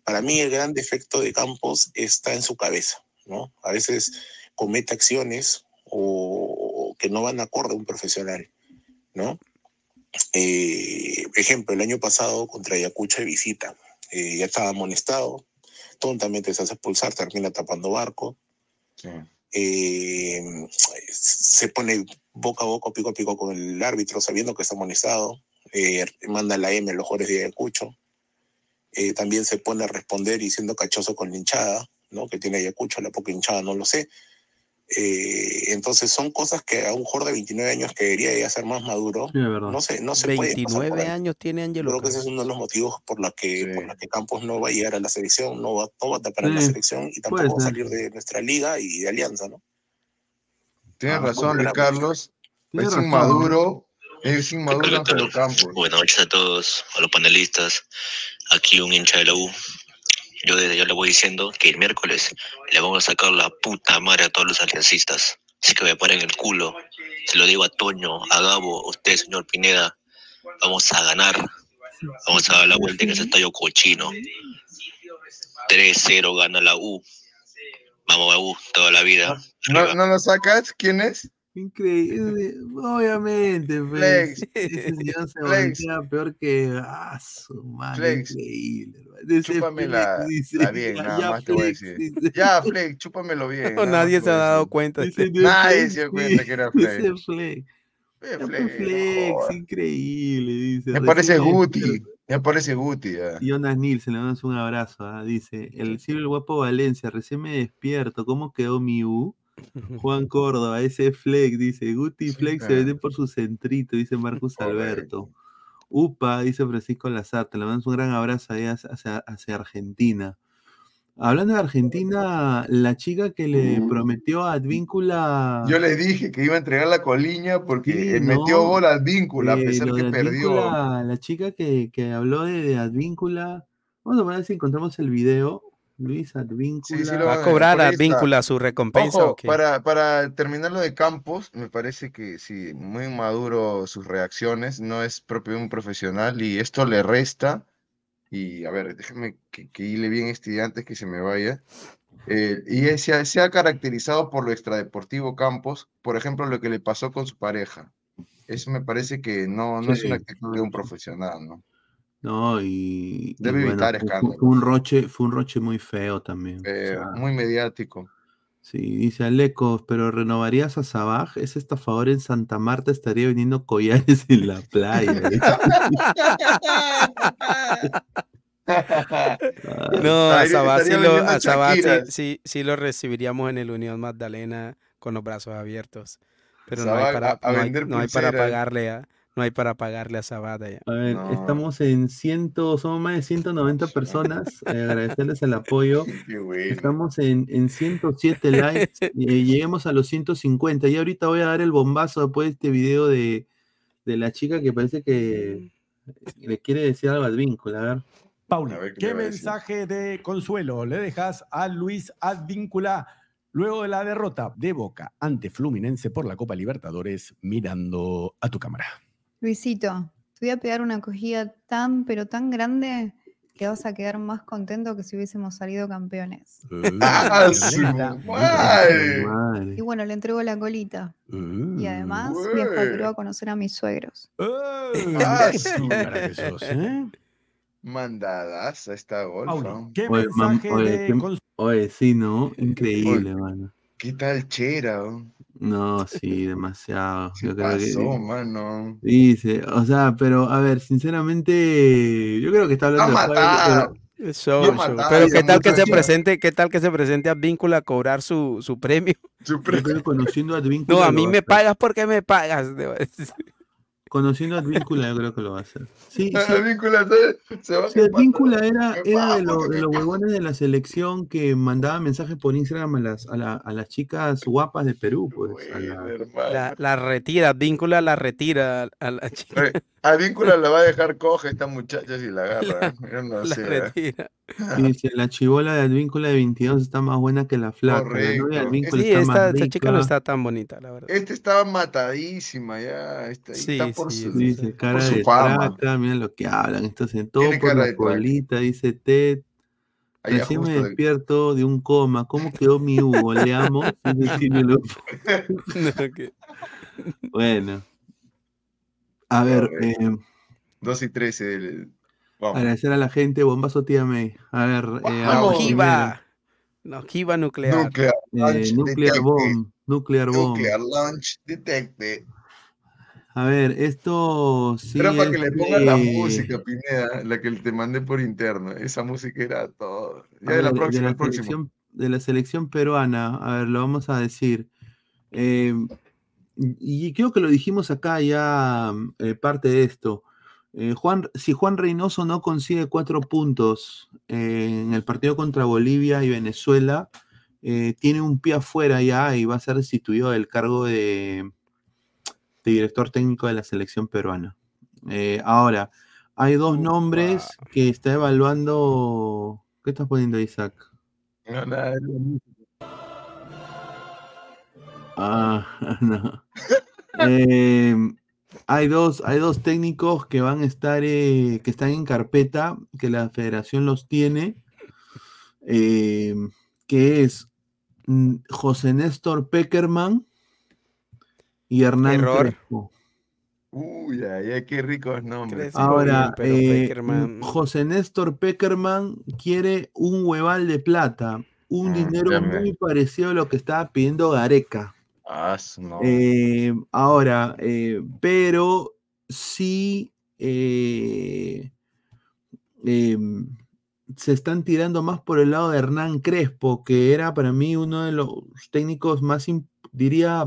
[SPEAKER 26] Para mí el gran defecto de Campos está en su cabeza, ¿no? A veces comete acciones o que no van acorde a un profesional, ¿no? Eh, ejemplo, el año pasado contra Ayacucho de visita, eh, ya estaba amonestado, tontamente se hace expulsar, termina tapando barco, eh, se pone boca a boca, pico a pico con el árbitro, sabiendo que está amonestado, eh, manda la M los jugadores de Ayacucho, eh, también se pone a responder y siendo cachoso con la hinchada, ¿no? que tiene Ayacucho, la poca hinchada, no lo sé. Eh, entonces son cosas que a un jugador de 29 años que debería ya ser más maduro,
[SPEAKER 11] Sí,
[SPEAKER 26] no se, no se puede pasar por
[SPEAKER 12] 29
[SPEAKER 26] ahí.
[SPEAKER 12] años tiene Angelo
[SPEAKER 26] Creo que ese es uno de los motivos por los que, por los que Campos no va a llegar a la selección, no va, no va a tapar en la
[SPEAKER 11] Sí,
[SPEAKER 26] selección y
[SPEAKER 11] puede
[SPEAKER 26] tampoco va a salir de nuestra liga y de Alianza, ¿no?
[SPEAKER 13] Tienes
[SPEAKER 26] Ah,
[SPEAKER 13] razón,
[SPEAKER 26] bueno,
[SPEAKER 13] Carlos. Es
[SPEAKER 11] razón.
[SPEAKER 13] inmaduro. Es inmaduro Campos.
[SPEAKER 27] Buenas noches a todos, a los panelistas. Aquí un hincha de la U. Yo desde ya le voy diciendo que el miércoles le vamos a sacar la puta madre a todos los aliancistas. Así que me paren el culo. Se lo digo a Toño, a Gabo, a usted, señor Pineda. Vamos a ganar. Vamos a dar la vuelta en ese estadio cochino. 3-0 gana la U. Vamos a U toda la vida.
[SPEAKER 13] ¿No, ¿No lo sacas? ¿Quién es?
[SPEAKER 11] Increíble, obviamente,
[SPEAKER 13] Flex.
[SPEAKER 11] pues, ese señor se
[SPEAKER 13] Flex.
[SPEAKER 11] peor que ah, su madre,
[SPEAKER 13] Flex.
[SPEAKER 11] increíble. Dice
[SPEAKER 13] Chúpame la,
[SPEAKER 11] dice,
[SPEAKER 13] la bien, nada
[SPEAKER 11] ya
[SPEAKER 13] más te voy a decir.
[SPEAKER 11] dice.
[SPEAKER 13] Ya, Flex, chúpamelo bien.
[SPEAKER 12] No, nadie se ha dado cuenta.
[SPEAKER 11] Dice,
[SPEAKER 13] Nadie se dio cuenta que era Flex.
[SPEAKER 11] Dice Flex. Pues, increíble, dice.
[SPEAKER 13] Me parece Guti. Me parece Guti. ya.
[SPEAKER 11] Jonas Nielsen, le damos un abrazo. ah, Dice, el cielo el guapo Valencia, recién me despierto. ¿Cómo quedó mi U? Juan Córdoba, ese Flex, dice, Guti y Flex se venden por su centrito, dice Marcus Alberto. Upa, dice Francisco Lazarte, le mandamos un gran abrazo ahí hacia, hacia- Argentina. Hablando de Argentina, la chica que le prometió a Advíncula.
[SPEAKER 13] Yo le dije que iba a entregar la coliña porque
[SPEAKER 11] Sí,
[SPEAKER 13] eh,
[SPEAKER 11] no.
[SPEAKER 13] metió gol al vínculo, a pesar que perdió.
[SPEAKER 11] Advíncula, la chica que, que habló de, de Advíncula. Vamos a ver si encontramos el video. Luis Advíncula.
[SPEAKER 13] Sí, sí lo
[SPEAKER 12] ¿Va a cobrar
[SPEAKER 13] por
[SPEAKER 12] a
[SPEAKER 13] ahí está.
[SPEAKER 12] Víncula su recompensa
[SPEAKER 13] Ojo,
[SPEAKER 12] o qué?
[SPEAKER 13] para, para terminar lo de Campos, me parece que sí, muy maduro sus reacciones, no es propio de un profesional y esto le resta. Y a ver, déjame que, que hile bien este día antes que se me vaya. Eh, y se ha, se ha caracterizado por lo extradeportivo Campos, por ejemplo, lo que le pasó con su pareja. Eso me parece que no, no es una actitud de un profesional, ¿no?
[SPEAKER 11] No, y, y
[SPEAKER 13] Debe evitar
[SPEAKER 11] fue- fue,
[SPEAKER 13] escándalos.
[SPEAKER 11] fue un roche, fue un roche muy feo también. o
[SPEAKER 13] Eh,
[SPEAKER 11] sea,
[SPEAKER 13] muy mediático.
[SPEAKER 11] Sí, dice Alecos, pero renovarías a Sabaj, ese estafador en Santa Marta estaría vendiendo collares en la playa.
[SPEAKER 12] No, a Sabá, sí lo, a sí- sí, sí lo recibiríamos en el Unión Magdalena con los brazos abiertos. Pero no hay para,
[SPEAKER 13] a- a
[SPEAKER 12] no hay, no hay para pagarle a, no hay para pagarle a Sabata ya.
[SPEAKER 11] A ver, estamos en ciento, somos más de 190 personas. eh, agradecerles el apoyo. Estamos en, en 107 likes. y lleguemos a los 150. Y ahorita voy a dar el bombazo después de este video de, de la chica que parece que le quiere decir algo al vínculo. A ver.
[SPEAKER 28] Paula,
[SPEAKER 11] qué
[SPEAKER 28] ¿qué mensaje de consuelo le dejas a Luis Advíncula luego de la derrota de Boca ante Fluminense por la Copa Libertadores mirando a tu cámara?
[SPEAKER 29] Luisito, te voy a pegar una acogida tan, pero tan grande que vas a quedar más contento que si hubiésemos salido campeones.
[SPEAKER 13] ¡Ah!
[SPEAKER 29] Y bueno, le entrego la colita. Y además
[SPEAKER 13] Ué.
[SPEAKER 29] viajo a Perú a conocer a mis suegros.
[SPEAKER 13] Ah,
[SPEAKER 28] ¿eh?
[SPEAKER 13] Mandadas a esta golfa.
[SPEAKER 28] ¿Qué
[SPEAKER 11] Oye,
[SPEAKER 28] mensaje
[SPEAKER 11] oye,
[SPEAKER 28] de
[SPEAKER 11] oye, sí, ¿no? Increíble, mano.
[SPEAKER 13] ¿Qué tal Chera?
[SPEAKER 11] No, sí, demasiado. Yo creo que-
[SPEAKER 13] pasó, mano?
[SPEAKER 11] Dice, o sea, pero a ver, sinceramente, yo creo que está hablando de pero-
[SPEAKER 12] Es show,
[SPEAKER 13] Yo
[SPEAKER 12] show.
[SPEAKER 13] mataba
[SPEAKER 12] Pero
[SPEAKER 13] a
[SPEAKER 12] qué tal que se presente, qué tal que se presente a Víncula a cobrar su, su premio.
[SPEAKER 11] Yo creo conociendo a Advíncula
[SPEAKER 12] No, a mí me pagas porque me pagas.
[SPEAKER 11] Conociendo a Advíncula, yo creo que lo va a hacer. Sí, sí.
[SPEAKER 13] Advíncula se, se va a
[SPEAKER 11] Sí, Advíncula era, era de, lo- de los huevones de la selección que mandaba mensajes por Instagram a las, a, la- a las chicas guapas de Perú, pues. a la-
[SPEAKER 12] La, la retira, Víncula la retira a la chica.
[SPEAKER 13] Advíncula la va a dejar coja esta muchacha si la agarra. Yo no
[SPEAKER 12] la
[SPEAKER 13] sé. ¿eh?
[SPEAKER 12] retira.
[SPEAKER 11] Dice, la chivola de Advíncula de 22 está más buena que la flaca. La de
[SPEAKER 13] Correcto.
[SPEAKER 12] Sí,
[SPEAKER 11] está
[SPEAKER 12] esta, esta chica no está tan bonita, la verdad.
[SPEAKER 13] Este estaba matadísima ya. Está,
[SPEAKER 12] Sí,
[SPEAKER 13] está por
[SPEAKER 12] sí,
[SPEAKER 13] su,
[SPEAKER 11] Dice, cara
[SPEAKER 13] por su
[SPEAKER 11] de
[SPEAKER 13] fama.
[SPEAKER 11] traca, mira lo que hablan. Estos en todo
[SPEAKER 13] Tiene
[SPEAKER 11] por la colita, dice Ted.
[SPEAKER 13] Allá
[SPEAKER 11] Recién me despierto de un coma. ¿Cómo quedó mi Hugo? Le amo.
[SPEAKER 12] No,
[SPEAKER 11] Bueno. A ver, eh,
[SPEAKER 13] 2 y 13. el- Vamos.
[SPEAKER 11] agradecer a la gente. Bombazo tía May. A ver, eh, a-
[SPEAKER 12] Nojiva. Nojiva nuclear.
[SPEAKER 13] Nuclear
[SPEAKER 11] eh, Nuclear. Bomb. Nuclear Bomb.
[SPEAKER 13] Nuclear Launch Detected.
[SPEAKER 11] A ver, esto sí.
[SPEAKER 13] Era para que le pongan la música, Pineda, la que te mandé por interno. Esa música era todo. Ya de la próxima,
[SPEAKER 11] la
[SPEAKER 13] el próximo.
[SPEAKER 11] selección, de la selección peruana, a ver, lo vamos a decir. Eh, y creo que lo dijimos acá ya eh, parte de esto. Eh, Juan, si Juan Reynoso no consigue cuatro puntos eh, en el partido contra Bolivia y Venezuela, eh, tiene un pie afuera ya y va a ser destituido del cargo de, de director técnico de la selección peruana. Ahora, hay dos nombres que está evaluando. ¿Qué estás poniendo, Isaac?
[SPEAKER 13] No, nada,
[SPEAKER 11] Ah, no. Eh, hay dos, hay dos técnicos que van a estar, eh, que están en carpeta, que la federación los tiene, eh, que es mm, José Néstor Peckerman y Hernán
[SPEAKER 12] Error.
[SPEAKER 11] Crespo.
[SPEAKER 13] Uy, ay, ay, qué ricos nombres.
[SPEAKER 11] Ahora, eh,
[SPEAKER 12] Peckerman-
[SPEAKER 11] José Néstor Peckerman quiere un hueval de plata, un
[SPEAKER 13] Mm,
[SPEAKER 11] dinero muy parecido a lo que estaba pidiendo Gareca.
[SPEAKER 13] Ah, no.
[SPEAKER 11] Eh, ahora, eh, pero sí eh, em, se están tirando más por el lado de Hernán Crespo, que era para mí uno de los técnicos más, diría,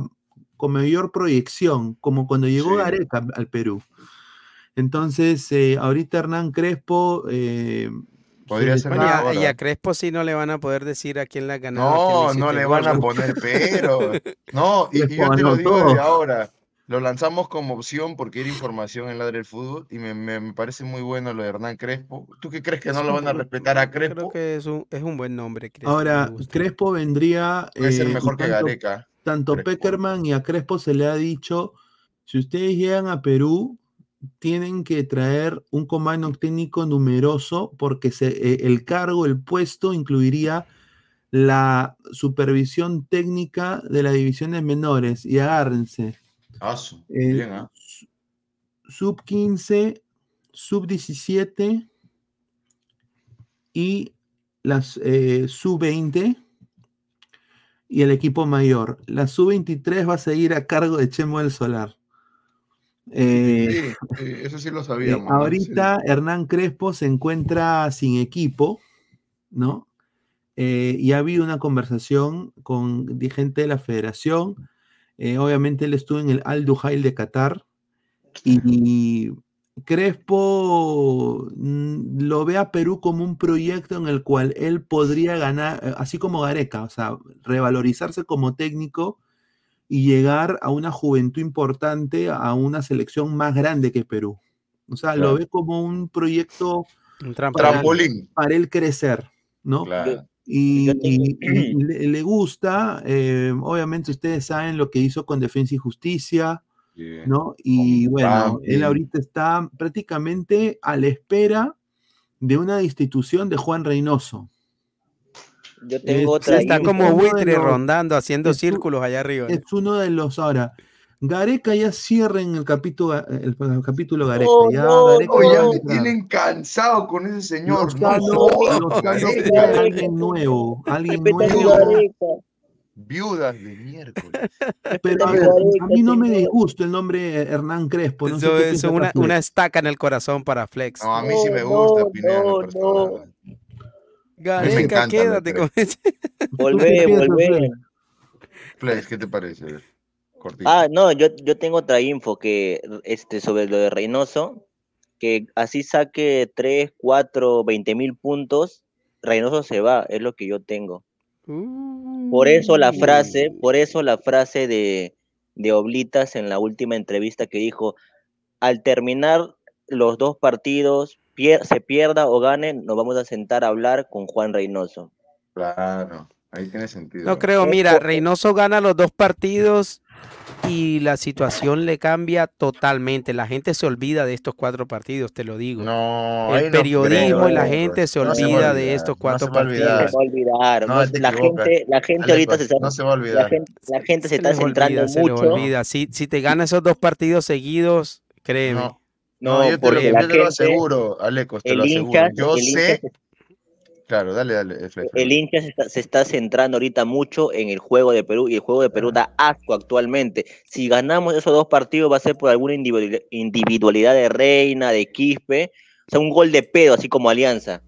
[SPEAKER 11] con mayor proyección, como cuando llegó
[SPEAKER 13] Sí.
[SPEAKER 11] Gareca al Perú. Entonces, ahorita Hernán Crespo...
[SPEAKER 13] Podría
[SPEAKER 11] se
[SPEAKER 13] ser
[SPEAKER 12] Oye,
[SPEAKER 13] ahora.
[SPEAKER 12] y a Crespo sí no le van a poder decir a quién le ha ganado. a
[SPEAKER 13] No, no le
[SPEAKER 12] el
[SPEAKER 13] van a poner pero. No, y, y yo te lo
[SPEAKER 11] ganó
[SPEAKER 13] digo desde ahora. Lo lanzamos como opción porque era información en Ladre del Fútbol y me, me- me parece muy bueno lo de Hernán Crespo. ¿Tú qué crees que
[SPEAKER 12] Es
[SPEAKER 13] no lo van a respetar a
[SPEAKER 12] Creo
[SPEAKER 13] Crespo?
[SPEAKER 12] que es un, es un buen nombre, Crespo.
[SPEAKER 11] Ahora. Crespo vendría...
[SPEAKER 13] Puede ser
[SPEAKER 11] eh,
[SPEAKER 13] mejor que
[SPEAKER 11] tanto-
[SPEAKER 13] Gareca.
[SPEAKER 11] tanto
[SPEAKER 13] Crespo.
[SPEAKER 11] Peckerman y a Crespo se le ha dicho, si ustedes llegan a Perú, tienen que traer un comando técnico numeroso porque se, eh, el cargo, el puesto incluiría la supervisión técnica de las divisiones menores. Y agárrense,
[SPEAKER 13] Ah,
[SPEAKER 11] Eh,
[SPEAKER 13] bien, ¿ah?
[SPEAKER 11] sub 15, sub 17 y las eh, sub 20 y el equipo mayor. La sub-23 va a seguir a cargo de Chemo del Solar. Eh,
[SPEAKER 13] Sí, sí, eso sí lo
[SPEAKER 11] eh,
[SPEAKER 13] sabíamos.
[SPEAKER 11] ahorita Hernán Crespo se encuentra sin equipo, ¿no? Eh, y ha habido una conversación con gente de la federación. Eh, obviamente él estuvo en el Al Duhail de Qatar y Crespo mm, lo ve a Perú como un proyecto en el cual él podría ganar, eh, así como Gareca, o sea, revalorizarse como técnico y llegar a una juventud importante, a una selección más grande que Perú. O sea, lo ve como un proyecto
[SPEAKER 12] Un
[SPEAKER 11] para,
[SPEAKER 13] Trampolín.
[SPEAKER 11] para él crecer, ¿no?
[SPEAKER 13] Claro.
[SPEAKER 11] Y, y- y le, le gusta, eh, obviamente ustedes saben lo que hizo con Defensa y Justicia, ¿no? Y bueno, él ahorita está prácticamente a la espera de una destitución de Juan Reynoso.
[SPEAKER 30] Yo tengo
[SPEAKER 11] Es-
[SPEAKER 30] otra.
[SPEAKER 11] está como
[SPEAKER 12] buitre
[SPEAKER 11] los-
[SPEAKER 12] rondando, haciendo círculos allá arriba.
[SPEAKER 11] Es uno de los ahora. Gareca ya cierra en el capítulo, el, el capítulo Gareca.
[SPEAKER 30] No,
[SPEAKER 11] ya
[SPEAKER 30] no,
[SPEAKER 11] Gareca va
[SPEAKER 13] ya me tienen cansado con ese señor. No
[SPEAKER 11] alguien nuevo, alguien nuevo.
[SPEAKER 13] Viudas de miércoles.
[SPEAKER 11] Pero a, ver, a mí no me disgusta el nombre Hernán Crespo. No
[SPEAKER 12] Eso es una, una estaca en el corazón para Flex.
[SPEAKER 13] No, a mí sí me gusta Pineda
[SPEAKER 12] Gareca,
[SPEAKER 13] encanta
[SPEAKER 12] quédate con ese.
[SPEAKER 30] Volvé, volvé.
[SPEAKER 13] Flex, ¿qué te parece? Cortito.
[SPEAKER 30] Ah, no, yo, yo tengo otra info que este sobre lo de Reynoso, que así saque 3, 4, 20 mil puntos, Reynoso se va, es lo que yo tengo. Por eso la frase, por eso la frase de, de Oblitas en la última entrevista que dijo, al terminar los dos partidos, pier- se pierda o gane, nos vamos a sentar a hablar con Juan Reynoso.
[SPEAKER 13] Claro, ahí tiene sentido.
[SPEAKER 12] No creo, mira, Reynoso gana los dos partidos y la situación le cambia totalmente. La gente se olvida de estos cuatro partidos, te lo digo.
[SPEAKER 13] No,
[SPEAKER 12] El
[SPEAKER 13] no
[SPEAKER 12] periodismo
[SPEAKER 13] creo,
[SPEAKER 12] y la gente se
[SPEAKER 13] No se
[SPEAKER 12] olvida de
[SPEAKER 13] olvidar,
[SPEAKER 12] estos
[SPEAKER 13] no
[SPEAKER 12] cuatro
[SPEAKER 13] se olvidar.
[SPEAKER 12] partidos.
[SPEAKER 30] Se va a olvidar,
[SPEAKER 13] No,
[SPEAKER 30] no, la gente, la gente
[SPEAKER 13] Aleco,
[SPEAKER 30] ahorita se está,
[SPEAKER 13] no se va a
[SPEAKER 30] la
[SPEAKER 13] olvidar.
[SPEAKER 30] gente, la gente se,
[SPEAKER 12] Se
[SPEAKER 30] está centrando
[SPEAKER 12] olvida, se les
[SPEAKER 30] mucho.
[SPEAKER 12] olvida. Si, si te gana esos dos partidos seguidos, créeme.
[SPEAKER 13] No, yo te lo,
[SPEAKER 30] porque la
[SPEAKER 13] yo te lo
[SPEAKER 30] gente,
[SPEAKER 13] aseguro, Alecos, te
[SPEAKER 30] el
[SPEAKER 13] lo aseguro. Yo sé.
[SPEAKER 30] se
[SPEAKER 13] Claro, dale, dale, Flex,
[SPEAKER 30] El hincha se está, se está centrando ahorita mucho en el juego de Perú y el juego de Perú da asco actualmente. Si ganamos esos dos partidos va a ser por alguna individualidad, de Reina, de Quispe, o sea, un gol de pedo, así como Alianza.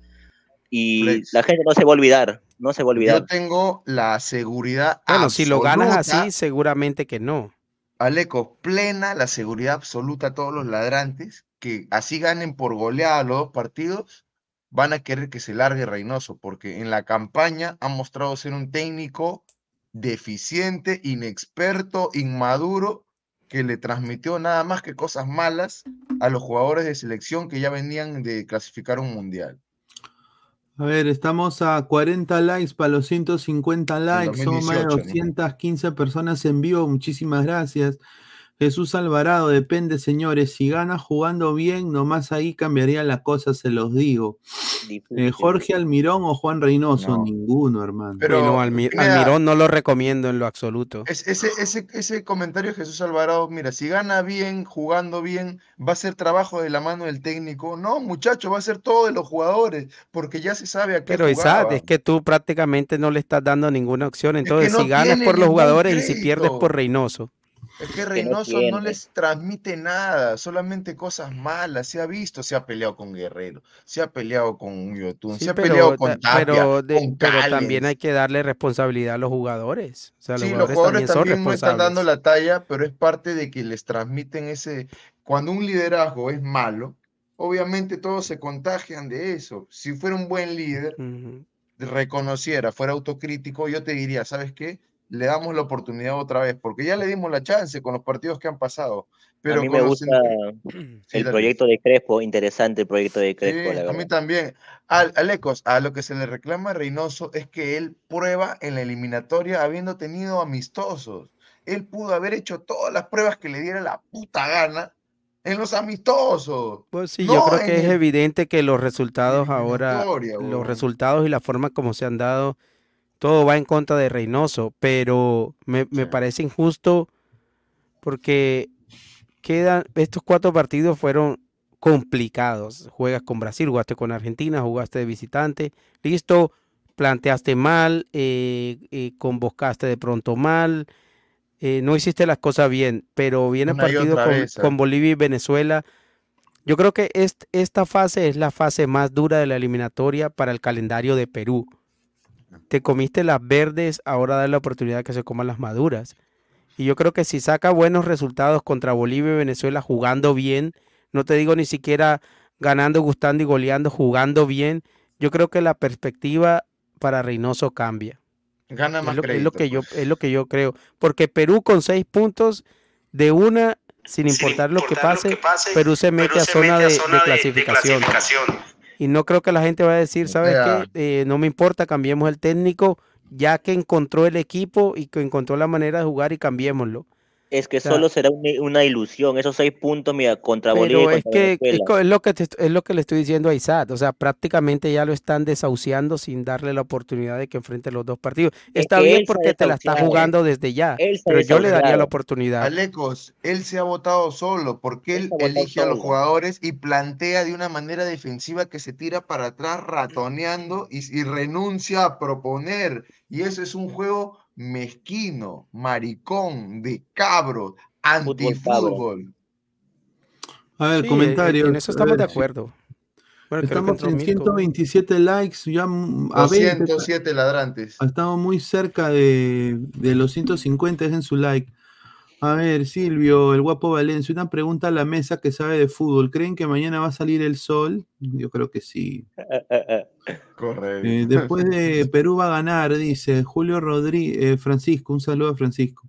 [SPEAKER 30] Y
[SPEAKER 13] Flex.
[SPEAKER 30] la gente no se va a olvidar, no se va a olvidar.
[SPEAKER 13] Yo tengo la seguridad
[SPEAKER 12] Bueno, si lo ganas
[SPEAKER 13] absoluta,
[SPEAKER 12] así, seguramente que no.
[SPEAKER 13] Aleco, plena la seguridad absoluta a todos los ladrantes que así ganen por goleada los dos partidos, van a querer que se largue Reynoso, porque en la campaña ha mostrado ser un técnico deficiente, inexperto, inmaduro, que le transmitió nada más que cosas malas a los jugadores de selección que ya venían de clasificar un mundial.
[SPEAKER 11] A ver, estamos a 40 likes para los 150 likes. Somos más de
[SPEAKER 13] 2018, ¿no?
[SPEAKER 11] 215 personas en vivo. Muchísimas gracias. Jesús Alvarado, depende, señores. Si gana jugando bien, nomás ahí cambiaría la cosa, se los digo. Eh, Jorge Almirón o Juan Reynoso,
[SPEAKER 13] No.
[SPEAKER 11] ninguno, hermano.
[SPEAKER 13] Pero,
[SPEAKER 12] Bueno, Almirón no lo recomiendo en lo absoluto.
[SPEAKER 13] Es- ese, ese, ese comentario de Jesús Alvarado, mira, si gana bien, jugando bien, va a ser trabajo de la mano del técnico. No, muchacho, va a ser todo de los jugadores, porque ya se sabe a qué
[SPEAKER 12] Pero Isaac, es que tú prácticamente no le estás dando ninguna opción. Entonces,
[SPEAKER 13] no
[SPEAKER 12] si ganas por los jugadores y si pierdes por Reynoso.
[SPEAKER 13] Es que
[SPEAKER 30] no
[SPEAKER 13] Reynoso no, les transmite nada, solamente cosas malas. Se ha visto, se ha peleado con Guerrero, se ha peleado con Yotun,
[SPEAKER 12] Sí,
[SPEAKER 13] se ha
[SPEAKER 12] pero,
[SPEAKER 13] peleado con Tapia,
[SPEAKER 12] pero, de-
[SPEAKER 13] con
[SPEAKER 12] pero
[SPEAKER 13] Cales.
[SPEAKER 12] también hay que darle responsabilidad a los jugadores. O sea, los
[SPEAKER 13] Sí, los
[SPEAKER 12] jugadores, también son
[SPEAKER 13] también no están dando la talla, pero es parte de que les transmiten ese... Cuando un liderazgo es malo, obviamente todos se contagian de eso. Si fuera un buen líder, reconociera, fuera autocrítico, yo te diría, ¿sabes qué? Le damos la oportunidad otra vez, porque ya le dimos la chance con los partidos que han pasado. Pero
[SPEAKER 30] a mí
[SPEAKER 13] con
[SPEAKER 30] me gusta el proyecto de Crespo, interesante el proyecto de
[SPEAKER 13] Sí,
[SPEAKER 30] Crespo, la
[SPEAKER 13] a mí también. Al, Alecos, a lo que se le reclama a Reynoso es que él prueba en la eliminatoria habiendo tenido amistosos. Él pudo haber hecho todas las pruebas que le diera la puta gana en los amistosos.
[SPEAKER 12] Pues sí,
[SPEAKER 13] no
[SPEAKER 12] yo creo que es
[SPEAKER 13] el-
[SPEAKER 12] evidente que los resultados ahora, los resultados y la forma como se han dado, todo va en contra de Reynoso, pero me, me parece injusto porque quedan, estos cuatro partidos fueron complicados. Juegas con Brasil, jugaste con Argentina, jugaste de visitante, listo, planteaste mal, eh, eh, convocaste de pronto mal, eh, no hiciste las cosas bien, pero viene
[SPEAKER 13] Una
[SPEAKER 12] partido
[SPEAKER 13] otra
[SPEAKER 12] con,
[SPEAKER 13] vez, ¿eh?
[SPEAKER 12] con Bolivia y Venezuela. Yo creo que est- esta fase es la fase más dura de la eliminatoria para el calendario de Perú. Te comiste las verdes, ahora da la oportunidad que se coman las maduras. Y yo creo que si saca buenos resultados contra Bolivia y Venezuela jugando bien, no te digo ni siquiera ganando, gustando y goleando, jugando bien, yo creo que la perspectiva para Reynoso cambia.
[SPEAKER 13] Gana
[SPEAKER 12] Es
[SPEAKER 13] más
[SPEAKER 12] lo, es lo
[SPEAKER 13] pues.
[SPEAKER 12] que yo, es lo que yo creo. Porque Perú con seis puntos de una, sin importar lo que pase, Perú se mete a zona de, de clasificación. Y no creo que la gente va a decir, ¿sabes
[SPEAKER 13] sea-
[SPEAKER 12] qué? Eh, no me importa, cambiemos el técnico, ya que encontró el equipo y que encontró la manera de jugar y cambiémoslo.
[SPEAKER 30] Es que
[SPEAKER 12] O sea,
[SPEAKER 30] solo será una, una ilusión. Esos seis puntos, mira, contra Bolivia
[SPEAKER 12] Pero
[SPEAKER 30] y
[SPEAKER 12] es que es, lo que te- es lo que le estoy diciendo a Isaac. O sea, prácticamente ya lo están desahuciando sin darle la oportunidad de que enfrente los dos partidos.
[SPEAKER 13] Es
[SPEAKER 12] Está
[SPEAKER 13] que
[SPEAKER 12] bien
[SPEAKER 13] él se ha
[SPEAKER 12] porque te la está jugando desde ya. Pero yo le daría la oportunidad.
[SPEAKER 13] Alecos, él se ha votado solo porque él elige a los jugadores y plantea de una manera defensiva que se tira para atrás ratoneando y, y renuncia a proponer. Y eso es un juego mezquino, maricón, de cabros, antifútbol.
[SPEAKER 11] A ver,
[SPEAKER 12] Sí,
[SPEAKER 11] comentarios.
[SPEAKER 12] en- eso estamos de
[SPEAKER 11] ver,
[SPEAKER 12] acuerdo. Bueno,
[SPEAKER 11] Estamos en
[SPEAKER 12] Mirko.
[SPEAKER 11] 127 likes, ya a 20.
[SPEAKER 13] 207 ladrantes.
[SPEAKER 11] Estamos muy cerca de, de los 150, dejen su like. A ver, Silvio, el guapo Valencia, una pregunta a la mesa que sabe de fútbol. ¿Creen que mañana va a salir el sol? Yo creo que sí.
[SPEAKER 13] Correcto.
[SPEAKER 11] Eh, después de Perú va a ganar, dice Julio Rodríguez, Francisco, un saludo a Francisco.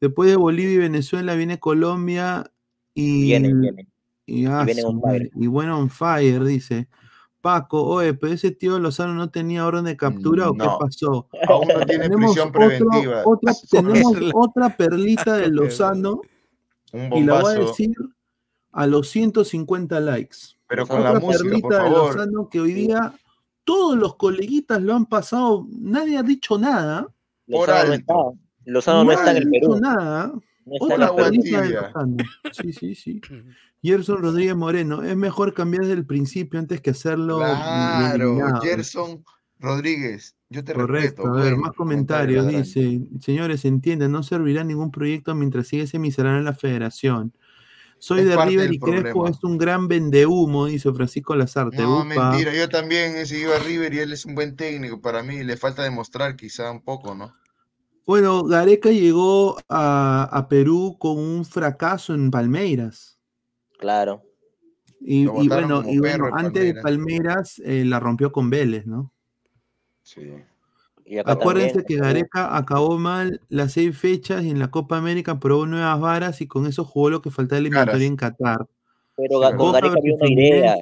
[SPEAKER 11] Después de Bolivia y Venezuela viene Colombia y,
[SPEAKER 30] Vienen, vienen.
[SPEAKER 11] y, ah,
[SPEAKER 30] vienen
[SPEAKER 11] su
[SPEAKER 30] on
[SPEAKER 11] madre, y bueno, on fire, dice. Paco, oye, pero ese tío Lozano no tenía orden de captura o qué pasó.
[SPEAKER 13] Aún no tiene
[SPEAKER 11] Tenemos
[SPEAKER 13] prisión
[SPEAKER 11] otro-
[SPEAKER 13] preventiva.
[SPEAKER 11] otra- tenemos
[SPEAKER 13] Perla.
[SPEAKER 11] otra perlita de Lozano
[SPEAKER 13] Un
[SPEAKER 11] y la voy a decir a los 150 likes.
[SPEAKER 13] Pero con la música, por
[SPEAKER 11] perlita de
[SPEAKER 13] favor.
[SPEAKER 11] Lozano que hoy día todos los coleguitas lo han pasado, nadie ha dicho nada.
[SPEAKER 30] Lozano no está. Lozano no está en el Perú.
[SPEAKER 11] nada.
[SPEAKER 30] No está en
[SPEAKER 11] Otra perlita de Lozano. Sí, sí, sí. Gerson Rodríguez Moreno, es mejor cambiar desde el principio antes que hacerlo.
[SPEAKER 13] Claro,
[SPEAKER 11] eliminado.
[SPEAKER 13] Gerson Rodríguez, yo te
[SPEAKER 11] Correcto,
[SPEAKER 13] respeto.
[SPEAKER 11] a ver,
[SPEAKER 13] buen
[SPEAKER 11] más
[SPEAKER 13] comentario,
[SPEAKER 11] comentarios. Dice, señores, entienden, no servirá ningún proyecto mientras sigue ese miserable en la federación. Soy
[SPEAKER 13] Es
[SPEAKER 11] de River y Crespo es un gran vendehumo, dice Francisco Lazarte.
[SPEAKER 13] No,
[SPEAKER 11] Upa.
[SPEAKER 13] mentira, yo también he seguido a River y él es un buen técnico. Para mí le falta demostrar quizá un poco, ¿no?
[SPEAKER 11] Bueno, Gareca llegó a, a Perú con un fracaso en Palmeiras.
[SPEAKER 30] Claro.
[SPEAKER 11] Y, bueno, y bueno, antes de Palmeiras eh, la rompió con Vélez, ¿no?
[SPEAKER 13] Sí.
[SPEAKER 30] Y
[SPEAKER 11] Acuérdense
[SPEAKER 30] también.
[SPEAKER 11] que Gareca acabó mal las seis fechas y en la Copa América probó nuevas varas y con eso jugó lo que faltaba eliminatoria en Qatar.
[SPEAKER 30] Pero con Gareca había una idea.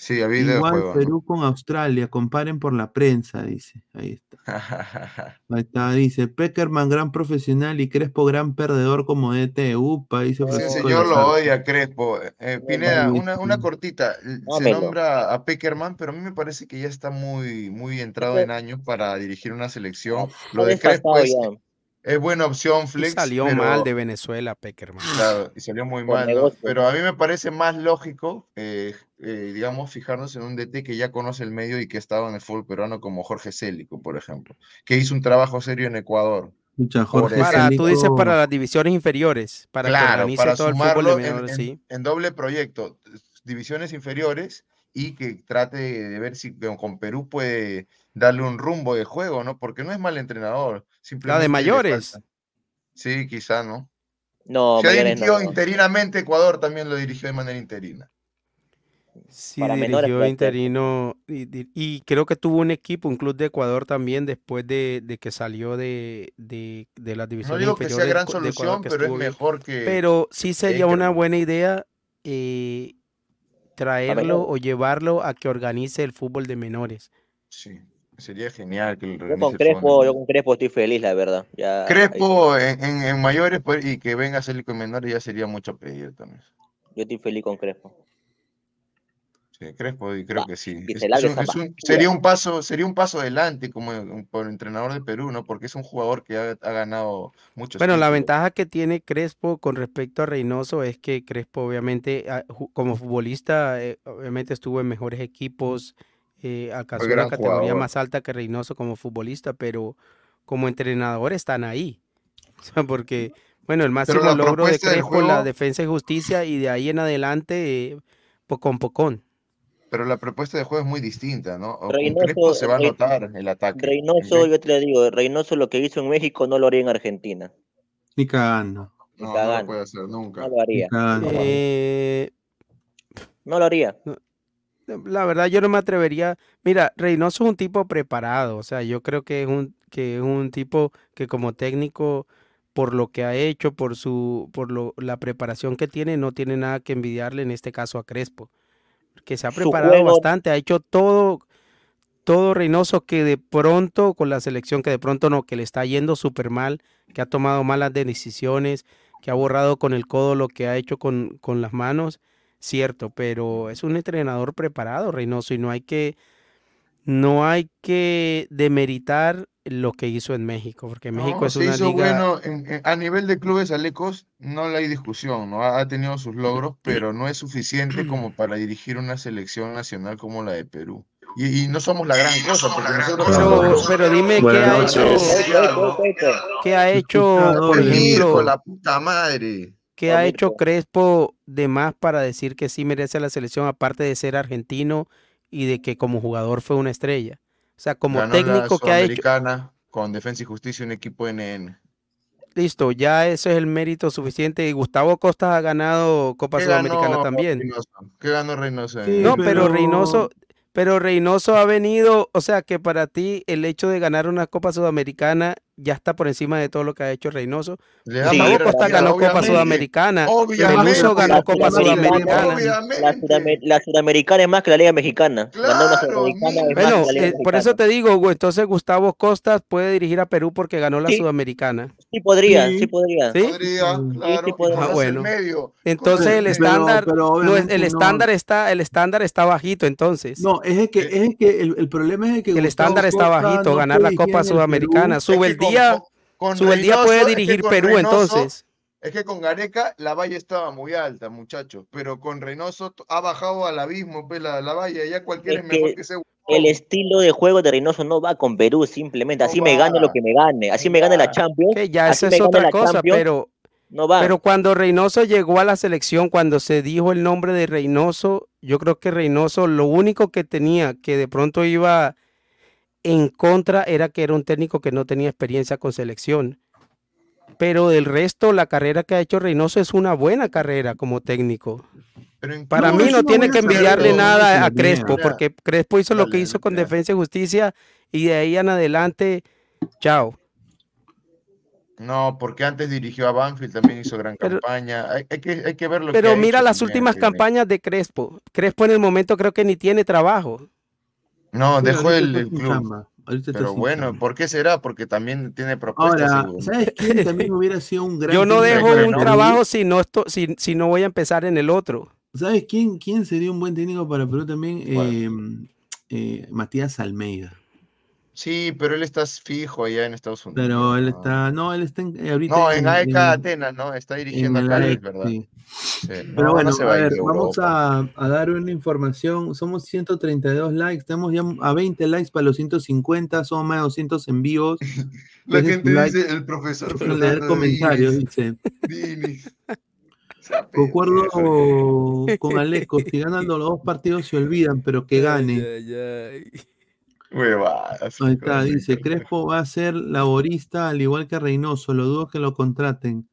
[SPEAKER 13] Sí, había
[SPEAKER 11] Igual
[SPEAKER 13] juego. ¿no?
[SPEAKER 11] Perú con Australia, comparen por la prensa, dice. Ahí está. Ahí está, dice. Peckerman, gran profesional y Crespo, gran perdedor como DT. Upa, dice
[SPEAKER 13] señor lo odia, Crespo. Eh, Pineda,
[SPEAKER 11] Ahí
[SPEAKER 13] una, una cortita. Se nombra a Peckerman, pero a mí me parece que ya está muy, muy entrado en años para dirigir una selección. Lo de Crespo es,
[SPEAKER 30] ya.
[SPEAKER 13] Es buena opción,
[SPEAKER 12] Y
[SPEAKER 13] Flex,
[SPEAKER 12] salió
[SPEAKER 13] pero
[SPEAKER 12] mal de Venezuela, Peckerman.
[SPEAKER 13] claro, y salió muy mal. Pero a mí me parece más lógico, eh, eh, digamos, fijarnos en un DT que ya conoce el medio y que ha estado en el fútbol peruano, como Jorge Célico, por ejemplo, que hizo un trabajo serio en Ecuador. Por
[SPEAKER 11] Jorge
[SPEAKER 12] Para, tú dices
[SPEAKER 11] Célico-
[SPEAKER 12] para las divisiones inferiores, para que
[SPEAKER 13] Claro,
[SPEAKER 12] organice
[SPEAKER 13] para
[SPEAKER 12] todo el
[SPEAKER 13] sumarlo
[SPEAKER 12] de
[SPEAKER 13] en, en-
[SPEAKER 12] sí.
[SPEAKER 13] en doble proyecto, divisiones inferiores y que trate de ver si con Perú puede darle un rumbo de juego, ¿no? Porque no es mal entrenador,
[SPEAKER 12] La
[SPEAKER 13] simplemente
[SPEAKER 12] de mayores.
[SPEAKER 13] Sí, quizá, ¿no?
[SPEAKER 30] No,
[SPEAKER 13] Se ha
[SPEAKER 30] mayores
[SPEAKER 13] dirigido
[SPEAKER 30] no.
[SPEAKER 13] interinamente Ecuador, también lo dirigió de manera interina.
[SPEAKER 12] Sí,
[SPEAKER 30] Para
[SPEAKER 12] dirigió interino y, creo que tuvo un equipo, un club de Ecuador también después de, de que salió de, de, de las
[SPEAKER 13] No
[SPEAKER 12] divisiones
[SPEAKER 13] digo que sea gran
[SPEAKER 12] Ecu- de Ecuador,
[SPEAKER 13] solución, pero es mejor que
[SPEAKER 12] Pero sí sería una buena idea eh, traerlo
[SPEAKER 30] menores.
[SPEAKER 12] o llevarlo a que organice el fútbol de menores.
[SPEAKER 13] Sí, sería genial que
[SPEAKER 30] Yo con Crespo, yo con Crespo estoy feliz, la verdad. Ya, ahí-
[SPEAKER 13] Crespo en, en- en mayores pues, y que venga a ser con menores ya sería mucho pedir también.
[SPEAKER 30] yo estoy feliz con Crespo.
[SPEAKER 13] Sí, Crespo, y creo
[SPEAKER 30] Va,
[SPEAKER 13] que sí.
[SPEAKER 30] que
[SPEAKER 13] Es-
[SPEAKER 30] se
[SPEAKER 13] es
[SPEAKER 30] largue
[SPEAKER 13] un-
[SPEAKER 30] esa
[SPEAKER 13] es un-
[SPEAKER 30] basura.
[SPEAKER 13] sería un paso, sería un paso adelante como un- por entrenador de Perú, ¿no? Porque es un jugador que ha, ha ganado muchos
[SPEAKER 12] Bueno, la ventaja que tiene Crespo con respecto a Reynoso es que Crespo obviamente como futbolista eh, obviamente estuvo en mejores equipos, eh, alcanzó una categoría
[SPEAKER 13] jugador.
[SPEAKER 12] más alta que Reynoso como futbolista, pero como entrenador están ahí. O sea, porque, bueno, el máximo
[SPEAKER 13] la
[SPEAKER 12] logro de Crespo, la
[SPEAKER 13] juego-
[SPEAKER 12] defensa y justicia, y de ahí en adelante, eh, pocón pocón.
[SPEAKER 13] Pero la propuesta de juego es muy distinta, ¿no? O
[SPEAKER 30] Reynoso-
[SPEAKER 13] se va a
[SPEAKER 30] Rey-
[SPEAKER 13] notar el ataque.
[SPEAKER 30] Reynoso, yo te lo digo, Reynoso lo que hizo en México no lo haría en Argentina.
[SPEAKER 11] Ni cagando.
[SPEAKER 13] No, no lo puede hacer nunca.
[SPEAKER 30] No lo haría.
[SPEAKER 11] Cagando.
[SPEAKER 12] Eh,
[SPEAKER 30] No lo haría.
[SPEAKER 12] La verdad, yo no me atrevería. Mira, Reynoso es un tipo preparado. O sea, yo creo que es un, que es un tipo que como técnico, por lo que ha hecho, por su, por lo, la preparación que tiene, no tiene nada que envidiarle en este caso a Crespo. Que se ha preparado
[SPEAKER 30] juego-
[SPEAKER 12] bastante, ha hecho todo, todo Reynoso que de pronto, con la selección que de pronto no, que le está yendo súper mal, que ha tomado malas decisiones, que ha borrado con el codo lo que ha hecho con, con las manos cierto, pero es un entrenador preparado, Reynoso, y no hay que, no hay que demeritar lo que hizo en México, porque México
[SPEAKER 13] No,
[SPEAKER 12] es
[SPEAKER 13] se
[SPEAKER 12] una
[SPEAKER 13] hizo
[SPEAKER 12] liga.
[SPEAKER 13] bueno en- en- a nivel de clubes alecos, no hay discusión, ¿no? Ha, ha tenido sus logros, pero no es suficiente como para dirigir una selección nacional como la de Perú. Y, y no somos la gran cosa, porque nosotros
[SPEAKER 12] Pero, pero dime qué ha hecho, qué ha hecho, por ejemplo,
[SPEAKER 13] la puta madre.
[SPEAKER 12] Qué ha hecho Crespo de más para decir que sí merece la selección, aparte de ser argentino y de que como jugador fue una estrella. O sea, como
[SPEAKER 13] Ganó la
[SPEAKER 12] técnico que ha hecho,
[SPEAKER 13] Sudamericana con Defensa y Justicia, un equipo NN.
[SPEAKER 12] listo, ya eso es el mérito suficiente. Y Gustavo Costas ha ganado Copa
[SPEAKER 13] ¿Qué
[SPEAKER 12] Sudamericana
[SPEAKER 13] ganó
[SPEAKER 12] también.
[SPEAKER 13] Reynoso? ¿Qué ganó Reynoso?
[SPEAKER 12] No, pero Reynoso, pero Reynoso ha venido, o sea que para ti el hecho de ganar una Copa Sudamericana ya está por encima de todo lo que ha hecho Reynoso. Gustavo Costa ganó Copa. Sudamericana,
[SPEAKER 13] Obviamente.
[SPEAKER 12] Peluso ganó
[SPEAKER 30] La
[SPEAKER 12] Copa
[SPEAKER 30] Sudamericana-. La, la Sudamericana es más que la Liga Mexicana. Es más
[SPEAKER 12] Bueno,
[SPEAKER 30] que la Liga
[SPEAKER 12] eh, por eso te digo, güey, entonces Gustavo Costas puede dirigir a Perú porque ganó la
[SPEAKER 30] Sí.
[SPEAKER 12] Sudamericana.
[SPEAKER 30] Sí podría, sí, podría.
[SPEAKER 12] ¿Sí?
[SPEAKER 13] Podría, claro,
[SPEAKER 30] sí
[SPEAKER 13] y
[SPEAKER 30] podría.
[SPEAKER 12] Ah, bueno. Entonces el estándar,
[SPEAKER 11] pero
[SPEAKER 12] no es-
[SPEAKER 11] obviamente
[SPEAKER 12] el
[SPEAKER 11] no.
[SPEAKER 12] estándar está, el estándar está bajito, entonces.
[SPEAKER 11] No, es el que, es el que el, el problema es el que
[SPEAKER 12] El
[SPEAKER 11] Gustavo
[SPEAKER 12] estándar está
[SPEAKER 11] Costa
[SPEAKER 12] bajito,
[SPEAKER 11] no
[SPEAKER 12] ganar la Copa Sudamericana. Sube
[SPEAKER 13] Es
[SPEAKER 12] el
[SPEAKER 13] que con-
[SPEAKER 12] día,
[SPEAKER 13] con
[SPEAKER 12] sube el día
[SPEAKER 13] Reynoso-
[SPEAKER 12] puede
[SPEAKER 13] es que
[SPEAKER 12] dirigir
[SPEAKER 13] con
[SPEAKER 12] Perú,
[SPEAKER 13] Reynoso-
[SPEAKER 12] entonces.
[SPEAKER 13] Es que con Gareca la valla estaba muy alta, muchachos, pero con Reynoso ha bajado al abismo pues, la, la valla, ya cualquiera es,
[SPEAKER 30] Es
[SPEAKER 13] mejor
[SPEAKER 30] que El estilo de juego de Reynoso no va con Perú, simplemente. Así me gane lo que me gane. Así me gane la Champions.
[SPEAKER 12] Que ya esa es otra cosa,
[SPEAKER 30] Champions,
[SPEAKER 12] pero,
[SPEAKER 30] no va.
[SPEAKER 12] pero cuando Reynoso llegó a la selección, cuando se dijo el nombre de Reynoso, yo creo que Reynoso lo único que tenía que de pronto iba en contra era que era un técnico que no tenía experiencia con selección. Pero del resto, la carrera que ha hecho Reynoso es una buena carrera como técnico. Para
[SPEAKER 13] No,
[SPEAKER 12] mí no tiene que envidiarle nada a Crespo, porque Crespo hizo lo que hizo con. Defensa y Justicia y de ahí en adelante, chao.
[SPEAKER 13] No, porque antes dirigió a Banfield, también hizo gran
[SPEAKER 12] Pero-
[SPEAKER 13] campaña. Hay, hay que, hay que ver lo que
[SPEAKER 12] Pero
[SPEAKER 13] ha
[SPEAKER 12] mira
[SPEAKER 13] hecho
[SPEAKER 12] las últimas campañas de Crespo. Crespo en el momento creo que ni tiene trabajo.
[SPEAKER 13] No, dejó
[SPEAKER 11] ahorita
[SPEAKER 13] el, club. Pero bueno,
[SPEAKER 11] chamba.
[SPEAKER 13] ¿por qué será? Porque también tiene propuestas.
[SPEAKER 11] Ahora. ¿sabes quién también hubiera sido un gran
[SPEAKER 12] Yo no dejo un trabajo si no, esto, si, si no voy a empezar en el otro.
[SPEAKER 11] ¿Sabes quién, quién sería un buen técnico para Perú también? Eh, eh, Matías Almeida.
[SPEAKER 13] Sí, pero él está fijo allá en Estados Unidos.
[SPEAKER 11] Pero él está, no, él está en- eh, ahorita
[SPEAKER 13] No, en AEK
[SPEAKER 11] en-
[SPEAKER 13] Atenas, ¿no? Está dirigiendo acá,
[SPEAKER 11] AEK,
[SPEAKER 13] verdad.
[SPEAKER 11] sí.
[SPEAKER 13] Sí.
[SPEAKER 11] Pero
[SPEAKER 13] No,
[SPEAKER 11] bueno,
[SPEAKER 13] no
[SPEAKER 11] a ver, vamos a, a dar una información. Somos 132 likes, tenemos ya a 20 likes para los 150, somos más de 200 en vivos.
[SPEAKER 13] La gente
[SPEAKER 11] like,
[SPEAKER 13] dice, el profesor
[SPEAKER 11] leer
[SPEAKER 13] Fernando
[SPEAKER 11] comentarios,
[SPEAKER 13] Diniz.
[SPEAKER 11] dice. Concuerdo con Aleco, si ganan los dos partidos se olvidan, pero que gane.
[SPEAKER 13] Huevadas.
[SPEAKER 11] Ahí está, dice, Crespo va a ser laborista al igual que Reynoso, lo dudo que lo contraten.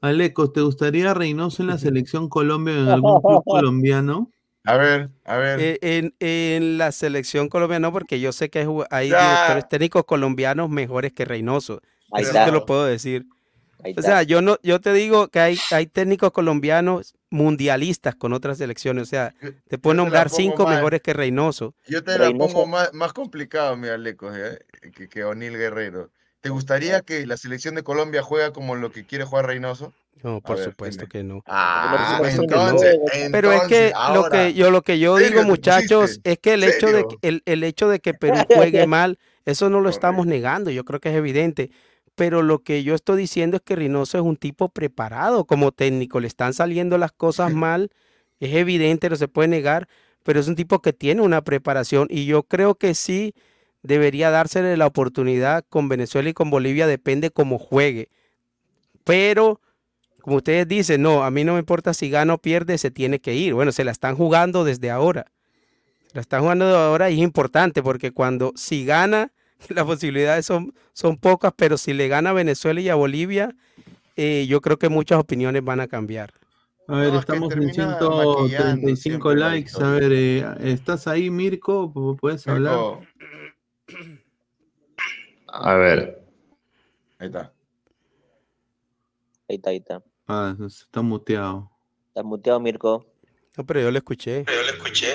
[SPEAKER 11] Alecos, ¿te gustaría Reynoso en la selección Colombia o en algún club colombiano?
[SPEAKER 13] A ver, a ver.
[SPEAKER 12] Eh, en, en la selección colombiana, no, porque yo sé que hay, directores técnicos colombianos mejores que Reynoso.
[SPEAKER 30] Ahí
[SPEAKER 12] Eso
[SPEAKER 30] está.
[SPEAKER 12] te lo puedo decir.
[SPEAKER 30] Ahí
[SPEAKER 12] O
[SPEAKER 30] está.
[SPEAKER 12] sea, yo no, yo te digo que hay, hay técnicos colombianos mundialistas con otras selecciones. O sea, te puedo nombrar cinco mejores que Reynoso.
[SPEAKER 13] Yo te la
[SPEAKER 30] Reynoso-
[SPEAKER 13] pongo más, más complicado, mira, Lecos, ¿eh? que, que O'Neill Guerrero. ¿Te gustaría que la selección de Colombia juega como lo que quiere jugar Reynoso?
[SPEAKER 12] No, por
[SPEAKER 13] ver,
[SPEAKER 12] supuesto
[SPEAKER 13] dime.
[SPEAKER 12] que no.
[SPEAKER 13] Ah,
[SPEAKER 12] Por supuesto que no.
[SPEAKER 13] entonces,
[SPEAKER 12] Pero es que lo que yo lo que yo
[SPEAKER 13] ¿serio
[SPEAKER 12] digo, muchachos, es que el hecho de que- el, el hecho de que Perú juegue mal, eso no lo estamos negando, yo creo que es evidente. Pero lo que yo estoy diciendo es que Reynoso es un tipo preparado como técnico, le están saliendo las cosas mal, es evidente, no se puede negar, pero es un tipo que tiene una preparación y yo creo que sí debería dársele la oportunidad con Venezuela y con Bolivia, depende cómo juegue. Pero, como ustedes dicen, no, a mí no me importa si gana o pierde, se tiene que ir. Bueno, se la están jugando desde ahora. La están jugando desde ahora y es importante porque cuando si gana, las posibilidades son, son pocas, pero si le gana a Venezuela y a Bolivia, eh, yo creo que muchas opiniones van a cambiar.
[SPEAKER 11] A ver, estamos en 135 likes. A ver, eh, ¿estás ahí, Mirko? ¿Puedes hablar?
[SPEAKER 13] A ver. Ahí está.
[SPEAKER 30] Ahí está, ahí está.
[SPEAKER 11] Ah, está muteado.
[SPEAKER 30] Está muteado, Mirko.
[SPEAKER 12] No, pero yo lo escuché.
[SPEAKER 30] Yo lo escuché.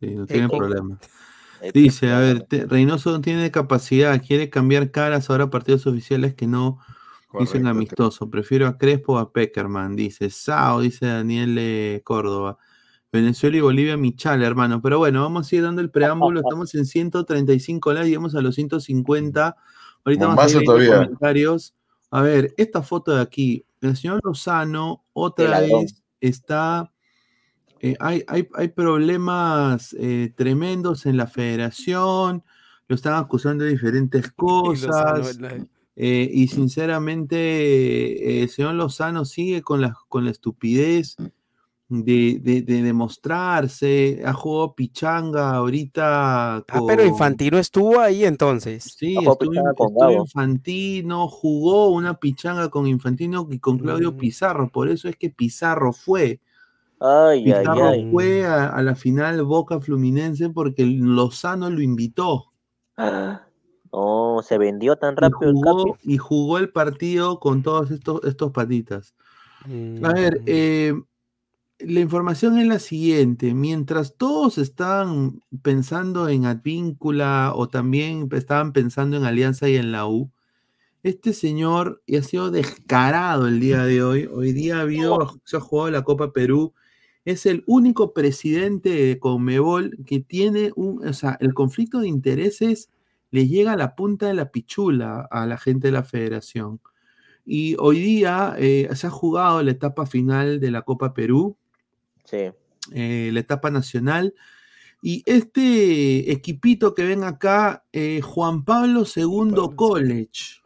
[SPEAKER 11] Sí, no tiene problema. Dice, a ver, te- Reynoso no tiene capacidad, quiere cambiar caras ahora a partidos oficiales que no dicen
[SPEAKER 13] Correcto,
[SPEAKER 11] amistoso. Prefiero a Crespo o a Peckerman, dice Sao, dice Daniel eh, Córdoba. Venezuela y Bolivia, Michal, hermano. Pero bueno, vamos a ir dando el preámbulo. Estamos en 135 likes, llegamos a los 150. Ahorita vamos a ir
[SPEAKER 13] todavía.
[SPEAKER 11] comentarios. A ver, esta foto de aquí, el señor Lozano otra vez está eh, hay, hay, hay problemas eh, tremendos en la federación, lo están acusando de diferentes cosas. eh, y sinceramente, eh, el señor Lozano sigue con la, con la estupidez de, de- de demostrarse. Ha jugado pichanga ahorita.
[SPEAKER 12] Ah, pero Infantino estuvo ahí entonces.
[SPEAKER 11] Sí, estuvo, estuvo Infantino, jugó una pichanga con Infantino y con Claudio Pizarro. Por eso es que Pizarro fue.
[SPEAKER 30] Ay, ay,
[SPEAKER 11] Pizarro
[SPEAKER 30] ay.
[SPEAKER 11] fue a, a la final Boca Fluminense porque Lozano lo invitó.
[SPEAKER 30] Oh, se vendió tan
[SPEAKER 11] Y
[SPEAKER 30] rápido el
[SPEAKER 11] jugó,
[SPEAKER 30] Capi.
[SPEAKER 11] y jugó el partido con todos estos, estos patitas.
[SPEAKER 12] Mm.
[SPEAKER 11] A ver, eh, la información es la siguiente. Mientras todos estaban pensando en Advíncula o también estaban pensando en Alianza y en la U, este señor y ha sido descarado el día de hoy. Hoy día ha habido, se ha jugado la Copa Perú. Es el único presidente de Conmebol que tiene un, o sea, el conflicto de intereses le llega a la punta de la pichula a la gente de la federación. Y hoy día eh, se ha jugado la etapa final de la Copa Perú,
[SPEAKER 30] Sí.
[SPEAKER 11] eh, la etapa nacional. Y este equipito que ven acá, eh, Juan Pablo II College,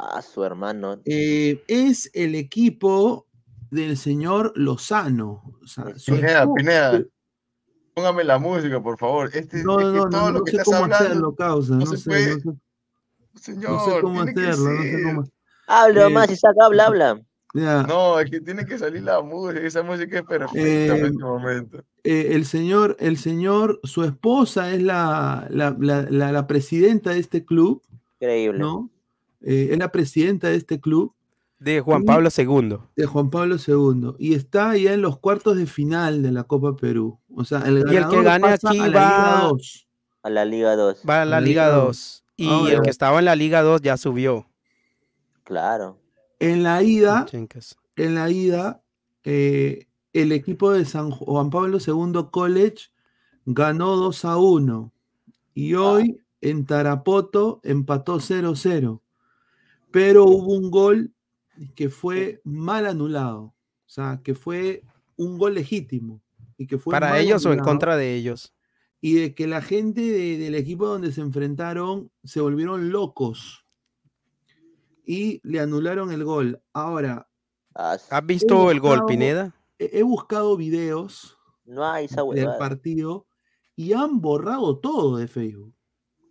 [SPEAKER 30] Ah, su hermano.
[SPEAKER 11] es el equipo del señor Lozano. O sea,
[SPEAKER 13] Pineda,
[SPEAKER 11] esposa-
[SPEAKER 13] Pineda. Póngame la música, por favor. Este,
[SPEAKER 11] No,
[SPEAKER 13] es que
[SPEAKER 11] no, no,
[SPEAKER 13] todo
[SPEAKER 11] no,
[SPEAKER 13] lo que
[SPEAKER 11] sé
[SPEAKER 13] estás
[SPEAKER 11] cómo
[SPEAKER 13] hablando
[SPEAKER 11] hacerlo, causa.
[SPEAKER 13] no
[SPEAKER 11] sé,
[SPEAKER 13] puede.
[SPEAKER 11] no sé,
[SPEAKER 13] Señor,
[SPEAKER 11] no sé cómo hacerlo. No sé cómo.
[SPEAKER 30] Habla
[SPEAKER 11] Eh,
[SPEAKER 30] más, Isaac, habla, habla.
[SPEAKER 11] ya.
[SPEAKER 13] No, es que tiene que salir la música. Esa música es perfecta
[SPEAKER 11] Eh,
[SPEAKER 13] en este momento.
[SPEAKER 11] eh, el señor, el señor, su esposa es la, la, la- la- la presidenta de este club,
[SPEAKER 30] Increíble.
[SPEAKER 11] ¿no? Eh, es la presidenta de este club.
[SPEAKER 12] De Juan Pablo II.
[SPEAKER 11] De Juan Pablo II. Y está ya en los cuartos de final de la Copa Perú. O sea, el
[SPEAKER 12] Y el que
[SPEAKER 11] ganador
[SPEAKER 12] gane
[SPEAKER 11] pasa
[SPEAKER 12] aquí
[SPEAKER 11] a la Liga
[SPEAKER 12] va,
[SPEAKER 11] 2.
[SPEAKER 30] A la Liga 2.
[SPEAKER 12] va a la
[SPEAKER 11] la
[SPEAKER 12] Liga
[SPEAKER 11] Liga
[SPEAKER 12] 2. Y
[SPEAKER 11] Ahora-
[SPEAKER 12] el que estaba en la Liga 2 ya subió.
[SPEAKER 30] Claro.
[SPEAKER 11] En la ida, en la ida, eh, el equipo de San Juan Pablo II College ganó 2 a 1. Y hoy en Tarapoto empató 0-0. Pero hubo un gol que fue mal anulado. O sea, que fue un gol legítimo. Y que fue
[SPEAKER 12] ¿Para ellos o en contra de ellos?
[SPEAKER 11] y de que la gente de- del equipo donde se enfrentaron se volvieron locos y le anularon el gol. Ahora,
[SPEAKER 12] ¿Has
[SPEAKER 11] he
[SPEAKER 12] visto el gol, Pineda?
[SPEAKER 11] He, he buscado videos
[SPEAKER 30] No hay esa
[SPEAKER 11] del partido y han borrado todo de Facebook.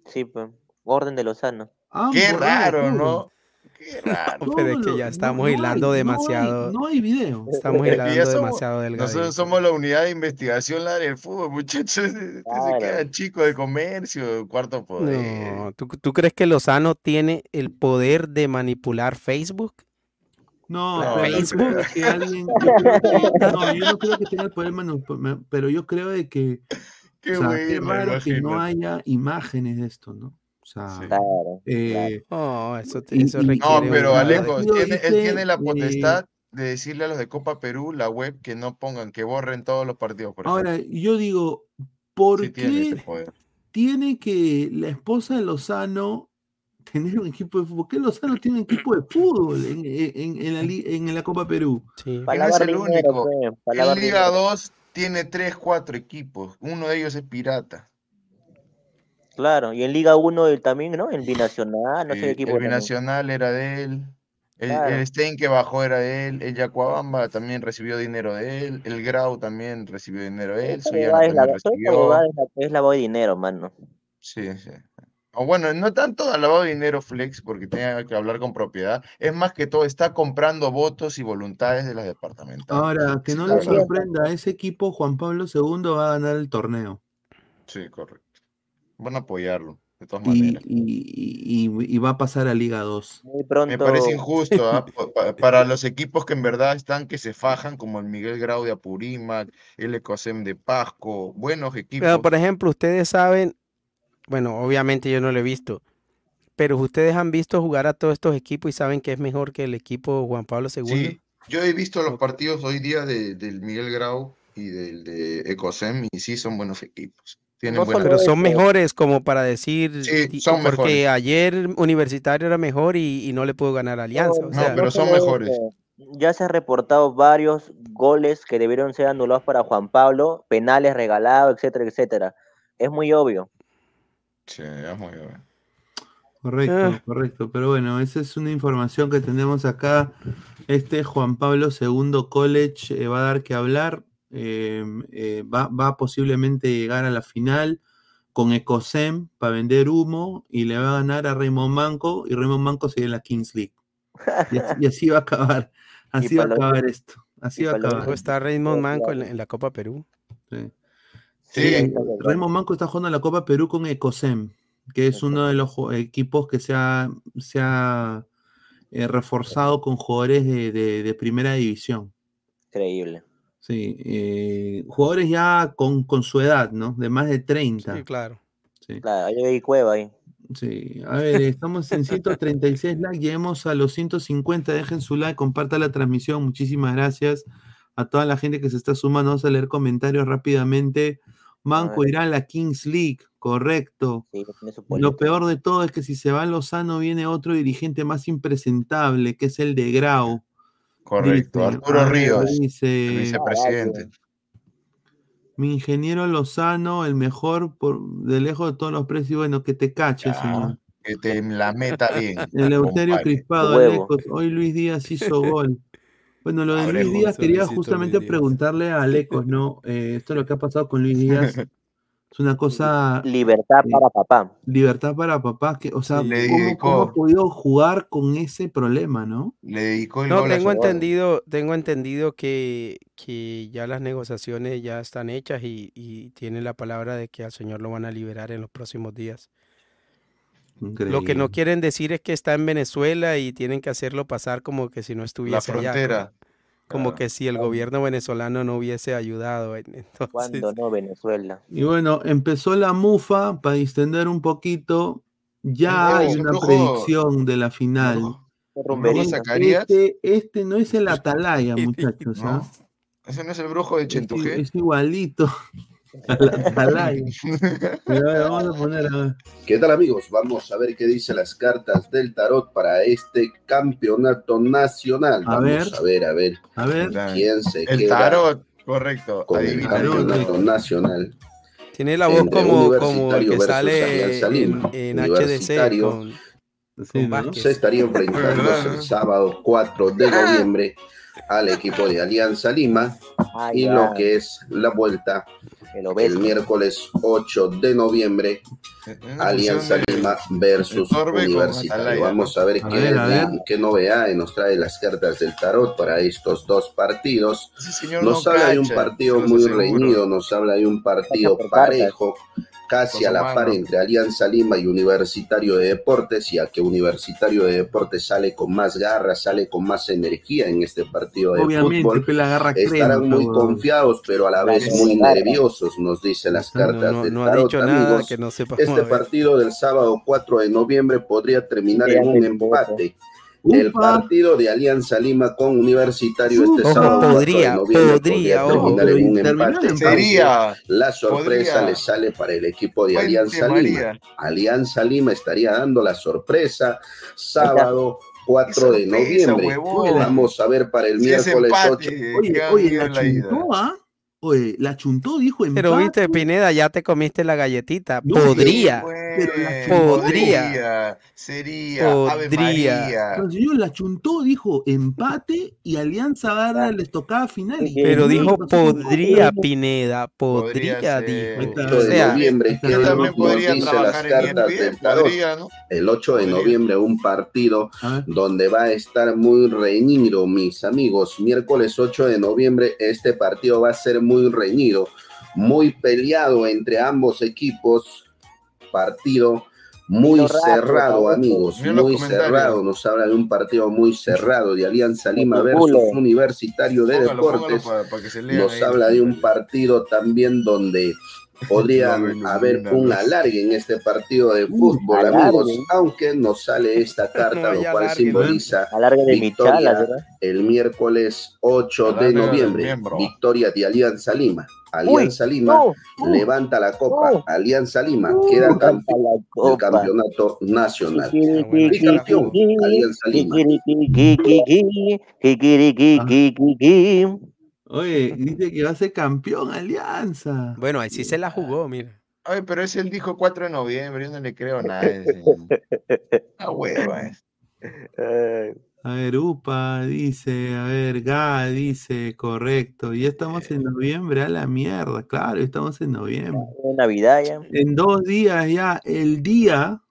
[SPEAKER 30] Sí, pues. Orden de Lozano.
[SPEAKER 11] Han
[SPEAKER 13] Qué raro,
[SPEAKER 11] todo.
[SPEAKER 13] ¿no? Qué raro.
[SPEAKER 12] No, pero es que ya estamos hilando demasiado.
[SPEAKER 11] No hay, video.
[SPEAKER 12] Estamos
[SPEAKER 13] Es
[SPEAKER 12] hilando
[SPEAKER 13] somos-
[SPEAKER 12] demasiado delgadito.
[SPEAKER 13] Nosotros somos la unidad de investigación la del fútbol, muchachos. Este se queda chico de comercio, cuarto poder.
[SPEAKER 12] No, ¿tú, tú crees que Lozano tiene el poder de manipular Facebook?
[SPEAKER 11] No,
[SPEAKER 12] No,
[SPEAKER 11] yo
[SPEAKER 12] Facebook.
[SPEAKER 11] creo que alguien- yo creo que- no, yo no creo que tenga el poder, pero yo creo de que,
[SPEAKER 13] Qué
[SPEAKER 11] o sea, qué
[SPEAKER 13] buena,
[SPEAKER 11] raro que no haya imágenes de esto, ¿no? O sea,
[SPEAKER 30] Claro,
[SPEAKER 11] eh,
[SPEAKER 12] Oh, eso, eso
[SPEAKER 11] y-
[SPEAKER 13] No,
[SPEAKER 12] requiere
[SPEAKER 13] pero Alejo, tiene, él tiene la
[SPEAKER 11] eh,
[SPEAKER 13] potestad de decirle a los de Copa Perú, la web, que no pongan, que borren todos los partidos, por ejemplo.
[SPEAKER 11] Ahora, yo digo, ¿por
[SPEAKER 13] Sí
[SPEAKER 11] qué tiene que la esposa de Lozano tener un equipo de fútbol? ¿Por qué Lozano tiene un equipo de fútbol en, en- en la, li- en la Copa Perú?
[SPEAKER 12] Sí.
[SPEAKER 13] Es el
[SPEAKER 30] dinero,
[SPEAKER 13] único.
[SPEAKER 30] pues, para
[SPEAKER 13] En Liga
[SPEAKER 30] dinero.
[SPEAKER 13] 2 tiene tres, cuatro equipos. Uno de ellos es Pirata.
[SPEAKER 30] Claro, y en Liga 1 él también, ¿no? En Binacional, no sé qué equipo.
[SPEAKER 13] el. Binacional era de él. El,
[SPEAKER 30] Claro.
[SPEAKER 13] el Stein que bajó era de él. El Yacuabamba también recibió dinero de él. El Grau también recibió dinero de él.
[SPEAKER 30] Es la-
[SPEAKER 13] recibió.
[SPEAKER 30] huevada es la- es lavado de dinero, mano.
[SPEAKER 13] Sí, sí. O bueno, no tanto al lavado de dinero flex, porque tenía que hablar con propiedad. Es más que todo, está comprando votos y voluntades de las departamentales.
[SPEAKER 11] Ahora, que no le sorprenda, ese equipo Juan Pablo II va a ganar el torneo.
[SPEAKER 13] Sí, correcto. Van a apoyarlo, de todas
[SPEAKER 11] Y,
[SPEAKER 13] maneras.
[SPEAKER 11] y- y- y- y va a pasar a Liga 2.
[SPEAKER 30] Muy
[SPEAKER 13] Me parece injusto ¿ah? Pa- pa- para los equipos que en verdad están que se fajan, como el Miguel Grau de Apurímac, el Ecosem de Pasco, buenos equipos.
[SPEAKER 12] Pero, por ejemplo, ustedes saben, bueno, obviamente yo no lo he visto, pero ustedes han visto jugar a todos estos equipos y saben que es mejor que el equipo Juan Pablo II.
[SPEAKER 13] Sí, yo he visto los partidos hoy día de- del Miguel Grau y del de Ecosem y sí son buenos equipos. Tienen buena-
[SPEAKER 12] pero son mejores como para decir,
[SPEAKER 13] Sí, son
[SPEAKER 12] porque
[SPEAKER 13] mejores.
[SPEAKER 12] ayer Universitario era mejor y, y no le pudo ganar a Alianza. o sea,
[SPEAKER 30] No solo eso, Ya se han reportado varios goles que debieron ser anulados para Juan Pablo, penales regalados, etcétera, etcétera. Es muy obvio.
[SPEAKER 13] Sí, es muy bien.
[SPEAKER 11] Correcto,
[SPEAKER 12] Ah.
[SPEAKER 11] correcto. Pero bueno, esa es una información que tenemos acá. Este Juan Pablo II College eh, va a dar que hablar. Eh, eh, va, va a posiblemente llegar a la final con Ecosem para vender humo y le va a ganar a Raymond Manco y Raymond Manco sigue en la Kings League. Y así, y así va a acabar. Así va a acabar esto. Así va a acabar.
[SPEAKER 12] Está Raymond Manco en la, en la Copa Perú.
[SPEAKER 11] Sí. Sí, Raymond Manco está jugando la Copa Perú con Ecosem, que es uno de los equipos que se ha, se ha eh, reforzado con jugadores de, de- de primera división.
[SPEAKER 30] Increíble.
[SPEAKER 11] Sí, eh, jugadores ya con, con su edad, ¿no? De más de 30.
[SPEAKER 12] Sí, claro.
[SPEAKER 11] Sí.
[SPEAKER 30] Claro, ahí hay cueva ahí.
[SPEAKER 11] Sí, a ver, estamos en 136 likes, lleguemos a los 150, dejen su like, compartan la transmisión, muchísimas gracias a toda la gente que se está sumando, vamos a leer comentarios rápidamente. Manco irá a la Kings League, correcto.
[SPEAKER 30] Sí, tiene su
[SPEAKER 11] Lo peor de todo es que si se va Lozano viene otro dirigente más impresentable, que es el de Grau.
[SPEAKER 13] Correcto,
[SPEAKER 11] Dice,
[SPEAKER 13] Arturo
[SPEAKER 11] a ver,
[SPEAKER 13] Ríos,
[SPEAKER 11] dice,
[SPEAKER 13] vicepresidente.
[SPEAKER 11] mi ingeniero Lozano, el mejor por, de lejos de todos los precios, y bueno, que te cache, señor.
[SPEAKER 13] Que te la meta bien.
[SPEAKER 11] El
[SPEAKER 13] compadre.
[SPEAKER 11] Crispado. Alecos, hoy Luis Díaz hizo gol. Bueno, lo de Luis Díaz quería justamente
[SPEAKER 13] Luis Díaz.
[SPEAKER 11] preguntarle a Alecos, ¿no? Eh, esto es lo que ha pasado con Luis Díaz. Es una cosa.
[SPEAKER 30] Libertad para papá.
[SPEAKER 11] Libertad para papá, que, o sea,
[SPEAKER 13] Le
[SPEAKER 11] ¿cómo,
[SPEAKER 13] dedicó-
[SPEAKER 11] cómo ha podido jugar con ese problema, no?
[SPEAKER 13] Le dedicó el
[SPEAKER 12] No, tengo entendido, tengo entendido que, que ya las negociaciones ya están hechas y, y tiene la palabra de que al señor lo van a liberar en los próximos días. Lo que no quieren decir es que está en Venezuela y tienen que hacerlo pasar como que si no estuviese allá,
[SPEAKER 13] frontera.
[SPEAKER 12] Como, que si el gobierno venezolano no hubiese ayudado. en- Entonces,
[SPEAKER 30] ¿Cuándo no, Venezuela?
[SPEAKER 11] Y bueno, empezó la mufa para distender un poquito. Ya
[SPEAKER 13] No,
[SPEAKER 11] hay una predicción de la final. Este, este no es el Atalaya, muchachos. ¿ah?
[SPEAKER 13] Ese no es el brujo de Chentujé.
[SPEAKER 11] Es igualito
[SPEAKER 31] ¿Qué tal amigos? Vamos a ver qué dicen las cartas del tarot para este campeonato nacional.
[SPEAKER 11] A
[SPEAKER 31] Vamos
[SPEAKER 11] ver.
[SPEAKER 31] a ver, a ver.
[SPEAKER 11] A ver.
[SPEAKER 31] ¿Quién se
[SPEAKER 13] El
[SPEAKER 31] queda
[SPEAKER 13] tarot, correcto.
[SPEAKER 31] con el campeonato nacional?
[SPEAKER 12] tiene la voz como, como el que sale en, en HDC
[SPEAKER 31] Universitario
[SPEAKER 12] con,
[SPEAKER 11] Sí,
[SPEAKER 12] con
[SPEAKER 11] ¿no?
[SPEAKER 31] Se estaría enfrentándose el sábado 4 de noviembre al equipo de Alianza Lima
[SPEAKER 30] Ah,
[SPEAKER 31] y lo que es la vuelta
[SPEAKER 30] El
[SPEAKER 31] miércoles 8 de noviembre
[SPEAKER 13] Una
[SPEAKER 31] Alianza
[SPEAKER 13] fusión de-
[SPEAKER 31] Lima versus Universitario. Vamos a ver
[SPEAKER 11] A
[SPEAKER 31] qué,
[SPEAKER 11] ver, a ver.
[SPEAKER 31] qué novedad nos trae las cartas del tarot para estos dos partidos. Nos
[SPEAKER 13] no
[SPEAKER 31] habla de un partido muy
[SPEAKER 13] aseguro.
[SPEAKER 31] reñido, nos habla de un partido
[SPEAKER 30] cartas.
[SPEAKER 31] Casi a la par entre Alianza Lima y Universitario de Deportes, ya que Universitario de Deportes sale con más garra, sale con más energía en este partido de
[SPEAKER 11] Obviamente,
[SPEAKER 31] fútbol.
[SPEAKER 11] que la garra crema.
[SPEAKER 31] Estarán muy confiados, pero a la vez muy nerviosos, nos dicen las
[SPEAKER 12] No, no,
[SPEAKER 31] cartas
[SPEAKER 12] no,
[SPEAKER 31] del
[SPEAKER 12] no ha
[SPEAKER 31] tarot,
[SPEAKER 12] dicho nada
[SPEAKER 31] amigos.
[SPEAKER 12] que.
[SPEAKER 31] Este partido del sábado 4 de noviembre podría terminar
[SPEAKER 30] Sí,
[SPEAKER 31] en un
[SPEAKER 30] hace
[SPEAKER 31] El partido de Alianza Lima con Universitario este
[SPEAKER 12] Ojo,
[SPEAKER 31] sábado 4 de
[SPEAKER 12] podría,
[SPEAKER 31] noviembre
[SPEAKER 12] podría, ojo.
[SPEAKER 31] en un empate.
[SPEAKER 13] Sería.
[SPEAKER 31] La sorpresa
[SPEAKER 13] Podría.
[SPEAKER 31] le sale para el equipo de
[SPEAKER 13] Fuente
[SPEAKER 31] Alianza
[SPEAKER 13] María.
[SPEAKER 31] Lima. Alianza Lima estaría dando la sorpresa sábado 4 de noviembre. Vamos a ver para el
[SPEAKER 13] Si
[SPEAKER 31] miércoles
[SPEAKER 13] empate,
[SPEAKER 31] 8.
[SPEAKER 11] Oye, oye, la
[SPEAKER 13] la
[SPEAKER 11] ¿ah? Oye, la chuntó, dijo empate.
[SPEAKER 12] Pero viste, Pineda, ya te comiste la galletita.
[SPEAKER 11] No,
[SPEAKER 12] podría.
[SPEAKER 11] pero la
[SPEAKER 12] Podría.
[SPEAKER 13] Sería,
[SPEAKER 12] Podría.
[SPEAKER 11] Pero señor, la chuntó, dijo empate y Alianza Barra les tocaba final. y
[SPEAKER 12] Pero dijo podría, Pineda.
[SPEAKER 13] Podría
[SPEAKER 12] Podría,
[SPEAKER 13] ser.
[SPEAKER 12] dijo.
[SPEAKER 31] 8
[SPEAKER 12] O
[SPEAKER 31] de
[SPEAKER 12] sea,
[SPEAKER 31] noviembre,
[SPEAKER 13] Yo también podría
[SPEAKER 31] las
[SPEAKER 13] en
[SPEAKER 31] cartas del tarot.
[SPEAKER 13] podría, ¿no?
[SPEAKER 31] El 8 de
[SPEAKER 13] Podría.
[SPEAKER 31] noviembre, un partido donde va a estar muy reñido, mis amigos. Miércoles 8 de noviembre, este partido va a ser muy reñido, muy peleado entre ambos equipos. Partido muy cerrado, amigos,
[SPEAKER 13] Mira
[SPEAKER 31] muy cerrado. Nos habla de un partido muy cerrado de Alianza Lima versus. Universitario de
[SPEAKER 13] Póngalo, póngalo
[SPEAKER 31] Deportes.
[SPEAKER 13] para, para
[SPEAKER 31] Nos
[SPEAKER 13] ahí.
[SPEAKER 31] habla de un partido también donde podría
[SPEAKER 13] No,
[SPEAKER 31] haber
[SPEAKER 13] no,
[SPEAKER 31] un alargue en este partido de fútbol,
[SPEAKER 30] alargue.
[SPEAKER 31] amigos, aunque nos sale esta carta, lo cual
[SPEAKER 30] alargue,
[SPEAKER 31] simboliza
[SPEAKER 30] de
[SPEAKER 31] victoria el miércoles 8 de
[SPEAKER 13] Alargue
[SPEAKER 31] noviembre, victoria de Alianza Lima. Alianza Lima levanta la copa, Alianza Lima queda campeón del campeonato nacional. Bicampeón, Alianza Lima.
[SPEAKER 11] Oye, dice que va a ser campeón Alianza.
[SPEAKER 12] Bueno, ahí sí se la jugó, mira.
[SPEAKER 13] Ay, pero ese él dijo 4 de noviembre, yo no le creo nada. a ese. Ah, hueva, eh.
[SPEAKER 11] A ver, Upa dice, a ver, Ga dice, correcto. Ya estamos en noviembre, a la mierda, claro, estamos en noviembre.
[SPEAKER 30] Navidad ya.
[SPEAKER 11] En dos días ya, el día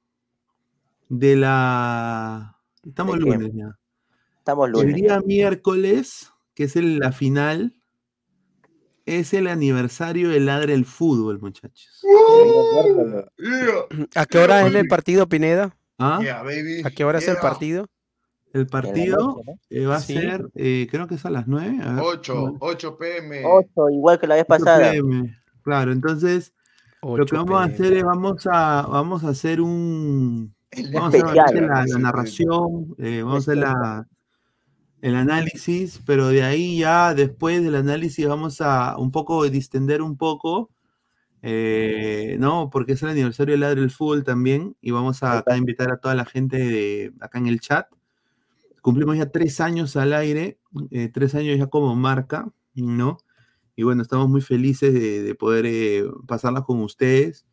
[SPEAKER 11] de la... Estamos lunes ya.
[SPEAKER 30] Estamos
[SPEAKER 11] El
[SPEAKER 30] lunes.
[SPEAKER 11] día miércoles, que es el- la final, es el aniversario del Ladre el Fútbol, muchachos.
[SPEAKER 12] ¿A qué hora es el partido, Pineda?
[SPEAKER 11] ¿Ah?
[SPEAKER 13] Yeah, baby.
[SPEAKER 12] ¿A qué hora es el
[SPEAKER 13] Yeah.
[SPEAKER 12] partido?
[SPEAKER 11] El partido
[SPEAKER 30] noche,
[SPEAKER 11] eh, va a
[SPEAKER 12] Sí.
[SPEAKER 11] ser, eh, creo que es a las 9. A ver,
[SPEAKER 13] 8, 8 pm.
[SPEAKER 30] 8, igual que la vez
[SPEAKER 11] 8
[SPEAKER 30] pasada.
[SPEAKER 11] PM. Claro, entonces lo que
[SPEAKER 12] 8
[SPEAKER 11] vamos a hacer es vamos a vamos a hacer un vamos a hacer la, la narración, eh, vamos a hacer la, el análisis, pero de ahí ya después del análisis vamos a un poco distender un poco, eh, ¿no? Porque es el aniversario del Ladre del Fútbol también y vamos a acá invitar a toda la gente de acá en el chat. Cumplimos ya tres años al aire, eh, tres años ya como marca, ¿no? Y bueno, estamos muy felices de, de poder eh, pasarla con ustedes.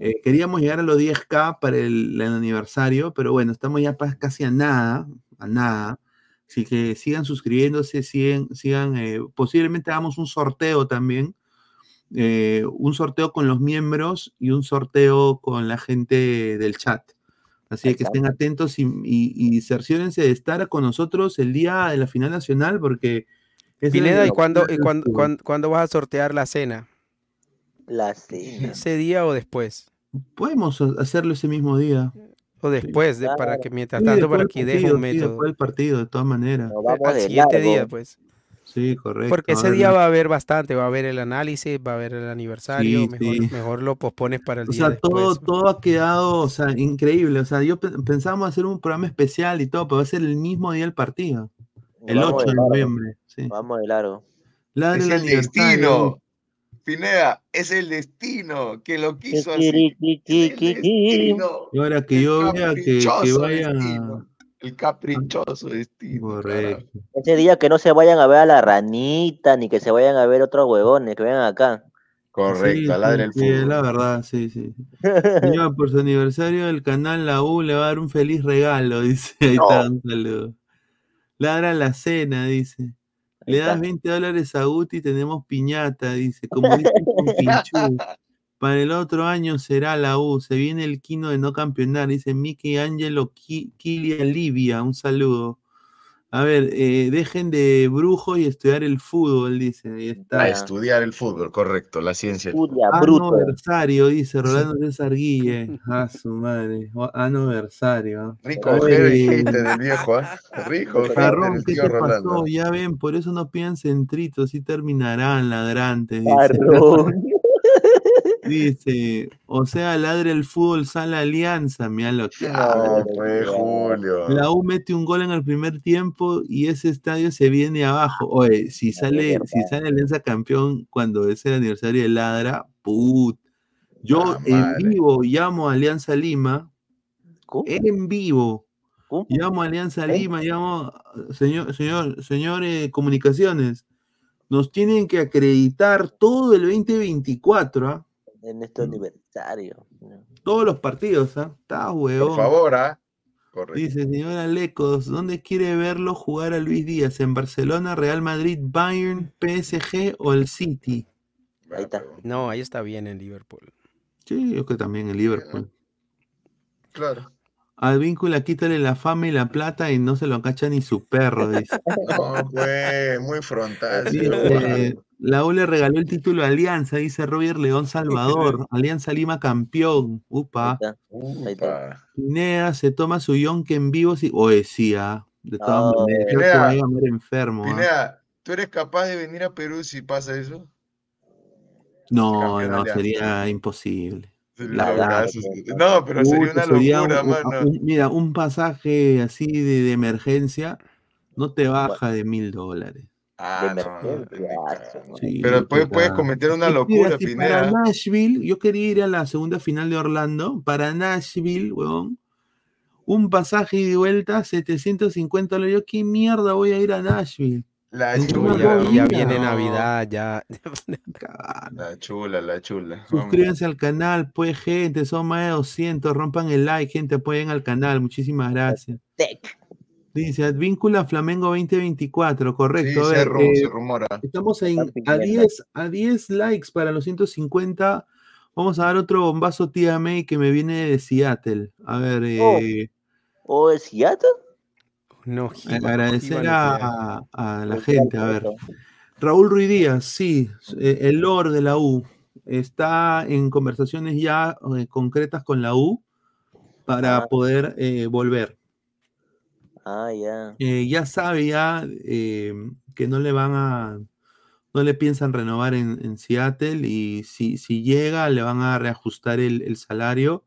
[SPEAKER 11] Eh, queríamos llegar a los 10K para el, el aniversario, pero bueno, estamos ya casi a nada, a nada. Así que sigan suscribiéndose, sigan, sigan eh, posiblemente hagamos un sorteo también, eh, un sorteo con los miembros y un sorteo con la gente del chat. Así que estén atentos y, y, y cerciórense de estar con nosotros el día de la final nacional, porque es
[SPEAKER 12] Pineda, ¿y cuándo, y cuándo, cuándo- cuándo vas a sortear la cena?
[SPEAKER 30] La cena.
[SPEAKER 12] ¿Ese día o después?
[SPEAKER 11] Podemos ha- hacerlo ese mismo día.
[SPEAKER 12] O después, de, para que mientras
[SPEAKER 11] Sí,
[SPEAKER 12] tanto, para que deje un
[SPEAKER 11] sí,
[SPEAKER 12] método.
[SPEAKER 11] después del partido, de todas maneras.
[SPEAKER 12] Al siguiente día, pues.
[SPEAKER 11] Sí, correcto.
[SPEAKER 12] Porque ese día va a haber bastante, va a haber el análisis, va a haber el aniversario,
[SPEAKER 11] Sí,
[SPEAKER 12] mejor,
[SPEAKER 11] sí.
[SPEAKER 12] mejor lo pospones para el
[SPEAKER 11] O
[SPEAKER 12] día
[SPEAKER 11] sea,
[SPEAKER 12] después.
[SPEAKER 11] todo, todo ha quedado, o sea, increíble. O sea, yo pe- pensábamos hacer un programa especial y todo, pero va a ser el mismo día del partido. El
[SPEAKER 30] Vamos
[SPEAKER 11] 8
[SPEAKER 30] de
[SPEAKER 11] noviembre. Sí.
[SPEAKER 30] Vamos de largo.
[SPEAKER 11] Ladre
[SPEAKER 13] Es
[SPEAKER 11] el
[SPEAKER 13] destino. Pineda, es el destino que lo quiso así. destino.
[SPEAKER 11] Y ahora que yo vea que, que
[SPEAKER 13] caprichoso
[SPEAKER 11] vayan a...
[SPEAKER 13] destino. El caprichoso destino.
[SPEAKER 11] Correcto.
[SPEAKER 30] Ese día que no se vayan a ver a la ranita, ni que se vayan a ver otros huevones, que vengan acá.
[SPEAKER 13] Correcto,
[SPEAKER 11] Sí,
[SPEAKER 13] ladre el
[SPEAKER 11] sí, sí, es
[SPEAKER 13] fútbol.
[SPEAKER 11] la verdad, sí, sí. Señor, por su aniversario del canal La U le va a dar un feliz regalo, dice. Ahí está, un saludo. Ladra la cena, dice. Le das 20 dólares a Guti y tenemos piñata, dice. Como dice Pinchú. Para el otro año será la U. Se viene el quino de no campeonar, dice Miki Angelo Ki- Kilia Livia. Un saludo. A ver, eh, dejen de brujo y estudiar el fútbol, dice. Ahí está.
[SPEAKER 13] A estudiar el fútbol, correcto, la ciencia.
[SPEAKER 11] Aniversario, dice Rolando César Guille. A su madre. Aniversario.
[SPEAKER 13] Rico
[SPEAKER 11] A
[SPEAKER 13] ojero
[SPEAKER 11] ver,
[SPEAKER 13] y
[SPEAKER 11] eh,
[SPEAKER 13] hater del viejo, ¿ah? Rico del
[SPEAKER 11] ¿qué
[SPEAKER 13] tío
[SPEAKER 11] te
[SPEAKER 13] Rolando.
[SPEAKER 11] pasó? Ya ven, por eso no pidan centritos, y terminarán ladrantes. Dice. Dice, o sea, ladre el fútbol, sale alianza, mira lo que
[SPEAKER 13] No, Julio.
[SPEAKER 11] La U mete un gol en el primer tiempo y ese estadio se viene abajo. Oye, si sale, si sale Alianza campeón cuando es el aniversario de Ladra, put. Yo
[SPEAKER 13] Ah,
[SPEAKER 11] en
[SPEAKER 13] madre.
[SPEAKER 11] vivo llamo a Alianza Lima. En vivo. Llamo a Alianza
[SPEAKER 30] ¿Eh?
[SPEAKER 11] Lima, llamo, señor, señor, señor eh, comunicaciones. Nos tienen que acreditar todo el 2024, ¿ah?
[SPEAKER 30] En este aniversario.
[SPEAKER 11] Todos los partidos, ¿ah? Está huevón.
[SPEAKER 13] Por favor, ¿ah? Correcto.
[SPEAKER 11] Dice, señora Lecos, ¿dónde quiere verlo jugar a Luis Díaz? ¿En Barcelona, Real Madrid, Bayern, PSG o el City?
[SPEAKER 30] Ahí está.
[SPEAKER 12] No, ahí está bien en Liverpool.
[SPEAKER 11] Sí, yo creo que también en Liverpool.
[SPEAKER 13] Claro.
[SPEAKER 11] Al víncula quítale la fama y la plata y no se lo cacha ni su perro, dice.
[SPEAKER 13] No, pues, muy frontal.
[SPEAKER 11] Dice, la U le regaló el título a Alianza, dice Roger León Salvador. Alianza Lima campeón. Upa. Pineda se toma su yonke en vivo. Si... Oye, sí, ah, De todas
[SPEAKER 30] Oh.
[SPEAKER 11] maneras. Creo que
[SPEAKER 13] Pineda.
[SPEAKER 11] va a llamar enfermo. ah.
[SPEAKER 13] Pineda, ¿tú eres capaz de venir a Perú si pasa eso?
[SPEAKER 11] No, no, sería imposible. La verdad.
[SPEAKER 13] No, pero sería una
[SPEAKER 11] sería
[SPEAKER 13] locura,
[SPEAKER 11] un-
[SPEAKER 13] mano.
[SPEAKER 11] un- mira, un pasaje así de, de emergencia no te baja de mil dólares.
[SPEAKER 13] Ah, no.
[SPEAKER 11] Sí,
[SPEAKER 13] Pero puedes,
[SPEAKER 11] puta.
[SPEAKER 13] puedes cometer una locura,
[SPEAKER 11] Para. Nashville, yo quería ir a la segunda final de Orlando. Para Nashville, weón, un pasaje y de vuelta, 750 dólares. Yo, ¿qué mierda voy a ir a Nashville?
[SPEAKER 13] La chula.
[SPEAKER 12] Ya, viene Navidad, ya.
[SPEAKER 13] La chula, la chula. Vamos.
[SPEAKER 11] Suscríbanse al canal, pues, gente. Son más de 200. Rompan el like, gente. Apoyen al canal. Muchísimas gracias. Dice, Advíncula Flamengo 2024. Correcto.
[SPEAKER 13] Sí,
[SPEAKER 11] a
[SPEAKER 13] se
[SPEAKER 11] ver, eh,
[SPEAKER 13] se rumora.
[SPEAKER 11] Estamos en- a,
[SPEAKER 13] pidiendo.
[SPEAKER 11] 10, a 10 likes para los 150. Vamos a dar otro bombazo tía May que me viene de Seattle. A ver, eh,
[SPEAKER 30] ¿O es Seattle?
[SPEAKER 12] No,
[SPEAKER 11] agradecer a, a la gente. A ver, Raúl Ruiz Díaz, sí, eh, el Lord de la U. Está en conversaciones ya eh, concretas con la U para
[SPEAKER 30] Ah.
[SPEAKER 11] poder eh, volver.
[SPEAKER 30] Ah, ya.
[SPEAKER 11] Eh, ya sabe que no le van a, no le piensan renovar en, Seattle y si, si llega le van a reajustar el, salario.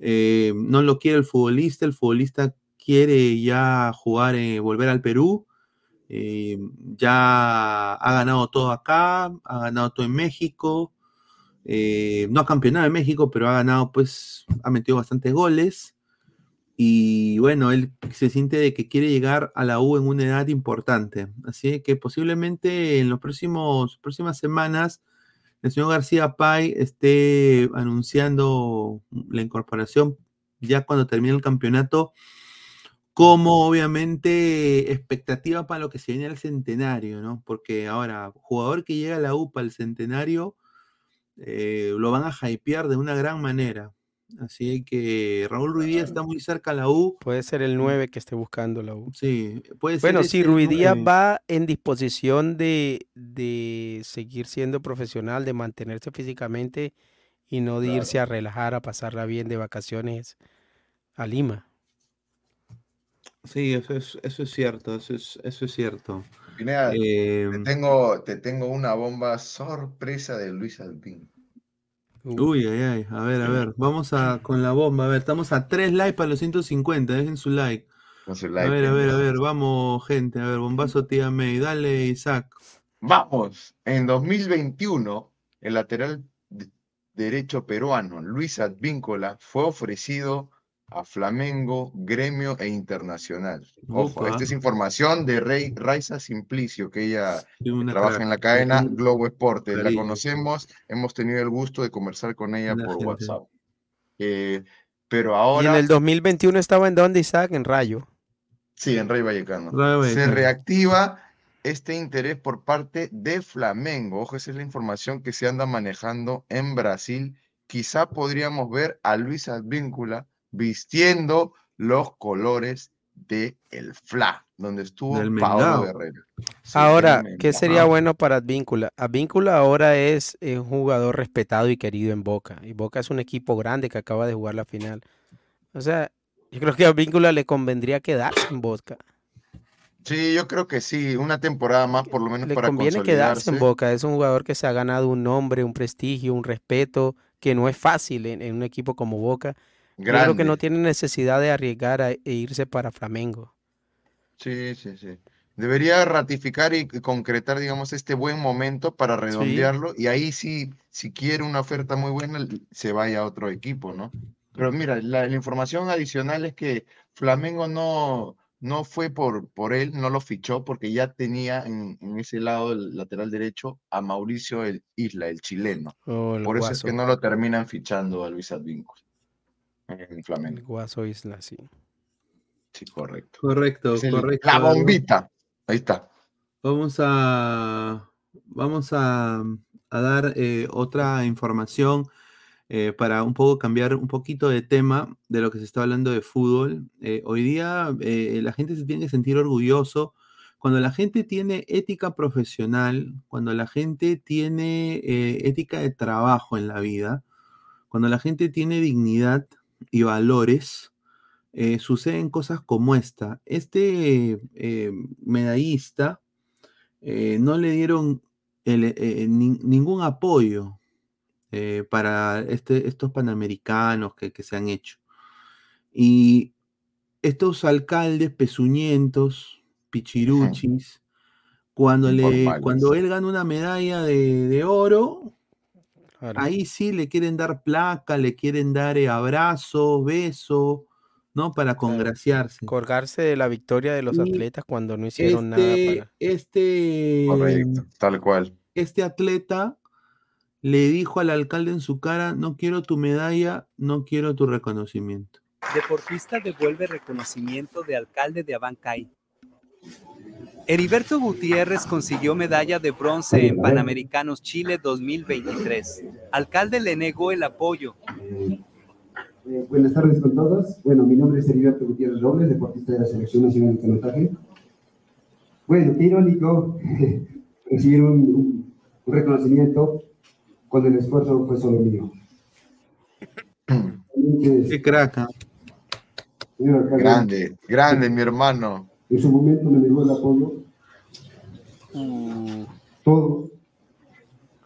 [SPEAKER 11] Eh, no lo quiere el futbolista, el futbolista quiere ya jugar, eh, volver al Perú. Eh, ya ha ganado todo acá, ha ganado todo en México. no ha campeonado en México, pero ha ganado, pues, ha metido bastantes goles. Y bueno, él se siente de que quiere llegar a la U en una edad importante. Así que posiblemente en las próximas semanas el señor García Pay esté anunciando la incorporación ya cuando termine el campeonato como obviamente expectativa para lo que se viene al centenario, ¿no? Porque ahora, jugador que llega a la U para el centenario, eh, lo van a hypear de una gran manera. Así que Raúl Ruiz Díaz está muy cerca a la U.
[SPEAKER 12] Puede ser el 9 que esté buscando la U.
[SPEAKER 11] Sí, puede ser
[SPEAKER 12] Bueno, si Díaz
[SPEAKER 11] 9.
[SPEAKER 12] va en disposición de, de seguir siendo profesional, de mantenerse físicamente y no de irse a relajar, a pasarla bien de vacaciones a Lima.
[SPEAKER 11] Sí, eso es, eso es cierto, eso es, eso es cierto.
[SPEAKER 13] Pineda,
[SPEAKER 11] Eh,
[SPEAKER 13] te tengo, te tengo una bomba sorpresa de Luis Alpín.
[SPEAKER 11] Uy, ay, ay, a ver, a ver, vamos a con la bomba, a ver, estamos a 3 likes para los 150, dejen su like.
[SPEAKER 13] Con su
[SPEAKER 11] A ver, a ver, a ver, vamos, gente, a ver, bombazo tía May, dale, Isaac.
[SPEAKER 13] Vamos, en 2021, el lateral de- derecho peruano Luis Advíncula fue ofrecido a Flamengo, Gremio e Internacional. Ojo, esta es información de Rey Raiza Simplicio, que ella
[SPEAKER 11] Sí,
[SPEAKER 13] trabaja en la cadena. Globo Esporte. La conocemos, hemos tenido el gusto de conversar con ella por
[SPEAKER 11] gente.
[SPEAKER 13] WhatsApp. Eh, pero
[SPEAKER 12] Y en
[SPEAKER 13] ahora,
[SPEAKER 12] el 2021 estaba en donde Isaac, en Rayo.
[SPEAKER 13] sí, en Rey Vallecano.
[SPEAKER 11] Rayo
[SPEAKER 13] Se
[SPEAKER 11] Vallecano.
[SPEAKER 13] reactiva este interés por parte de Flamengo. Ojo, esa es la información que se anda manejando en Brasil. Quizá podríamos ver a Luis Advíncula vistiendo los colores de el FLA, donde estuvo
[SPEAKER 11] Del
[SPEAKER 13] Paolo. Guerrero. Sí,
[SPEAKER 12] Ahora, ¿qué sería bueno para Advíncula? Advíncula ahora es un jugador respetado y querido en Boca. Y Boca es un equipo grande que acaba de jugar la final. O sea, yo creo que a Advíncula le convendría quedarse en Boca.
[SPEAKER 13] Sí, yo creo que sí, una temporada más por lo menos
[SPEAKER 12] Le
[SPEAKER 13] para
[SPEAKER 12] conviene quedarse en. Boca. Es un jugador que se ha ganado un nombre, un prestigio, un respeto, que no es fácil en, en un equipo como Boca. Yo creo que
[SPEAKER 13] Grande.
[SPEAKER 12] no tiene necesidad de arriesgar a- e irse para Flamengo.
[SPEAKER 13] Sí, sí, sí. Debería ratificar y concretar, digamos, este buen momento para redondearlo y ahí sí, si quiere una oferta muy buena, se vaya a otro equipo, ¿no? Pero mira, la, la información adicional es que Flamengo no, no fue por, por él, no lo fichó porque ya tenía en, en ese lado, el lateral derecho, a Mauricio el Isla, el chileno.
[SPEAKER 12] Oh, el
[SPEAKER 13] por eso es que no lo terminan fichando a Luis Advíncula en Flamengo.
[SPEAKER 12] El Guaso Isla, sí.
[SPEAKER 13] Sí, correcto.
[SPEAKER 11] Correcto,
[SPEAKER 13] el-
[SPEAKER 11] correcto.
[SPEAKER 13] La bombita. Ahí está.
[SPEAKER 11] Vamos a, vamos a, a dar eh, otra información eh, para un poco cambiar un poquito de tema de lo que se está hablando de fútbol. Eh, hoy día eh, la gente se tiene que sentir orgulloso cuando la gente tiene ética profesional, cuando la gente tiene eh, ética de trabajo en la vida, cuando la gente tiene dignidad y valores, eh, suceden cosas como esta. Este eh, medallista eh, no le dieron el, ningún apoyo para este- estos panamericanos que, que se han hecho. Y estos alcaldes pezuñentos, pichiruchis, cuando, le, cuando él gana una medalla de, de oro, ahí sí le quieren dar placa, le quieren dar eh, abrazo, beso, ¿no? Para congraciarse.
[SPEAKER 12] Colgarse de la victoria de los
[SPEAKER 11] Y
[SPEAKER 12] atletas cuando no hicieron
[SPEAKER 11] Este,
[SPEAKER 12] nada para.
[SPEAKER 11] este,
[SPEAKER 13] Correcto, tal cual.
[SPEAKER 11] este atleta le dijo al alcalde en su cara, no quiero tu medalla, no quiero tu reconocimiento.
[SPEAKER 32] Deportista devuelve reconocimiento de alcalde de Abancay. Heriberto Gutiérrez consiguió medalla de bronce en Panamericanos Chile 2023. Alcalde le negó el apoyo.
[SPEAKER 33] Eh, buenas tardes con todos. Bueno, mi nombre es Heriberto Gutiérrez Robles, deportista de la Selección Nacional de Canotaje. Bueno, qué irónico recibir un, un- un reconocimiento cuando el esfuerzo fue solo mío.
[SPEAKER 11] Qué crack.
[SPEAKER 13] Grande, grande, mi hermano.
[SPEAKER 33] En su momento me negó el apoyo. Todo.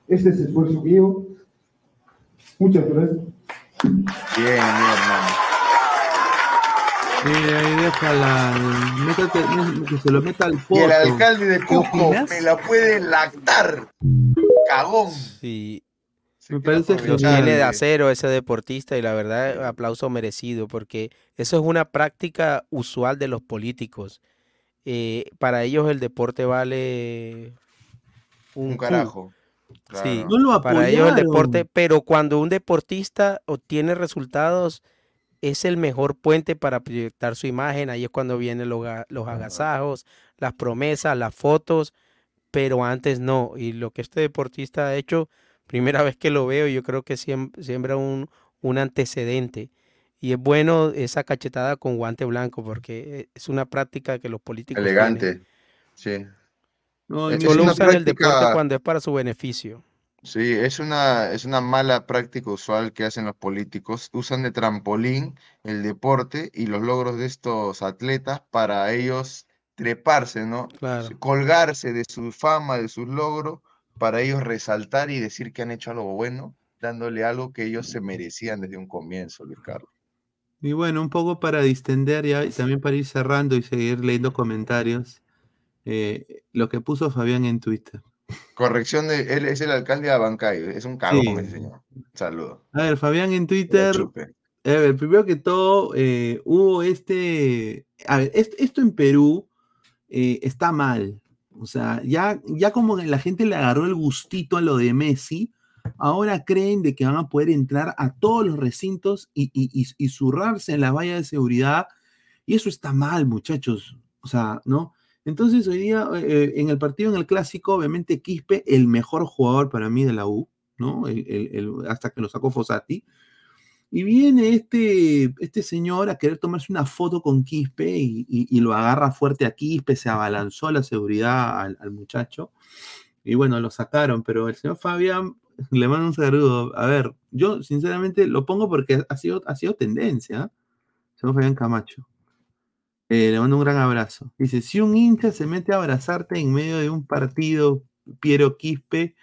[SPEAKER 33] Este es esfuerzo mío. Muchas gracias.
[SPEAKER 13] Bien, mi hermano.
[SPEAKER 11] Eh, ahí déjala, métate, mé- que se lo meta al
[SPEAKER 13] Y
[SPEAKER 11] poto.
[SPEAKER 13] el alcalde de Cusco me la puede lactar. Cagón.
[SPEAKER 12] Sí.
[SPEAKER 11] Me parece
[SPEAKER 12] Lo tiene de
[SPEAKER 11] genial.
[SPEAKER 12] acero ese deportista y la verdad, aplauso merecido, porque eso es una práctica usual de los políticos. Eh, para ellos el deporte vale un,
[SPEAKER 13] carajo.
[SPEAKER 12] Sí.
[SPEAKER 11] No lo
[SPEAKER 12] para ellos el deporte, pero cuando un deportista obtiene resultados, es el mejor puente para proyectar su imagen. Ahí es cuando vienen los, ga- los agasajos, las promesas, las fotos, pero antes no. Y lo que este deportista ha hecho, primera vez que lo veo, yo creo que siem- siembra un, un antecedente. Y es bueno esa cachetada con guante blanco, porque es una práctica que los políticos tienen.
[SPEAKER 13] Elegante. Sí.
[SPEAKER 11] No,
[SPEAKER 13] Es-
[SPEAKER 12] Solo
[SPEAKER 13] una
[SPEAKER 12] usan el deporte cuando es para su beneficio.
[SPEAKER 13] Sí, es una, es una mala práctica usual que hacen los políticos. Usan de trampolín el deporte y los logros de estos atletas para ellos treparse, ¿no?
[SPEAKER 12] Claro.
[SPEAKER 13] Colgarse de su fama, de sus logros, para ellos resaltar y decir que han hecho algo bueno, dándole algo que ellos se merecían desde un comienzo, Luis Carlos.
[SPEAKER 11] Y bueno, un poco para distender ya, y también para ir cerrando y seguir leyendo comentarios, eh, lo que puso Fabián en Twitter.
[SPEAKER 13] Corrección de, él es el alcalde de Abancay, es un cagón
[SPEAKER 11] Sí.
[SPEAKER 13] ese señor. Saludo.
[SPEAKER 11] A ver, Fabián en Twitter. A ver, primero que todo, eh, hubo este. A ver, est- esto en Perú eh, está mal. O sea, ya, ya como la gente le agarró el gustito a lo de Messi, ahora creen de que van a poder entrar a todos los recintos y, y, y- y zurrarse en la valla de seguridad. Y eso está mal, muchachos. O sea, ¿no? Entonces, hoy día, eh, en el partido, en el clásico, obviamente Quispe, el mejor jugador para mí de la U, ¿no? El- el- hasta que lo sacó Fossati. Y viene este, este señor a querer tomarse una foto con Quispe y, y- y lo agarra fuerte a Quispe, se abalanzó la seguridad al, al muchacho. Y bueno, lo sacaron, pero el señor Fabián le mando un saludo. A ver, yo sinceramente lo pongo porque ha sido, ha sido tendencia. Señor Fabián Camacho. Eh, le mando un gran abrazo. Dice, si un hincha se mete a abrazarte en medio de un partido, Piero Quispe,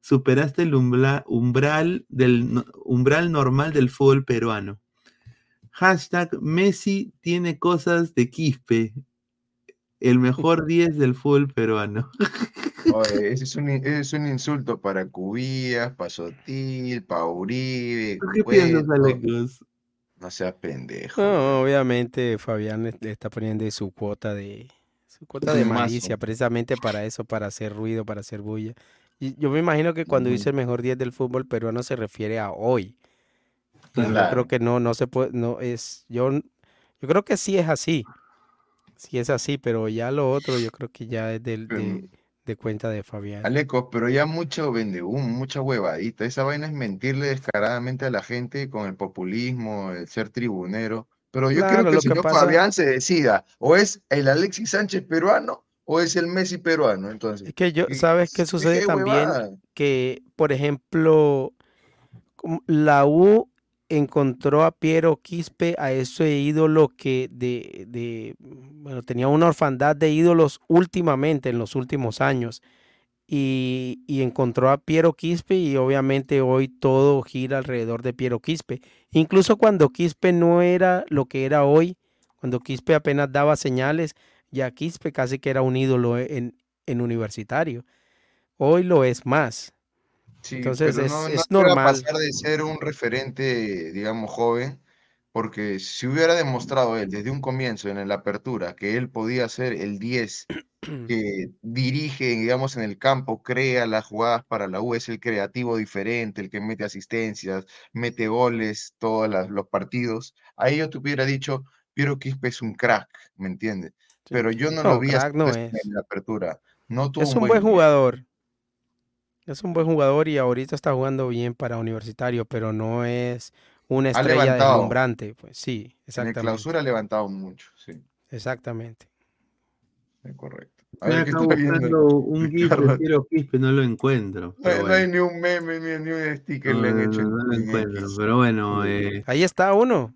[SPEAKER 11] superaste el umbral, del, umbral normal del fútbol peruano. Hashtag Messi tiene cosas de Quispe. El mejor 10 del fútbol peruano.
[SPEAKER 13] Oye, ese es un, ese es un insulto para Cubías, para Sotil, para Uribe,
[SPEAKER 11] ¿Tú qué piensas?
[SPEAKER 13] No sea pendejo.
[SPEAKER 12] No, obviamente Fabián le, le está poniendo su cuota de su cuota de
[SPEAKER 13] mazo.
[SPEAKER 12] malicia, precisamente para eso, para hacer ruido, para hacer bulla. Y yo me imagino que cuando dice el mejor 10 del fútbol peruano se refiere a hoy. Yo creo que no, no se puede, no es, yo, yo creo que sí es así, sí es así, pero ya lo otro yo creo que ya es del, de, de cuenta de Fabián.
[SPEAKER 13] Aleco, pero ya mucho vende humo, mucha huevadita. Esa vaina es mentirle descaradamente a la gente con el populismo, el ser tribunero. Pero yo
[SPEAKER 12] Claro,
[SPEAKER 13] creo que
[SPEAKER 12] lo
[SPEAKER 13] el
[SPEAKER 12] que
[SPEAKER 13] señor
[SPEAKER 12] pasa-
[SPEAKER 13] Fabián se decida, o es el Alexis Sánchez peruano o es el Messi peruano. Entonces,
[SPEAKER 12] Es que yo,
[SPEAKER 13] ¿qué-
[SPEAKER 12] ¿sabes qué
[SPEAKER 13] qué
[SPEAKER 12] sucede también? Que, por ejemplo, la U encontró a Piero Quispe, a ese ídolo que de, bueno, tenía una orfandad de ídolos últimamente, en los últimos años, y, y encontró a Piero Quispe y obviamente hoy todo gira alrededor de Piero Quispe. Incluso cuando Quispe no era lo que era hoy, cuando Quispe apenas daba señales, ya Quispe casi que era un ídolo en, en universitario. Hoy lo es más.
[SPEAKER 13] Sí,
[SPEAKER 12] Entonces
[SPEAKER 13] pero
[SPEAKER 12] es,
[SPEAKER 13] no, no
[SPEAKER 12] es
[SPEAKER 13] a
[SPEAKER 12] normal.
[SPEAKER 13] pasar de ser un referente, digamos, joven, porque si hubiera demostrado él desde un comienzo en la apertura que él podía ser el 10 que dirige, digamos, en el campo, crea las jugadas para la U, es el creativo diferente, el que mete asistencias, mete goles, todos los partidos, ahí yo te hubiera dicho, Piero Quispe es un crack, ¿me entiendes? Pero yo no, lo
[SPEAKER 12] No,
[SPEAKER 13] vi
[SPEAKER 12] crack
[SPEAKER 13] haciendo
[SPEAKER 12] no
[SPEAKER 13] en la apertura. No tuvo
[SPEAKER 12] Es
[SPEAKER 13] un
[SPEAKER 12] un
[SPEAKER 13] buen
[SPEAKER 12] buen jugador. Es un buen jugador y ahorita está jugando bien para Universitario, pero no es una estrella deslumbrante. Pues sí,
[SPEAKER 13] En el
[SPEAKER 12] exactamente.
[SPEAKER 13] clausura ha levantado mucho, sí,
[SPEAKER 12] Exactamente.
[SPEAKER 13] es correcto. A
[SPEAKER 11] Estoy
[SPEAKER 13] ver,
[SPEAKER 11] buscando un GIF de? Piero Quispe, no lo encuentro.
[SPEAKER 13] No, hay- no
[SPEAKER 11] bueno.
[SPEAKER 13] hay ni un meme ni, ni un sticker
[SPEAKER 11] No,
[SPEAKER 13] le han hecho
[SPEAKER 11] no, no lo
[SPEAKER 13] en
[SPEAKER 11] encuentro,
[SPEAKER 13] X.
[SPEAKER 11] pero bueno. Eh...
[SPEAKER 12] Ahí está uno.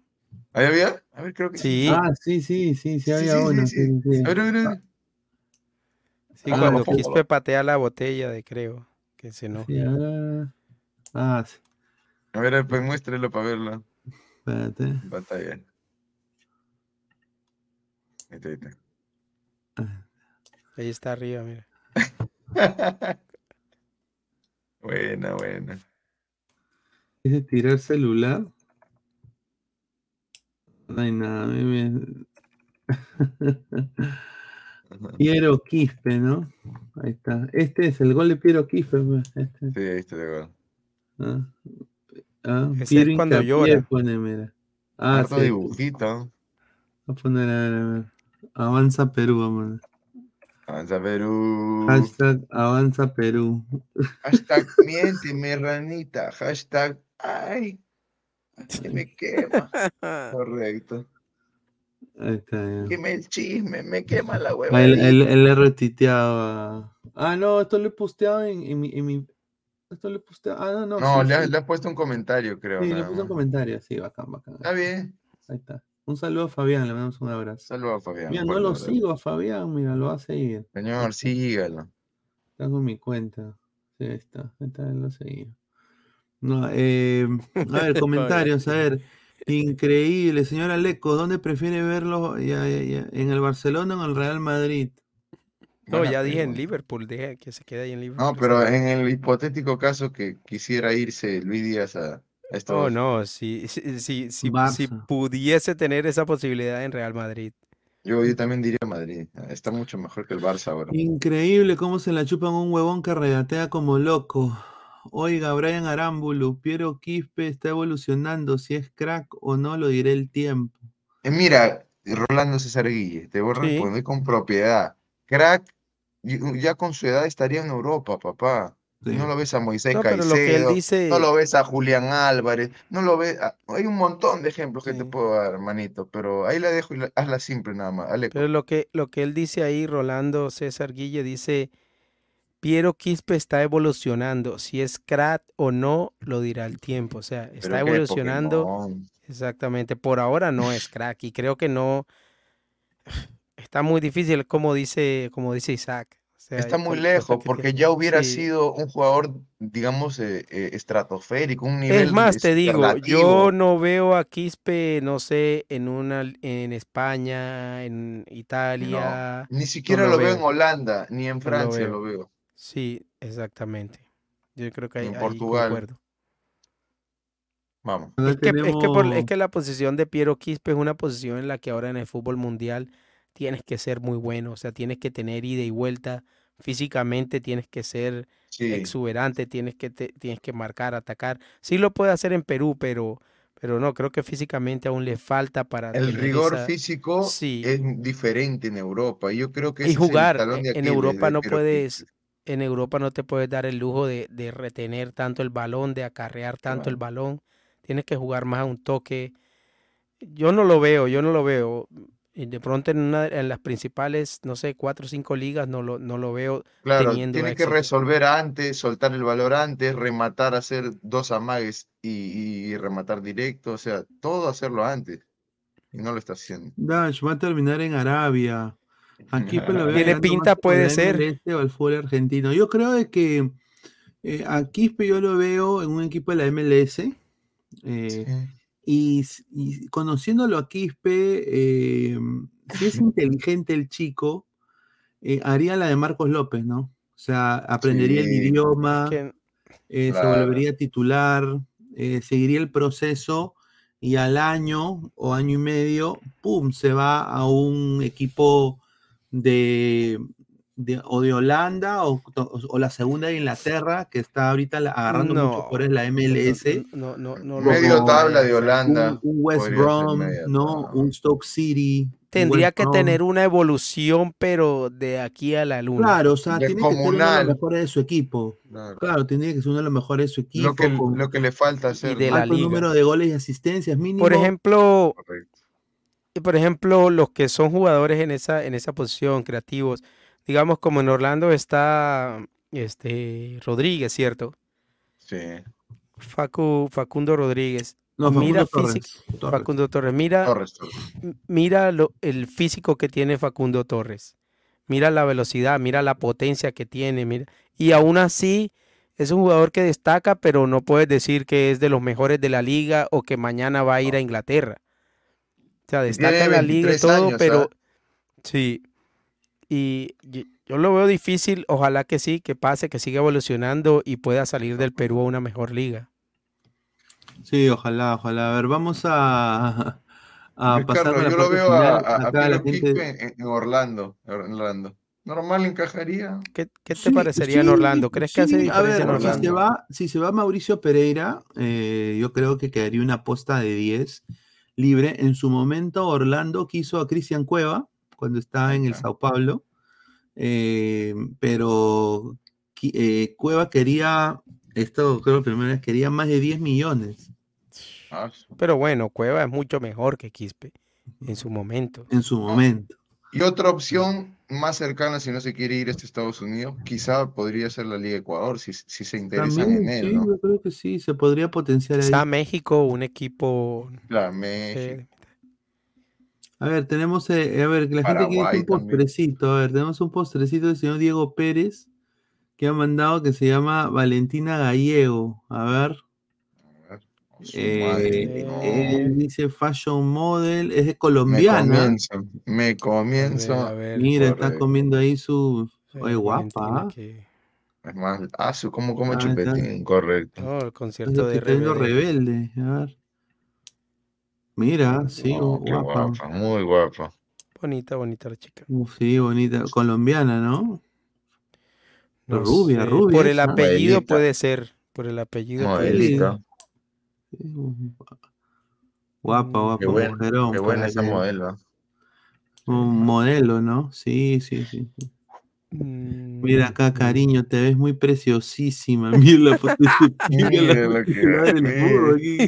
[SPEAKER 13] ¿Ahí había? A ver, creo que
[SPEAKER 12] Sí.
[SPEAKER 11] Ah, sí, sí, sí, sí,
[SPEAKER 13] Sí,
[SPEAKER 11] había
[SPEAKER 13] sí, sí,
[SPEAKER 11] uno.
[SPEAKER 13] sí.
[SPEAKER 11] Sí, sí, sí.
[SPEAKER 13] A ver, a ver, a ver.
[SPEAKER 12] Sí,
[SPEAKER 11] Ah,
[SPEAKER 12] cuando. Quispe patea la botella de creo que se
[SPEAKER 11] ahora- Ah, sí,
[SPEAKER 13] A ver, pues muéstrelo para verlo
[SPEAKER 11] espérate.
[SPEAKER 13] en pantalla. Ahí está, ahí está.
[SPEAKER 12] Ahí está arriba, mira.
[SPEAKER 13] Buena, buena.
[SPEAKER 11] ¿Dice tirar celular? No hay nada. a mí me- Piero Quispe, ¿no? Ahí está. Este es el gol de Piero Quispe. Este.
[SPEAKER 13] Sí, ahí está de gol.
[SPEAKER 11] Ah, ah,
[SPEAKER 12] Ese es
[SPEAKER 11] Piero
[SPEAKER 12] cuando
[SPEAKER 11] Hincapié
[SPEAKER 12] llora.
[SPEAKER 11] pone, mira. Ah, sí.
[SPEAKER 13] dibujito.
[SPEAKER 11] Voy a poner, a ver, a ver. Avanza Perú, vamos.
[SPEAKER 13] Avanza Perú.
[SPEAKER 11] Hashtag Avanza Perú.
[SPEAKER 13] Hashtag miénteme, ranita. Hashtag ay. Se me quema. Correcto.
[SPEAKER 11] Ahí está. ya.
[SPEAKER 13] Queme el chisme, me quema la hueva.
[SPEAKER 11] Él, él- él le retuiteaba. Ah, no, esto lo he posteado en, en mi, en mi- Esto lo he posteado. Ah, no, no.
[SPEAKER 13] No,
[SPEAKER 11] sí,
[SPEAKER 13] le, ha-
[SPEAKER 11] sí.
[SPEAKER 13] le ha puesto un comentario, creo.
[SPEAKER 11] Sí, le puse un comentario. Sí, bacán, bacán.
[SPEAKER 13] Está bien.
[SPEAKER 11] Ahí está. Un saludo a Fabián, le mandamos un abrazo.
[SPEAKER 13] Saludos a Fabián.
[SPEAKER 11] Mira, no lo
[SPEAKER 13] abrazo.
[SPEAKER 11] sigo a Fabián, mira, lo va a seguir.
[SPEAKER 13] Señor, sígalo.
[SPEAKER 11] Tengo mi cuenta. Sí, ahí está. Ahí está, lo seguí. No, eh, a ver, comentarios, a ver. Increíble, señor Aleco, ¿dónde prefiere verlo? Ya, ya, ya, ¿En el Barcelona o en el Real Madrid?
[SPEAKER 12] No,
[SPEAKER 13] Buena
[SPEAKER 12] ya dije en. Liverpool, deja que se quede ahí en Liverpool.
[SPEAKER 13] No, pero en el hipotético caso que quisiera irse Luis Díaz a, estos.
[SPEAKER 12] Oh, no, si, si, si, si, pudiese tener esa posibilidad en Real Madrid.
[SPEAKER 13] Yo, yo también diría Madrid. Está mucho mejor que el Barça ahora.
[SPEAKER 11] Increíble cómo se la chupan un huevón que regatea como loco. Oiga, Brian Arámbulo, Piero Quispe está evolucionando. Si es crack o no, lo diré el tiempo.
[SPEAKER 13] Eh, mira, Rolando César Guille, te voy a
[SPEAKER 12] Sí.
[SPEAKER 13] responder con propiedad. Crack, y- ya con su edad estaría en Europa, papá.
[SPEAKER 11] Sí.
[SPEAKER 13] No lo ves a Moisés
[SPEAKER 12] No, pero lo que él
[SPEAKER 13] Caicedo,
[SPEAKER 12] dice-
[SPEAKER 13] no lo ves a Julián Álvarez, no lo ves. a- Hay un montón de ejemplos que te puedo dar, hermanito, pero ahí la dejo y la- hazla simple nada más. Aleco.
[SPEAKER 12] Pero lo que, lo que él dice ahí, Rolando César Guille, dice, Piero Quispe está evolucionando. Si es crack o no, lo dirá el tiempo. O sea, está evolucionando. Exactamente. Por ahora no es crack. Y creo que no. Está muy difícil, como dice, como dice Isaac. O sea,
[SPEAKER 13] Está muy lejos, porque
[SPEAKER 12] tiene.
[SPEAKER 13] ya hubiera
[SPEAKER 12] Sí.
[SPEAKER 13] sido un jugador, digamos, eh, eh, estratosférico, un nivel
[SPEAKER 12] Es más, te digo, yo no veo a Quispe, no sé, en una, en España, en Italia.
[SPEAKER 13] Ni
[SPEAKER 12] no
[SPEAKER 13] siquiera lo veo en Holanda, ni en
[SPEAKER 12] No lo
[SPEAKER 13] Francia
[SPEAKER 12] veo.
[SPEAKER 13] lo veo.
[SPEAKER 12] Sí, exactamente. Yo creo que ahí,
[SPEAKER 13] En Portugal.
[SPEAKER 12] concuerdo.
[SPEAKER 13] Vamos.
[SPEAKER 12] Es que, es, que por- es que la posición de Piero Quispe es una posición en la que ahora en el fútbol mundial tienes que ser muy bueno, o sea, tienes que tener ida y vuelta físicamente, tienes que ser
[SPEAKER 13] Sí.
[SPEAKER 12] exuberante, tienes que, te- tienes que marcar, atacar. Sí lo puede hacer en Perú, pero, pero no, creo que físicamente aún le falta para
[SPEAKER 13] El rigor
[SPEAKER 12] esa-
[SPEAKER 13] físico
[SPEAKER 12] Sí.
[SPEAKER 13] es diferente en Europa. Y yo creo que
[SPEAKER 12] y
[SPEAKER 13] ese es el
[SPEAKER 12] jugar.
[SPEAKER 13] talón de
[SPEAKER 12] En Europa
[SPEAKER 13] de
[SPEAKER 12] no puedes, en Europa no te puedes dar el lujo de, de retener tanto el balón, de acarrear tanto el balón. Tienes que jugar más a un toque. Yo no lo veo, yo no lo veo. Y de pronto en una en las principales, no sé, cuatro o cinco ligas no lo, no lo veo
[SPEAKER 13] Claro,
[SPEAKER 12] teniendo
[SPEAKER 13] tiene que resolver antes, soltar el valor antes, rematar, hacer dos amagues y, y rematar directo, o sea, todo hacerlo antes. Y no lo está haciendo.
[SPEAKER 11] Dash va a terminar en Arabia. Aquí pues lo veo
[SPEAKER 12] Tiene pinta, puede ser.
[SPEAKER 11] O al fútbol argentino. Yo creo de que eh, a Quispe yo lo veo en un equipo de la MLS. eh, y, conociéndolo a Quispe, eh, si es inteligente el chico, eh, haría la de Marcos López, ¿no? O sea, aprendería el idioma, se volvería titular, eh, seguiría el proceso y al año o año y medio, ¡pum!, se va a un equipo de, de- o de Holanda o, o la segunda de Inglaterra, que está ahorita la- agarrando mucho
[SPEAKER 12] No,
[SPEAKER 11] por la MLS.
[SPEAKER 12] No, no, no
[SPEAKER 13] Medio tabla de Holanda.
[SPEAKER 11] Un, un West Brom, ¿no? Un Stoke City.
[SPEAKER 12] Tendría
[SPEAKER 11] West
[SPEAKER 12] que
[SPEAKER 11] Brom.
[SPEAKER 12] tener una evolución, pero de aquí a la luna.
[SPEAKER 11] Claro, o sea,
[SPEAKER 13] De
[SPEAKER 11] tiene que ser uno de los mejores de su equipo.
[SPEAKER 13] Claro.
[SPEAKER 11] Claro, tendría que ser uno de los mejores de su equipo.
[SPEAKER 13] Lo que,
[SPEAKER 11] con
[SPEAKER 13] lo que le falta hacer.
[SPEAKER 12] de
[SPEAKER 13] ¿no?
[SPEAKER 12] la
[SPEAKER 11] alto
[SPEAKER 12] liga.
[SPEAKER 11] número de goles y asistencias mínimo.
[SPEAKER 12] Por ejemplo,
[SPEAKER 13] Correcto.
[SPEAKER 12] Y por ejemplo, los que son jugadores en esa, en esa posición, creativos, digamos como en Orlando está este Rodríguez, ¿cierto?
[SPEAKER 13] Sí.
[SPEAKER 12] Facu, Facundo Rodríguez.
[SPEAKER 11] No,
[SPEAKER 12] mira
[SPEAKER 11] Facundo
[SPEAKER 12] físic-
[SPEAKER 11] Torres, Torres.
[SPEAKER 12] Facundo Torres, mira,
[SPEAKER 13] Torres, Torres.
[SPEAKER 12] mira lo- el físico que tiene Facundo Torres. Mira la velocidad, mira la potencia que tiene, mira. Y aún así es un jugador que destaca, pero no puedes decir que es de los mejores de la liga o que mañana va a ir a Inglaterra. O sea, destaca en la liga y
[SPEAKER 13] 23
[SPEAKER 12] todo,
[SPEAKER 13] años,
[SPEAKER 12] pero
[SPEAKER 13] ¿ah?
[SPEAKER 12] sí. Y yo lo veo difícil, ojalá que sí, que pase, que siga evolucionando y pueda salir del Perú a una mejor liga.
[SPEAKER 11] Sí, ojalá, ojalá. A ver, vamos a, a pasar a
[SPEAKER 13] yo lo veo a, a, a
[SPEAKER 11] la gente.
[SPEAKER 13] En, en Orlando, en Orlando. Normal encajaría.
[SPEAKER 12] ¿Qué, qué te
[SPEAKER 11] Sí,
[SPEAKER 12] parecería en Orlando? ¿Crees que hace
[SPEAKER 11] a ver,
[SPEAKER 12] en
[SPEAKER 11] si se va, si se va Mauricio Pereira, eh, yo creo que quedaría una posta de 10 libre. En su momento, Orlando quiso a Cristian Cueva cuando estaba en el Sao Paulo, eh, pero eh, Cueva quería, esto creo que la primera vez, quería más de 10 millones
[SPEAKER 13] Ah,
[SPEAKER 12] Pero bueno, Cueva es mucho mejor que Quispe en su momento.
[SPEAKER 11] en su momento.
[SPEAKER 13] Y otra opción más cercana, si no se quiere ir a este Estados Unidos, quizá podría ser la Liga Ecuador, si, si se interesan
[SPEAKER 11] También,
[SPEAKER 13] en él,
[SPEAKER 11] sí,
[SPEAKER 13] ¿no?
[SPEAKER 11] yo creo que sí, se podría potenciar ahí.
[SPEAKER 12] Quizá México, un equipo. Eh,
[SPEAKER 13] México.
[SPEAKER 11] A ver, tenemos, eh, a ver, que la gente quiere un
[SPEAKER 13] también.
[SPEAKER 11] postrecito. A ver, tenemos un postrecito del señor Diego Pérez que ha mandado que se llama Valentina Gallego. A ver. Eh,
[SPEAKER 13] madre, no.
[SPEAKER 11] él dice fashion model, es de
[SPEAKER 13] Me
[SPEAKER 11] colombiana.
[SPEAKER 13] comienzo, me comienzo.
[SPEAKER 12] a ver,
[SPEAKER 11] Mira, está comiendo ahí su. Oye, guapa. ¿ah?
[SPEAKER 12] que-
[SPEAKER 13] Es más, ah, su, como, como
[SPEAKER 11] Ah, está.
[SPEAKER 13] chupetín, correcto.
[SPEAKER 12] No, el concierto de
[SPEAKER 11] rebelde. A ver. Mira, sí,
[SPEAKER 13] qué
[SPEAKER 11] guapa.
[SPEAKER 13] guapa, muy guapa.
[SPEAKER 12] Bonita, bonita la chica.
[SPEAKER 11] Uf, sí, bonita. Colombiana, ¿no?
[SPEAKER 12] No
[SPEAKER 11] rubia,
[SPEAKER 12] sé,
[SPEAKER 11] rubia.
[SPEAKER 12] Por el apellido
[SPEAKER 13] Modelita.
[SPEAKER 12] puede ser. Por el apellido puede ser.
[SPEAKER 11] Guapa, guapa,
[SPEAKER 13] Qué buena,
[SPEAKER 11] mujerón,
[SPEAKER 13] qué buena esa modelo. ¿ah?
[SPEAKER 11] Un modelo, ¿no? Sí, sí, sí. sí. Mira
[SPEAKER 12] Mm,
[SPEAKER 11] acá, cariño, te ves muy preciosísima. Mira la foto de tu chica,
[SPEAKER 13] Mira
[SPEAKER 11] la
[SPEAKER 13] que
[SPEAKER 11] titular del
[SPEAKER 13] es.
[SPEAKER 11] fútbol aquí.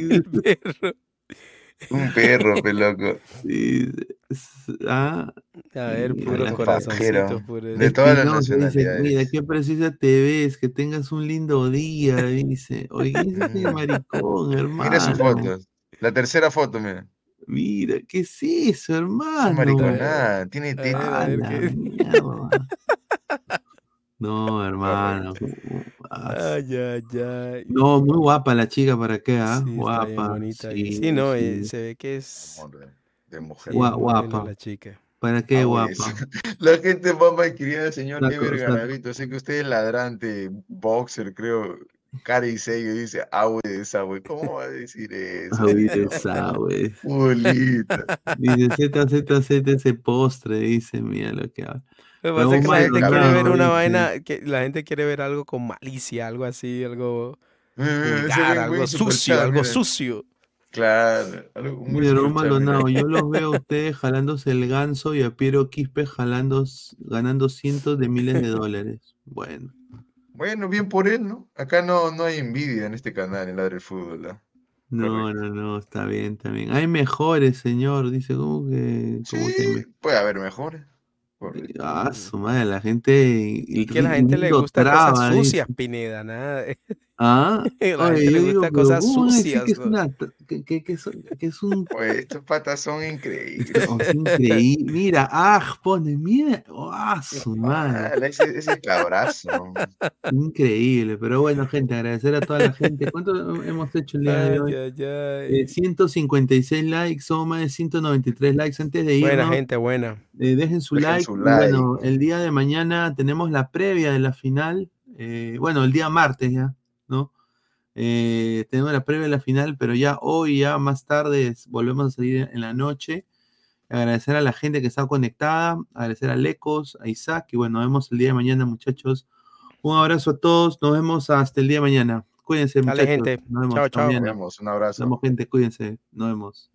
[SPEAKER 13] Un perro, peloco.
[SPEAKER 11] Sí, ah,
[SPEAKER 12] A ver,
[SPEAKER 11] mira,
[SPEAKER 12] puros corazoncitos. puros-
[SPEAKER 13] De todas las
[SPEAKER 11] Espinosa dice,
[SPEAKER 13] nacionalidades.
[SPEAKER 11] mira, qué preciosa te ves, que tengas un lindo día, dice. Oye, ese maricón, hermano.
[SPEAKER 13] Mira su foto. La tercera foto, mira.
[SPEAKER 11] Mira, ¿qué es eso,
[SPEAKER 13] Es
[SPEAKER 11] hermano?
[SPEAKER 13] mariconada. Tiene
[SPEAKER 12] A ver,
[SPEAKER 11] No, hermano. Ah,
[SPEAKER 12] Ay, ay, ay.
[SPEAKER 11] No, muy guapa la chica, ¿para qué? ah?
[SPEAKER 12] Sí,
[SPEAKER 11] guapa.
[SPEAKER 12] bonita. y
[SPEAKER 11] Sí,
[SPEAKER 12] sí, no, eh,
[SPEAKER 11] sí.
[SPEAKER 12] se ve que es.
[SPEAKER 13] De- mujer.
[SPEAKER 11] Gua- guapa.
[SPEAKER 12] la chica.
[SPEAKER 11] ¿Para qué
[SPEAKER 13] Ah,
[SPEAKER 11] guapa?
[SPEAKER 13] La gente va a escribir al señor Ever Garavito. Sé que usted es ladrante, boxer, creo. Cari Sello dice agua de desagüe. ¿Cómo va a decir eso?
[SPEAKER 11] Agua de desagüe.
[SPEAKER 13] Bolita.
[SPEAKER 11] Dice ZZZ ese postre, dice, mira lo que habla.
[SPEAKER 12] Lo que pasa es que la
[SPEAKER 11] Pero
[SPEAKER 12] gente quiere ver una vaina, que la gente quiere ver algo con malicia, algo así, algo
[SPEAKER 13] ese
[SPEAKER 12] vulgar,
[SPEAKER 13] güey
[SPEAKER 12] algo sucio, algo
[SPEAKER 13] mira.
[SPEAKER 12] sucio.
[SPEAKER 13] Claro. algo muy
[SPEAKER 11] mira. Maldonado, yo los veo a ustedes jalándose el ganso y a Piero Quispe jalando, ganando cientos de miles de dólares. Bueno.
[SPEAKER 13] Bueno, bien por él, ¿no? Acá no, no hay envidia en este canal, en Ladre el Fútbol. ¿ah?
[SPEAKER 11] No, no, no, está bien, está bien. Hay mejores, señor, dice, ¿cómo que? cómo que me-
[SPEAKER 13] Puede haber mejores.
[SPEAKER 11] Ah, su madre, la gente.
[SPEAKER 12] Y que la gente le gusta cosas sucias, Pineda, nada. de-
[SPEAKER 11] Ah,
[SPEAKER 12] la
[SPEAKER 11] oye,
[SPEAKER 12] gente le
[SPEAKER 11] yo digo,
[SPEAKER 12] gusta
[SPEAKER 11] pero
[SPEAKER 12] cosas
[SPEAKER 11] ¿cómo van a decir
[SPEAKER 12] sucias.
[SPEAKER 11] Que es,
[SPEAKER 12] ¿no?
[SPEAKER 11] una, que, que- que es, que es un
[SPEAKER 13] Pues estos patas son increíbles.
[SPEAKER 11] Oh, es increíble. Mira, ah, pone, mira, ah, su madre.
[SPEAKER 13] Ese, ese cabrazo.
[SPEAKER 11] Increíble, pero bueno, gente, agradecer a toda la gente. ¿Cuánto hemos hecho el día de hoy?
[SPEAKER 12] ay, ay.
[SPEAKER 11] Eh, 156 likes, somos más de 193 likes. Antes de irnos,
[SPEAKER 12] Buena gente, buena.
[SPEAKER 11] eh, dejen su
[SPEAKER 12] Dejen
[SPEAKER 11] like.
[SPEAKER 12] su
[SPEAKER 11] y
[SPEAKER 12] like.
[SPEAKER 11] Bueno, el día de mañana tenemos la previa de la final. eh, bueno, el día martes ya, ¿no? Eh, tenemos la previa de la final, pero ya hoy, ya más tarde, es- volvemos a salir en la noche. Agradecer a la gente que está conectada, agradecer a Lecos, a Isaac, y bueno, nos vemos el día de mañana, muchachos. Un abrazo a todos, nos vemos hasta el día de mañana. Cuídense,
[SPEAKER 12] Dale,
[SPEAKER 11] muchachos.
[SPEAKER 12] gente.
[SPEAKER 11] Nos vemos
[SPEAKER 12] Chao,
[SPEAKER 11] hasta
[SPEAKER 12] chao.
[SPEAKER 11] mañana.
[SPEAKER 13] Nos vemos, un abrazo.
[SPEAKER 11] Nos vemos, gente, cuídense. Nos vemos.